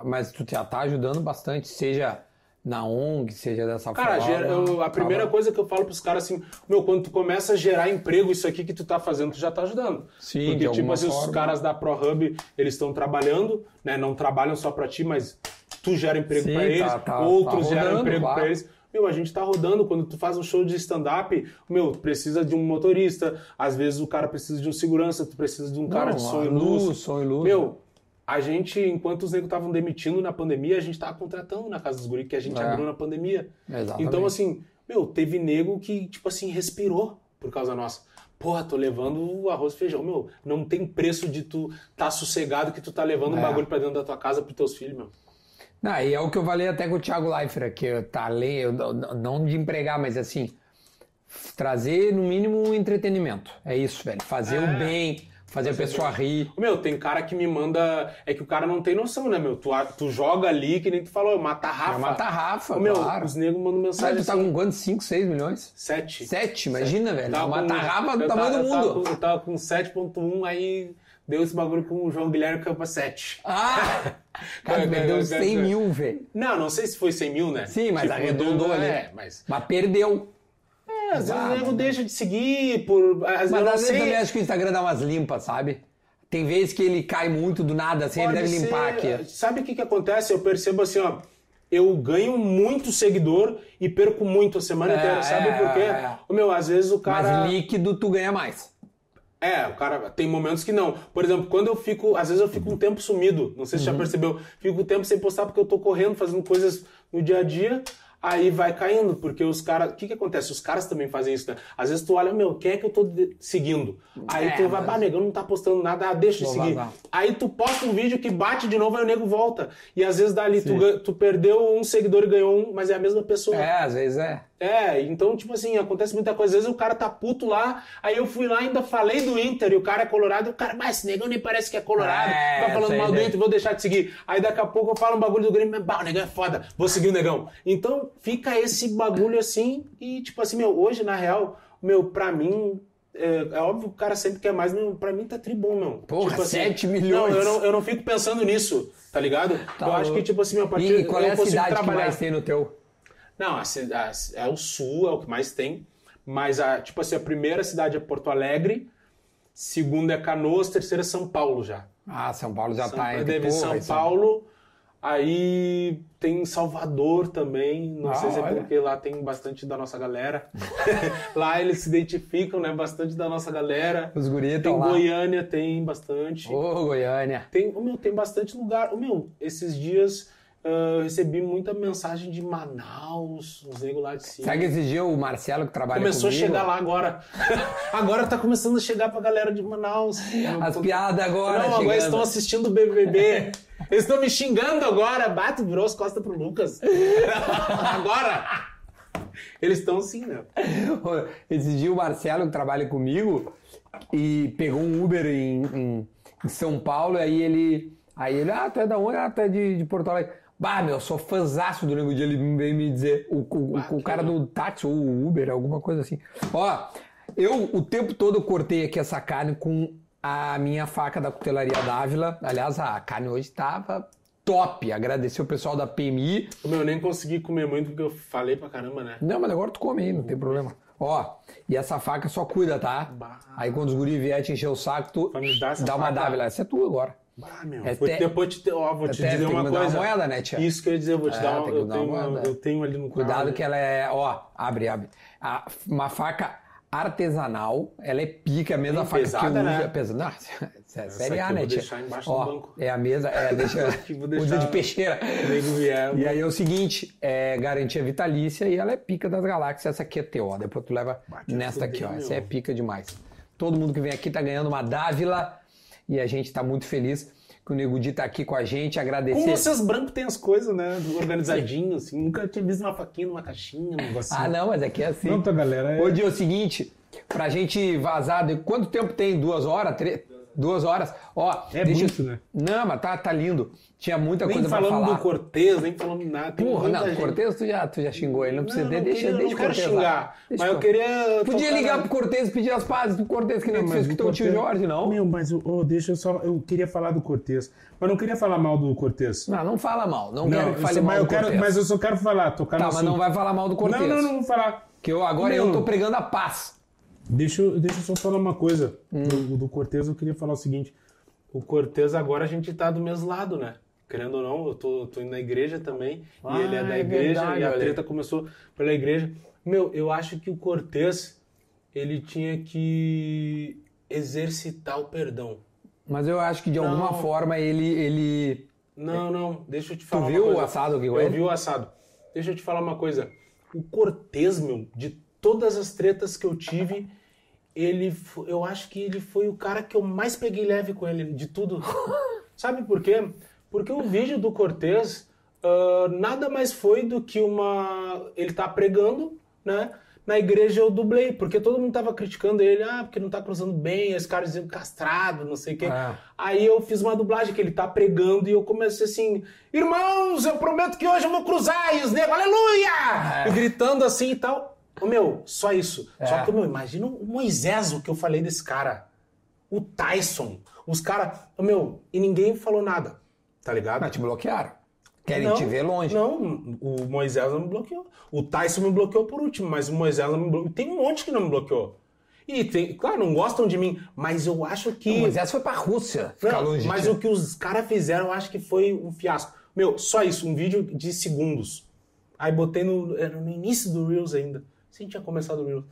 mas tu já tá ajudando bastante, seja na ONG, seja dessa Cara, forma. eu- a primeira coisa que eu falo pros caras assim, meu, quando tu começa a gerar emprego, isso aqui que tu tá fazendo, tu já tá ajudando. Sim, Porque, tipo assim, os forma. caras da ProHub, eles estão trabalhando, né? Não trabalham só pra ti, mas tu gera emprego pra tá- eles, tá- outros tá geram rodando, emprego pra eles. Meu, a gente tá rodando. Quando tu faz um show de stand-up, meu, precisa de um motorista. Às vezes o cara precisa de um segurança, tu precisa de um cara Não, de som e luz. luz, som e luz. Meu, a gente, enquanto os negros estavam demitindo na pandemia, a gente tava contratando na casa dos guri, que a gente É. abriu na pandemia. Exatamente. Então, assim, meu, teve nego que, tipo assim, respirou por causa nossa. Porra, tô levando o arroz e feijão, meu. Não tem preço de tu tá sossegado que tu tá levando um É. bagulho pra dentro da tua casa pros teus filhos, meu. Não, e é o que eu falei até com o Thiago Leifert, que tá além, não- de empregar, mas assim, trazer no mínimo um entretenimento. É isso, velho. Fazer É. o bem, fazer a pessoa rir. Meu, tem cara que me manda. É que o cara não tem noção, né, meu? Tu, tu joga ali, que nem tu falou, mata a Rafa. É uma tarrafa, Ô, meu, claro. os negros mandam Sabe, mensagem tu tá assim, com quantos? 5, 6 milhões? Sete. Sete, imagina, velho. Com- tarrafa do tamanho do eu tava mundo. com- Eu tava com 7.1, aí deu esse bagulho com o João Guilherme 7. Ah! Cara, perdeu vai, 100 vai. mil, velho. Não, não sei se foi 100 mil, né? Sim, mas Tipo, arredondou ali. É, mas... Mas perdeu. É, às vezes o nego deixa de seguir por... Às Mas às vezes também acho que o Instagram dá umas limpas, sabe? Tem vezes que ele cai muito do nada, assim, ele Pode deve limpar ser. aqui. Sabe o que, que acontece? Eu percebo assim, ó. Eu ganho muito seguidor e perco muito a semana É, inteira. Sabe é, por quê? é. Ô, Meu, às vezes o cara. Mas líquido tu ganha mais. É, o cara tem momentos que não. Por exemplo, quando eu fico, às vezes eu fico um tempo sumido, não sei se Uhum. já percebeu, fico um tempo sem postar porque eu tô correndo, fazendo coisas no dia a dia, aí vai caindo, porque os caras, o que que acontece? Os caras também fazem isso, né? Às vezes tu olha, meu, quem é que eu tô seguindo? Aí É, tu vai, mas- bah, negão não tá postando nada, ah, deixa de seguir. vazar. Aí tu posta um vídeo que bate de novo, aí o nego volta. E às vezes dali tu, tu perdeu um seguidor e ganhou um, mas é a mesma pessoa. É, às vezes é. É, então, tipo assim, acontece muita coisa. Às vezes o cara tá puto lá, aí eu fui lá e ainda falei do Inter e o cara é colorado, o cara, mas esse negão nem parece que é colorado, É, tá falando mal do? Inter, vou deixar de seguir. Aí daqui a pouco eu falo um bagulho do Grêmio, mas bah, o negão é foda, vou seguir o negão. Então fica esse bagulho assim, e tipo assim, meu, hoje na real, meu, pra mim. É, é óbvio que o cara sempre quer mais, meu, pra mim tá tribom, meu. Porra, tipo assim, 7 milhões. Não eu, não, eu não fico pensando nisso, tá ligado? Tá eu acho que, louco. tipo assim, a partir E qual é eu a cidade que trabalhar. mais tem no teu? Não, a a- é o sul, é o que mais tem. Mas, a, tipo assim, a primeira cidade é Porto Alegre, segunda é Canoas, terceira é São Paulo já. Ah, São Paulo já São, tá entre deve São isso- Paulo, aí tem Salvador também, não Ah, sei se é olha. porque lá tem bastante da nossa galera. lá eles se identificam, né, bastante da nossa galera. Os guris Tem lá. Goiânia, tem bastante. Ô, Goiânia. Tem, o meu, tem bastante lugar. O meu, esses dias ah, eu recebi muita mensagem de Manaus, uns negros lá de cima. Sabe que esse dia o Marcelo que trabalha Começou comigo... a chegar lá agora. agora tá começando a chegar pra galera de Manaus. As piadas agora Não, agora chegando. estão assistindo o BBB. Eles estão me xingando agora. Bato, virou as costas pro Lucas. agora! Eles estão assim, né? Esse dia o Marcelo, que trabalha comigo, e pegou um Uber em, em- em São Paulo, e aí ele. Aí ele, ah, tu é da onde? Ah, tu é de, de Porto Alegre. Bah, meu, sou fãzaço do Nego Dia. Ele veio me dizer, o, o, o- o cara do táxi, ou o Uber, alguma coisa assim. Ó, eu o tempo todo eu cortei aqui essa carne com a minha faca da cutelaria Dávila. Aliás, a carne hoje tava top. Agradecer o pessoal da PMI. Meu, eu nem consegui comer muito porque eu falei pra caramba, né? Não, mas agora tu come aí, não tem problema. Ó, e essa faca só cuida, tá? Bah. Aí quando os guri vier te encher o saco, tu dá uma faca? dávila. Essa é tua agora. Ah, meu. É vou- te- Depois te, ó, vou te dizer uma dar uma coisa. moeda, né, tia? Isso que eu ia dizer, eu vou te É, dar uma, eu, dar tenho uma eu tenho ali no Cuidado carro. que ela é, ó, abre, abre. A- uma faca artesanal, ela é pica, a mesma Bem faca pesada, que eu uso. né? É pesada. Não, é série A, né, tia? deixar embaixo ó, do banco. É a mesa, é, deixa, vou usa deixar- de peixeira. Vier, E aí é o seguinte, é garantia vitalícia e ela é pica das galáxias. Essa aqui é ó. Depois tu leva Bate nesta aqui, ó. Essa é pica demais. Todo mundo que vem aqui tá ganhando uma dávila e a gente tá muito feliz. que o Nego Di tá aqui com a gente, agradecer. Como vocês brancos têm as coisas, né? Organizadinho, assim. Nunca tinha visto uma faquinha numa caixinha, um negocinho. Ah, não, mas aqui é assim. Pronto, galera. É... Ô, Di, é o seguinte, pra gente vazar, de- quanto tempo tem? Duas horas? Três? Duas horas? Ó, É deixa eu- muito, né? Não, mas tá, tá lindo. Tinha muita nem coisa pra falando falar. do Cortez, nem falando nada. Porra, não, gente. Cortez tu já, tu já xingou ele, não precisa Não, não deixa, queria- deixa não quero Cortez xingar, Deixa mas eu queria Podia ligar na- pro Cortez e pedir as pazes pro Cortez, que nem tu fez com o teu tio Jorge, não? Meu, mas oh, deixa eu só. Eu queria falar do Cortez. Mas não queria falar mal do Cortez. Não, não fala mal, não, Não, quero que eu fale mal mas, do eu Cortez. mas eu só quero falar, tocar Tá, no mas assunto. não vai falar mal do Cortez. Não, não, não vou falar. Que eu, agora Não. eu tô pregando a paz. Deixa eu, deixa eu só falar uma coisa. Hum. Do, do Cortez, eu queria falar o seguinte. O Cortez agora a gente tá do mesmo lado, né? Querendo ou não, eu tô, tô indo na igreja também. Ah, e ele é da é igreja verdade, e a treta começou pela igreja. Meu, eu acho que o Cortez, ele tinha que exercitar o perdão. Mas eu acho que de alguma Não. forma ele, ele... Não, não, deixa eu te falar viu uma coisa. o assado aqui com Eu vi o assado. Deixa eu te falar uma coisa. O Cortez, meu, de todas as tretas que eu tive, ele, eu acho que ele foi o cara que eu mais peguei leve com ele, de tudo. Sabe por quê? Porque o vídeo do Cortez ah, nada mais foi do que uma. Ele tá pregando, né? Na igreja eu dublei, porque todo mundo tava criticando ele, ah, porque não tá cruzando bem, esse cara dizendo castrado, não sei o quê. É. Aí eu fiz uma dublagem que ele tá pregando e eu comecei assim: Irmãos, eu prometo que hoje eu vou cruzar e os negros, aleluia! É. E gritando assim e tal. Ô, meu, só isso. É. Só que, meu, imagina o Moisés, o que eu falei desse cara. O Tyson. Os caras. Meu, e ninguém falou nada. Tá ligado? Mas te bloquearam. Querem Não, te ver longe. Não, o Moisés não me bloqueou. O Tyson me bloqueou por último, mas o Moisés não me bloqueou. Tem um monte que não me bloqueou. E tem, claro, não gostam de mim, mas eu acho que. O Moisés foi pra Rússia ficar Não, longe mas ti. o que os caras fizeram, eu acho que foi um fiasco. Meu, só isso, um vídeo de segundos. Aí botei no, era no início do Reels ainda. Sim, tinha começado o Reels.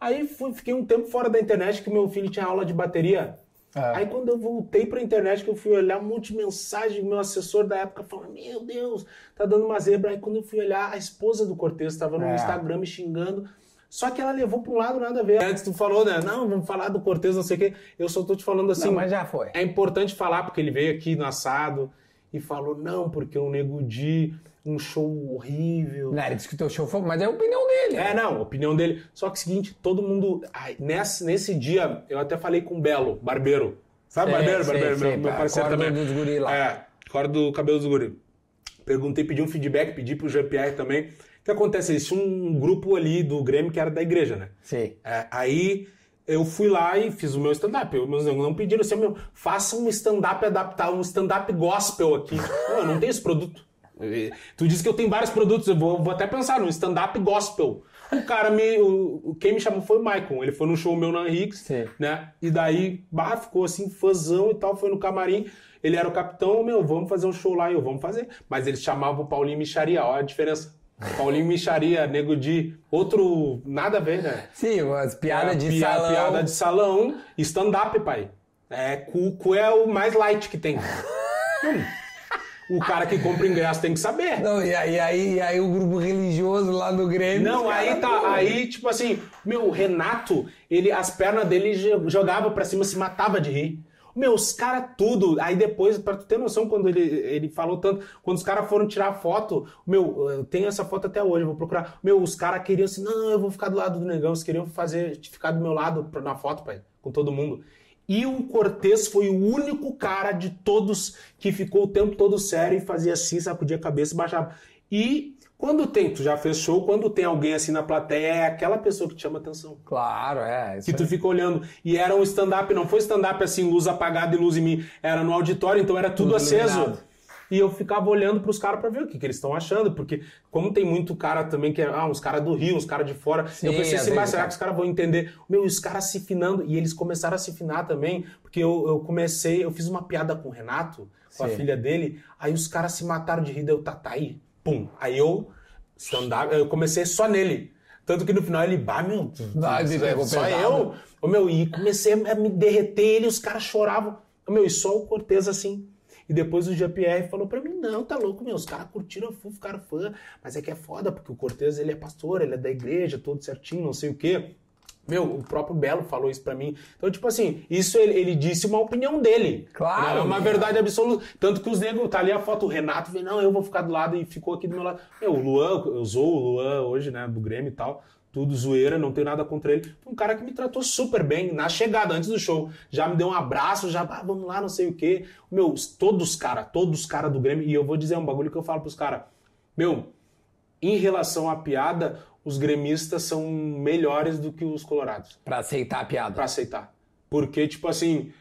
Aí fui- fiquei um tempo fora da internet que meu filho tinha aula de bateria. É. Aí quando eu voltei pra internet, que eu fui olhar um monte de mensagem, meu assessor da época falando, meu Deus, tá dando uma zebra. Aí quando eu fui olhar, a esposa do Cortez estava no É. Instagram me xingando. Só que ela levou pra um lado nada a ver. Antes tu falou, né? Não, vamos falar do Cortez, não sei o quê. Eu só tô te falando assim. Não, mas já foi. É importante falar, porque ele veio aqui no assado e falou, não, porque o Nego Di, um show horrível. Não, ele disse que o teu show foi... Mas é a opinião dele. É, não, opinião dele. Só que é seguinte, todo mundo. ai, nesse, nesse dia, eu até falei com o Belo, barbeiro. Sabe, Sei, barbeiro? sei, barbeiro, sei, meu, meu parceiro também. dos guri lá. É, corda do cabelo dos guri. Perguntei, pedi um feedback, pedi pro Jean-Pierre também. O que acontece? Tinham um grupo ali do Grêmio que era da igreja, né? Sei. É, aí eu fui lá e fiz o meu stand-up. Eu- Meus negros não pediram assim, meu, faça um stand-up adaptado, um stand-up gospel aqui. Não, eu não tenho esse produto. Tu disse que eu tenho vários produtos, eu vou, vou até pensar num stand-up gospel. O cara me. O, quem me chamou foi o Maicon. Ele foi no show meu na Henriques, Sim. né? E daí, bah, ficou assim, fãzão e tal, foi no camarim. Ele era o capitão, meu, vamos fazer um show lá, e eu, vamos fazer. Mas eles chamavam o Paulinho Micharia, olha a diferença. Paulinho Micharia, nego de outro. Nada a ver, né? Sim, umas piadas É, de pia- salão. Piada de salão, stand-up, pai. É, cu, cu é o mais light que tem. Hum. o cara que compra ingresso tem que saber. Não, e aí, aí, aí o grupo religioso lá no Grêmio... Não, aí tá, pô, aí tipo assim, meu, o Renato, ele, as pernas dele jo- jogava pra cima, se matava de rir. Meu, os caras tudo, aí depois, pra tu ter noção, quando ele, ele falou tanto, quando os caras foram tirar foto, meu, eu tenho essa foto até hoje, vou procurar. Meu, os caras queriam assim, não, eu vou ficar do lado do negão, eles queriam fazer, ficar do meu lado na foto, pai, com todo mundo. E o Cortez foi o único cara de todos que ficou o tempo todo sério e fazia assim, sacudia a cabeça e baixava. E quando tem, tu já fez show, quando tem alguém assim na plateia, é aquela pessoa que te chama atenção. Claro, é. Que tu aí. fica olhando. E era um stand-up, não foi stand-up assim, luz apagada e luz em mim. Era no auditório, então era tudo, Tudo aceso. iluminado. E eu ficava olhando pros caras pra ver o que, que eles estão achando. Porque, como tem muito cara também que é, ah, uns caras do Rio, uns caras de fora. Sim, eu pensei assim, mas será cara. que os caras vão entender? Meu, os caras se finando. E eles começaram a se finar também. Porque eu, eu comecei, eu fiz uma piada com o Renato, com a Sim. filha dele. Aí os caras se mataram de rir, daí eu, tá, tá aí. Pum. Aí eu, stand-up, eu comecei só nele. Tanto que no final ele, bah, meu, me pegou só eu. Ô, meu, e comecei a me derreter ele, os caras choravam. Ô, meu, e só o Cortez assim. E depois o Jean-Pierre falou pra mim, não, tá louco, meu, os caras curtiram, fui, ficaram fã. Mas é que é foda, porque o Cortez, ele é pastor, ele é da igreja, todo certinho, não sei o quê. Meu, o próprio Belo falou isso pra mim. Então, tipo assim, isso ele, ele disse uma opinião dele. Claro, É uma verdade absoluta. Tanto que os negros, tá ali a foto, o Renato vem, não, eu vou ficar do lado e ficou aqui do meu lado. Meu, o Luan, eu sou o Luan hoje, né, do Grêmio e tal. Tudo zoeira, não tenho nada contra ele. Foi um cara que me tratou super bem na chegada, antes do show. Já me deu um abraço, já, ah, vamos lá, não sei o quê. Meu, todos os caras, todos os caras do Grêmio. E eu vou dizer um bagulho que eu falo pros caras. Meu, em relação à piada, os gremistas são melhores do que os colorados Pra aceitar a piada. pra aceitar. Porque, tipo assim,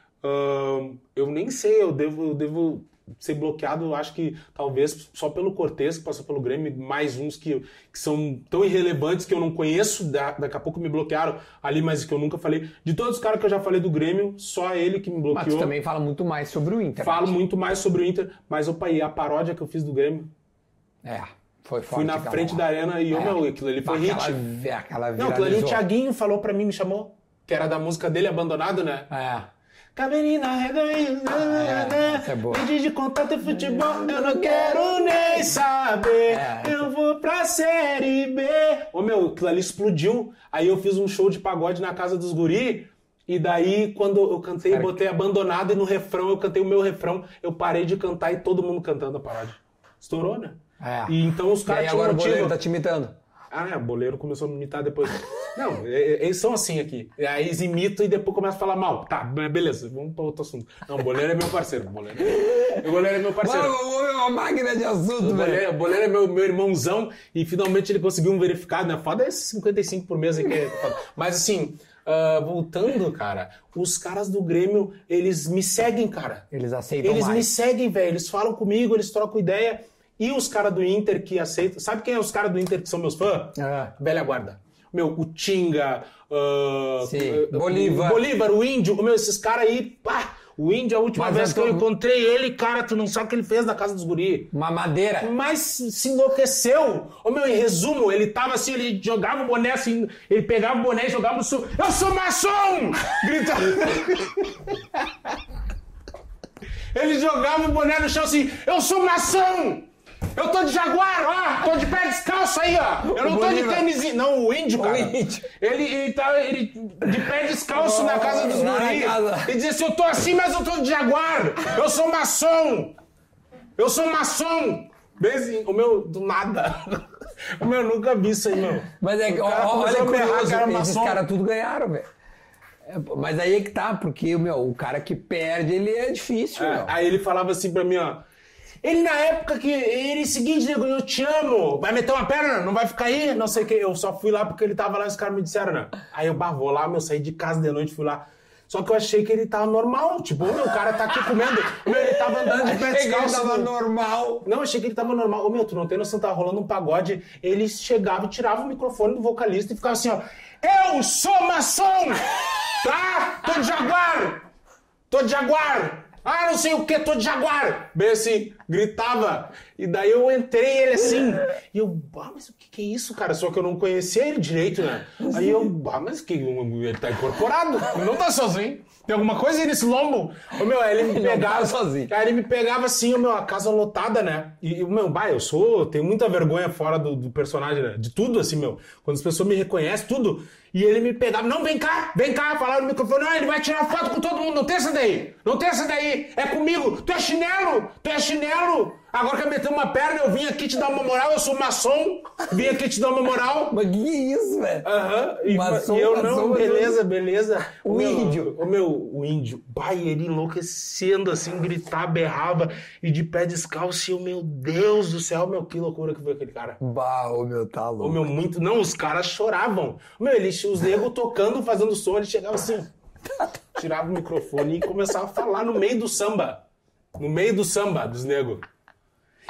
eu nem sei, eu devo, eu devo ser bloqueado, acho que talvez só pelo Cortez, que passou pelo Grêmio, mais uns que, que são tão irrelevantes que eu não conheço, da- daqui a pouco me bloquearam ali, mas que eu nunca falei. De todos os caras que eu já falei do Grêmio, só ele que me Mas tu bloqueou. também fala muito mais sobre o Inter. Falo muito mais sobre o Inter, mas opa, e a paródia que eu fiz do Grêmio, É, foi forte. fui na aquela frente da arena e, ô, É. meu, aquilo ali foi hit. aquela, Aquela Não, aquilo ali o viralizou. Thiaguinho falou pra mim, me chamou, que era da música dele, Abandonado, né? É. Cabelinho na reganha, É, é de contato e futebol, eu não quero nem saber. É, eu vou pra série B. Ô meu, aquilo ali explodiu. Aí eu fiz um show de pagode na casa dos guri. E daí, quando eu cantei, Cara, botei abandonado e no refrão eu cantei o meu refrão, eu parei de cantar e todo mundo cantando a paródia. Estourou, né? É. E então os E caras aí tinham agora o motivo. goleiro tá te imitando. Ah, é, o boleiro começou a me imitar depois. Não, é- é- eles são assim aqui. Aí eles imitam e depois começam a falar mal. Tá, be- beleza, vamos para outro assunto. Não, o boleiro é meu parceiro. O boleiro, o boleiro é meu parceiro. Mano, o é uma máquina de assunto, O velho. boleiro, o boleiro é meu, meu irmãozão e finalmente ele conseguiu um verificado, né? Foda é esses 55 por mês aí que é foda. Mas assim, ah, voltando, cara, os caras do Grêmio, eles me seguem, cara. Eles aceitam Eles me mais. seguem, velho. Eles falam comigo, eles trocam ideia. E os caras do Inter que aceitam. Sabe quem é os caras do Inter que são meus fãs? É. Velha guarda. Meu, o Tinga, ah, Sim, ah, Bolívar. Bolívar, o Índio. Meu, esses caras aí, pá. O Índio, a última Mas vez eu que tô- eu encontrei ele, cara, tu não sabe o que ele fez na casa dos guri. Uma madeira. Mas se enlouqueceu. Ô meu, em resumo, ele tava assim, ele jogava o boné assim, ele pegava o boné e jogava no sul. Eu sou maçom! Gritava. ele jogava o boné no chão assim, eu sou maçom! Eu tô de jaguar, ó! Tô de pé descalço aí, ó! Eu não tô de Bolívar. tênis. Não, o índio, cara. Ele, ele tava ele, de pé descalço na casa dos guris. Ele dizia assim, eu tô assim, mas eu tô de jaguar! Eu sou maçom! Eu sou maçom! O meu, do nada. O meu, eu nunca vi isso aí, meu. Mas é que, cara olha berrar curioso, que era esses caras tudo ganharam, velho. É, mas aí é que tá, porque, meu, o cara que perde, ele é difícil, É, aí ele falava assim pra mim, ó. Ele na época que. Ele, seguinte, nego, eu te amo. Vai meter uma perna? Não vai ficar aí? Não sei o que. Eu só fui lá porque ele tava lá e os caras me disseram, né? Aí eu, bah, vou lá, meu, saí de casa de noite, fui lá. Só que eu achei que ele tava normal. Tipo, meu, o cara tá aqui comendo. Meu, ele tava andando de pé que ele descalço. tava normal. Não, achei que ele tava normal. Ô, meu, tu não tem noção, tava rolando um pagode. Ele chegava e tirava o microfone do vocalista e ficava assim, ó. Eu sou maçom! Tá? Tô de jaguar! Tô de jaguar! Ah, não sei o que, tô de jaguar! Bem assim, gritava. E daí eu entrei ele assim. E eu, ah, mas o que, que é isso, cara? Só que eu não conhecia ele direito, né? Aí eu, ah, mas que ele tá incorporado. Ele não tá sozinho. Tem alguma coisa aí nesse lombo? Ô, meu, aí ele me tá pegava sozinho. Aí ele me pegava assim, o meu, a casa lotada, né? E, e, meu, bah, eu sou, tenho muita vergonha fora do, do personagem, né? De tudo, assim, meu. Quando as pessoas me reconhecem, tudo. E ele me pegava, não, vem cá, vem cá, falava no microfone, não, ele vai tirar foto com todo mundo, não tem essa daí, não tem essa daí, é comigo, tu é chinelo, tu é chinelo. Agora quer meter uma perna, eu vim aqui te dar uma moral, eu sou maçom, vim aqui te dar uma moral. Mas que isso, velho? Aham, e, Maçom, eu maçom, não, beleza, beleza. O meu, índio. O meu, o índio. Pai, ele enlouquecendo assim, gritar, berrava e de pé descalço. E eu, meu Deus do céu, meu, que loucura que foi aquele cara. Bah, ô, meu, tá louco. meu, muito. Não, os caras choravam. Meu, eles, os negros tocando, fazendo som, ele chegava assim, tirava o microfone e começava a falar no meio do samba. No meio do samba dos negros.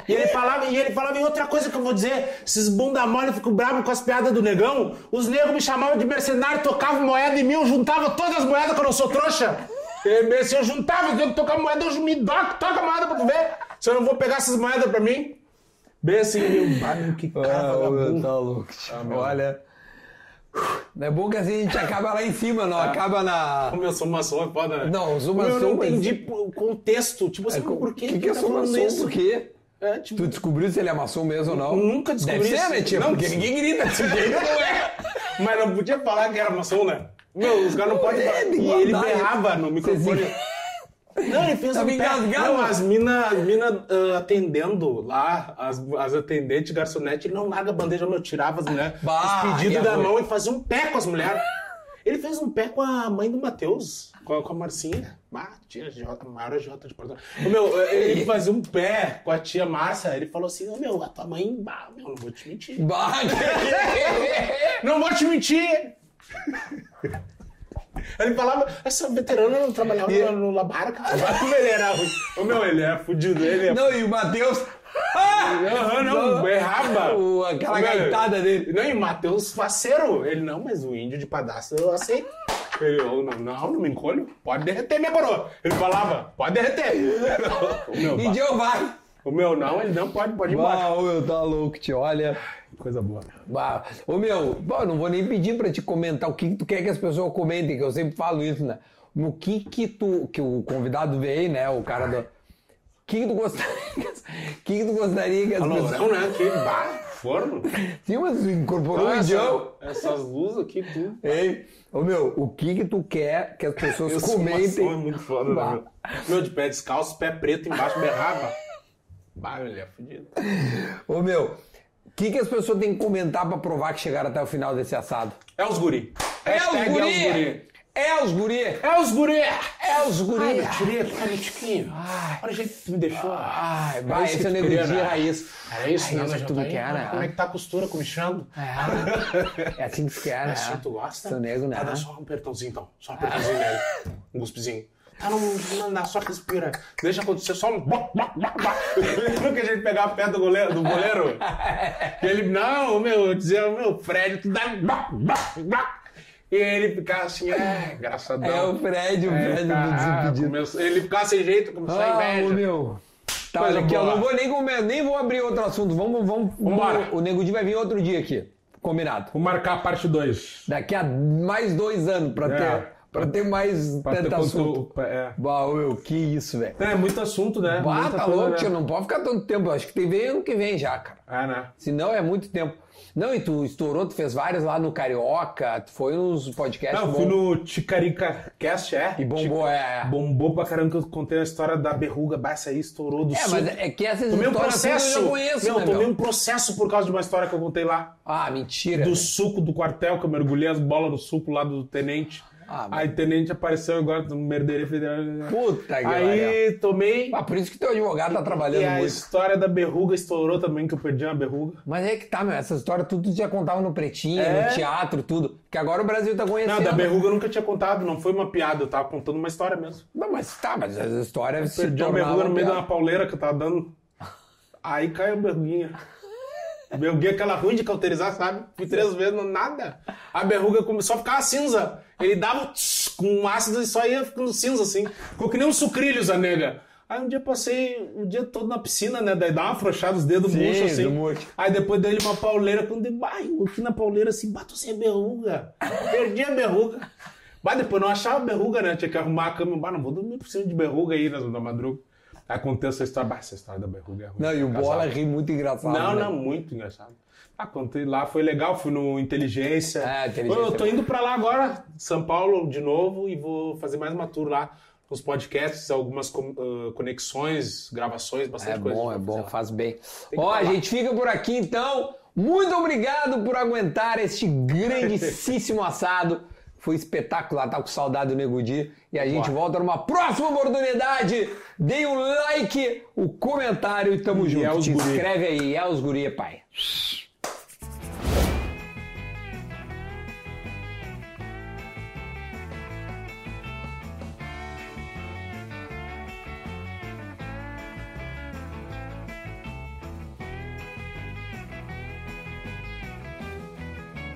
E ele falava, e ele falava em outra coisa que eu vou dizer. Esses bunda mole ficam bravos com as piadas do negão. Os negros me chamavam de mercenário, tocavam moeda em mim, eu juntava todas as moedas que eu não sou trouxa. E, Se eu juntava, eu tocar moeda, eu me doco, toca moeda pra tu ver. Se eu não vou pegar essas moedas pra mim. Bem assim, meu, meu, que cara Ah, tá louco. Olha. É bom que assim a gente acaba lá em cima, não acaba na. Como eu sou maçom, é foda, né? Não, Meu, Eu não mas- entendi o contexto. Tipo assim, por que que, que eu tá isso? Por quê? É, tipo, Tu descobriu se ele é maçom mesmo ou não? Nunca descobri Deve ser, né, tia? Não, Porque ninguém grita desse jeito, não é? Mas não podia falar que era maçom, né? Meu, os caras não podem. É, E ele berrava no microfone. Não, ele fez Tava um pé. engasgado. Não, as minas as mina, ah, atendendo lá, as, as atendentes, garçonete, ele não larga a bandeja, meu, tirava as mulheres, os pedidos da mão e fazia um pé com as mulheres. Ele fez um pé com a mãe do Matheus, com a, com a Marcinha. Ah, tia Jota, maior Jota de Porto Alegre. Meu, ele fazia um pé com a tia Márcia. Ele falou assim: Ô meu, a tua mãe, bah, meu, não vou te mentir. Bah, Não vou te mentir! Ele falava, essa veterana não trabalhava no, no Labarca. Como ele era ruim. Ô meu, ele é fudido, ele é. Não, e o Matheus. Aham, não, errava. O- aquela gaitada dele. Não, e o Matheus faceiro. Ele, não, mas o índio de padastro eu aceito. Ele, eu, não, não, não me encolho. Pode derreter, minha coroa. Ele falava, pode derreter. O meu, E vai. O meu não, ele não pode, pode ir embora. Ô, meu, tá louco, tio. Olha. Coisa boa. Bah. Ô meu, bom, eu não vou nem pedir pra te comentar o que, que tu quer que as pessoas comentem, que eu sempre falo isso, né? O que que tu. Que o convidado veio, né? O cara do. O que, que tu gostaria. O que, que tu gostaria que as Não, pessoas. não, né? Que bah, forno. Sim, mas incorporou o Essa- Joe. essas luzes aqui, tudo. Ei, ô meu, o que que tu quer que as pessoas Eu sou comentem? maçom, é muito foda, né, meu? Meu, de pé descalço, pé preto, embaixo berrava. Bah, ele é fudido. Ô meu, o que que as pessoas têm que comentar pra provar que chegaram até o final desse assado? É os guri. É os Hashtag guri! É os guri! É os guri! É os Ai, guri! meu tirei, olha, Tiquinho. Olha o jeito que tu me deixou. Ai, É vai, isso esse que é o tu queria, de né? raiz. É isso, Ai, né? isso Mas que tu tá quer, né? Como é que tá a costura comichando? É, é assim que se quer, né? Assim tu gosta? Seu nego, né? Tá, dá só um apertãozinho então. Só um apertãozinho nele. Um guspezinho. Tá, não, não só respira. Deixa acontecer só um. Lembra que a gente pegava perto do goleiro? Do goleiro? E ele, não, meu, eu dizia, meu, Fred, tu dá. E ele ficava assim, é, engraçadão. É o Fred, o Fred do ah, Desimpedido. começou- ele ficava sem jeito, começou a Ah, inveja. ô meu. Tá, Coisa olha aqui, eu não vou nem, comer, nem vou abrir outro assunto. Vamos, vamos, vamos. O Nego Di vai vir outro dia aqui. Combinado. Vou marcar a parte 2. Daqui a mais dois anos pra É. ter, pra ter mais Pra ter tanto assunto. conteúdo. É. Bah, meu, que isso, velho. É, muito assunto, né? Bah, Muita tá louco, né? tio. Não pode ficar tanto tempo. Acho que tem ver ano que vem já, cara. É, né? Senão é muito tempo. Não, e tu estourou, tu fez vários lá no Carioca, tu foi nos podcasts. Não, eu bom. fui no Ticarica Cast, é? E bombou, é. é. Bombou pra caramba que eu contei a história da berruga. Bah, essa aí estourou do É, sul. mas é que essas Tomei um histórias todas processo. eu já conheço, Meu, né, tomei meu? um processo por causa de uma história que eu contei lá. Ah, mentira. Do suco do quartel, que eu mergulhei as bolas no suco lá do tenente. Ah, Aí tenente apareceu agora no merdeiro federal. Puta que Aí tomei. Ah, por isso que teu advogado tá trabalhando E a muito. história da berruga estourou também, que eu perdi uma berruga. Mas é que tá, meu, essa história tudo tu já contava no Pretinho, É. no teatro, tudo. Que agora o Brasil tá conhecendo. Não, da berruga eu nunca tinha contado, não foi uma piada, eu tava contando uma história mesmo. Não, mas tá, mas as histórias se Perdi a tornavam berruga no meio de uma pauleira que eu tava dando. Aí caiu a berruguinha. A berruguinha aquela ruim de cauterizar, sabe? Fui três vezes, não, nada. A berruga começou a ficar cinza. Ele dava tss, com ácido e só ia ficando cinza assim. Ficou que nem um sucrilhos a nega. Aí um dia passei o dia todo na piscina, né? Daí dá uma afrouxada os dedos murchos assim. murcho. Aí depois dele uma pauleira, quando eu bah, eu aqui na pauleira assim, bato sem a berruga. Perdi a berruga. Mas depois não achava berruga, né? Tinha que arrumar a cama. Bah, não vou dormir por cima de berruga aí na, na madruga. Aí contei essa história. Bah, essa história da berruga é ruim. Não, e o. Bola ri muito engraçado. Não, né? não, muito engraçado. Ah, contei lá, foi legal, fui no Inteligência. É, Inteligência Eu tô é indo pra lá agora, São Paulo de novo, e vou fazer mais uma tour lá. Nos podcasts, algumas conexões, gravações, bastante É coisa. bom, é bom, fazer lá. faz bem. Ó, a gente fica por aqui então. Muito obrigado por aguentar este grandíssimo assado. Foi espetacular, tá com saudade do Nego Di. E a gente Bora. volta numa próxima oportunidade. Dê o like, o comentário e tamo E junto. é os Te guri. inscreve aí, é os guri, pai.